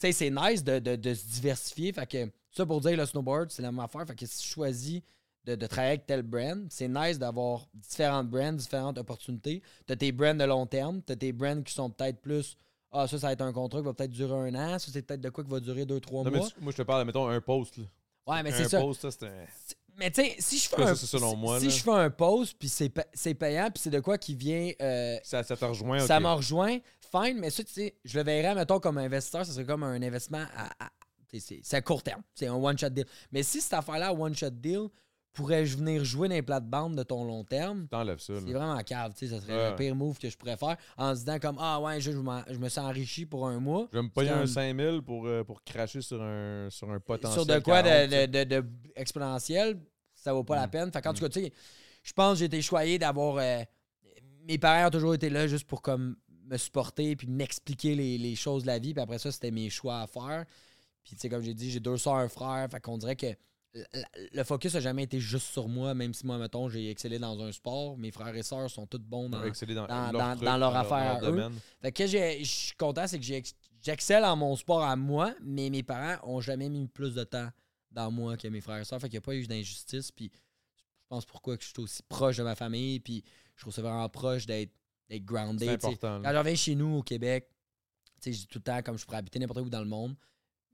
Tu sais, c'est nice de, de- de se diversifier. Fait que ça pour dire le snowboard, c'est la même affaire. Fait que si je choisis de, de travailler avec tel brand, c'est nice d'avoir différentes brands, différentes opportunités. T'as tes brands de long terme, t'as tes brands qui sont peut-être plus. Ah, ça, ça va être un contrat qui va peut-être durer un an. Ça, c'est peut-être de quoi qui va durer deux, trois Non, mais mois. tu- moi, je te parle, mettons, un post. Là. Ouais, mais un c'est ça. post, ça, c'est un. Mais tu sais, si je fais Ça, un. c'est selon moi, si là. je fais un post, puis c'est pa- c'est payant, puis c'est de quoi qui vient. euh, Ça, ça te rejoint. Ça ok. m'a rejoint, fine, mais ça, tu sais, je le verrais, mettons, comme investisseur, ça serait comme un investissement à, c'est à court terme. C'est un one-shot deal. Mais si cette affaire-là, one-shot deal, pourrais-je venir jouer dans les plates-bandes de ton long terme? T'enlèves ça. C'est vraiment cave, tu sais, ça serait Ouais. le pire move que je pourrais faire en se disant comme Ah ouais, je, je me suis enrichi pour un mois. Je vais me payer un comme- 5000 pour, euh, pour cracher sur un, sur un potentiel. Sur de quoi 40, de, de, de- de exponentiel, ça vaut pas la Mm. peine. Fait qu'en tout Mm. cas, tu sais, je pense que j'ai été choyé d'avoir. euh, mes parents ont toujours été là juste pour comme me supporter puis m'expliquer les, les choses de la vie. Puis après ça, c'était mes choix à faire. Puis tu sais, comme j'ai dit, j'ai deux soeurs, un frère. Fait qu'on dirait que le- focus a jamais été juste sur moi, même si moi, mettons, j'ai excellé dans un sport. Mes frères et sœurs sont tous bons dans, dans, dans- leur dans- truc, dans leur affaire à eux. domaine. fait que je suis content, c'est que j'excelle en mon sport à moi, mais mes parents ont jamais mis plus de temps dans moi que mes frères et sœurs. Fait qu'il n'y a pas eu d'injustice. Puis je pense pourquoi que je suis aussi proche de ma famille. Puis je trouve ça vraiment proche d'être d'être grounded. C'est important. Quand là. je reviens chez nous au Québec, je dis tout le temps comme je pourrais habiter n'importe où dans le monde.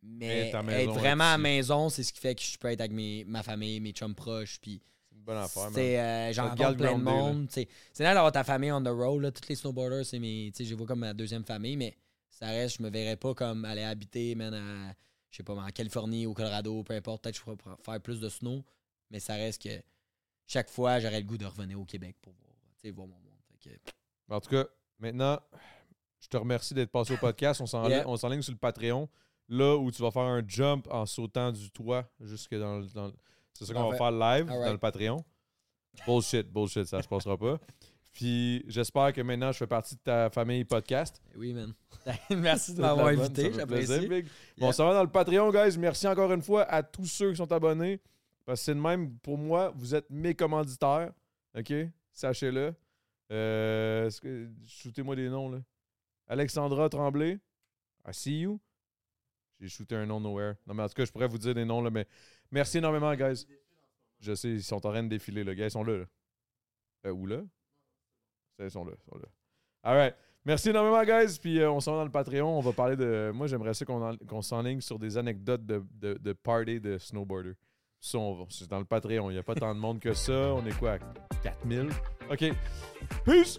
Mais être vraiment à la maison, c'est ce qui fait que je peux être avec mes, ma famille, mes chums proches. Puis C'est une bonne affaire, c'est, euh, j'en rencontre plein de là. monde. C'est nice d'avoir ta famille on the road. Là. Tous les snowboarders, c'est mes. Je les vois comme ma deuxième famille, mais ça reste, je me verrais pas comme aller habiter, man, à, je sais pas, en Californie, au Colorado, peu importe. Peut-être que je pourrais faire plus de snow, mais ça reste que chaque fois, j'aurais le goût de revenir au Québec pour voir, voir mon monde. Fait que- En tout cas, maintenant, je te remercie d'être passé au podcast. On s'enligne Yeah. sur le Patreon, là où tu vas faire un jump en sautant du toit jusque dans le. dans le- C'est ça qu'on va faire live dans le Patreon. Bullshit, bullshit, ça se passera pas. Puis j'espère que maintenant je fais partie de ta famille podcast. Oui, man. <laughs> Merci de m'avoir invité, j'apprécie. Bon, ça va dans le Patreon, guys. Merci encore une fois à tous ceux qui sont abonnés. Parce que c'est de même, pour moi, vous êtes mes commanditaires. OK? Sachez-le. Euh, Shootez-moi des noms, là. Alexandra Tremblay. I see you. J'ai shooté un nom nowhere. Non, mais en tout cas, je pourrais vous dire des noms, là, mais merci énormément, guys. Je sais, ils sont en train de défiler, là. Gars, ils sont là, là. Euh, où, là? Ils sont là, ils sont là. All right. Merci énormément, guys. Puis euh, on s'en va dans le Patreon. On va parler de. Moi, j'aimerais ça qu'on qu'on s'enligne sur des anecdotes de, de, de party de snowboarder. C'est dans le Patreon. Il n'y a pas tant de monde que ça. On est quoi? à 4000? OK. Peace!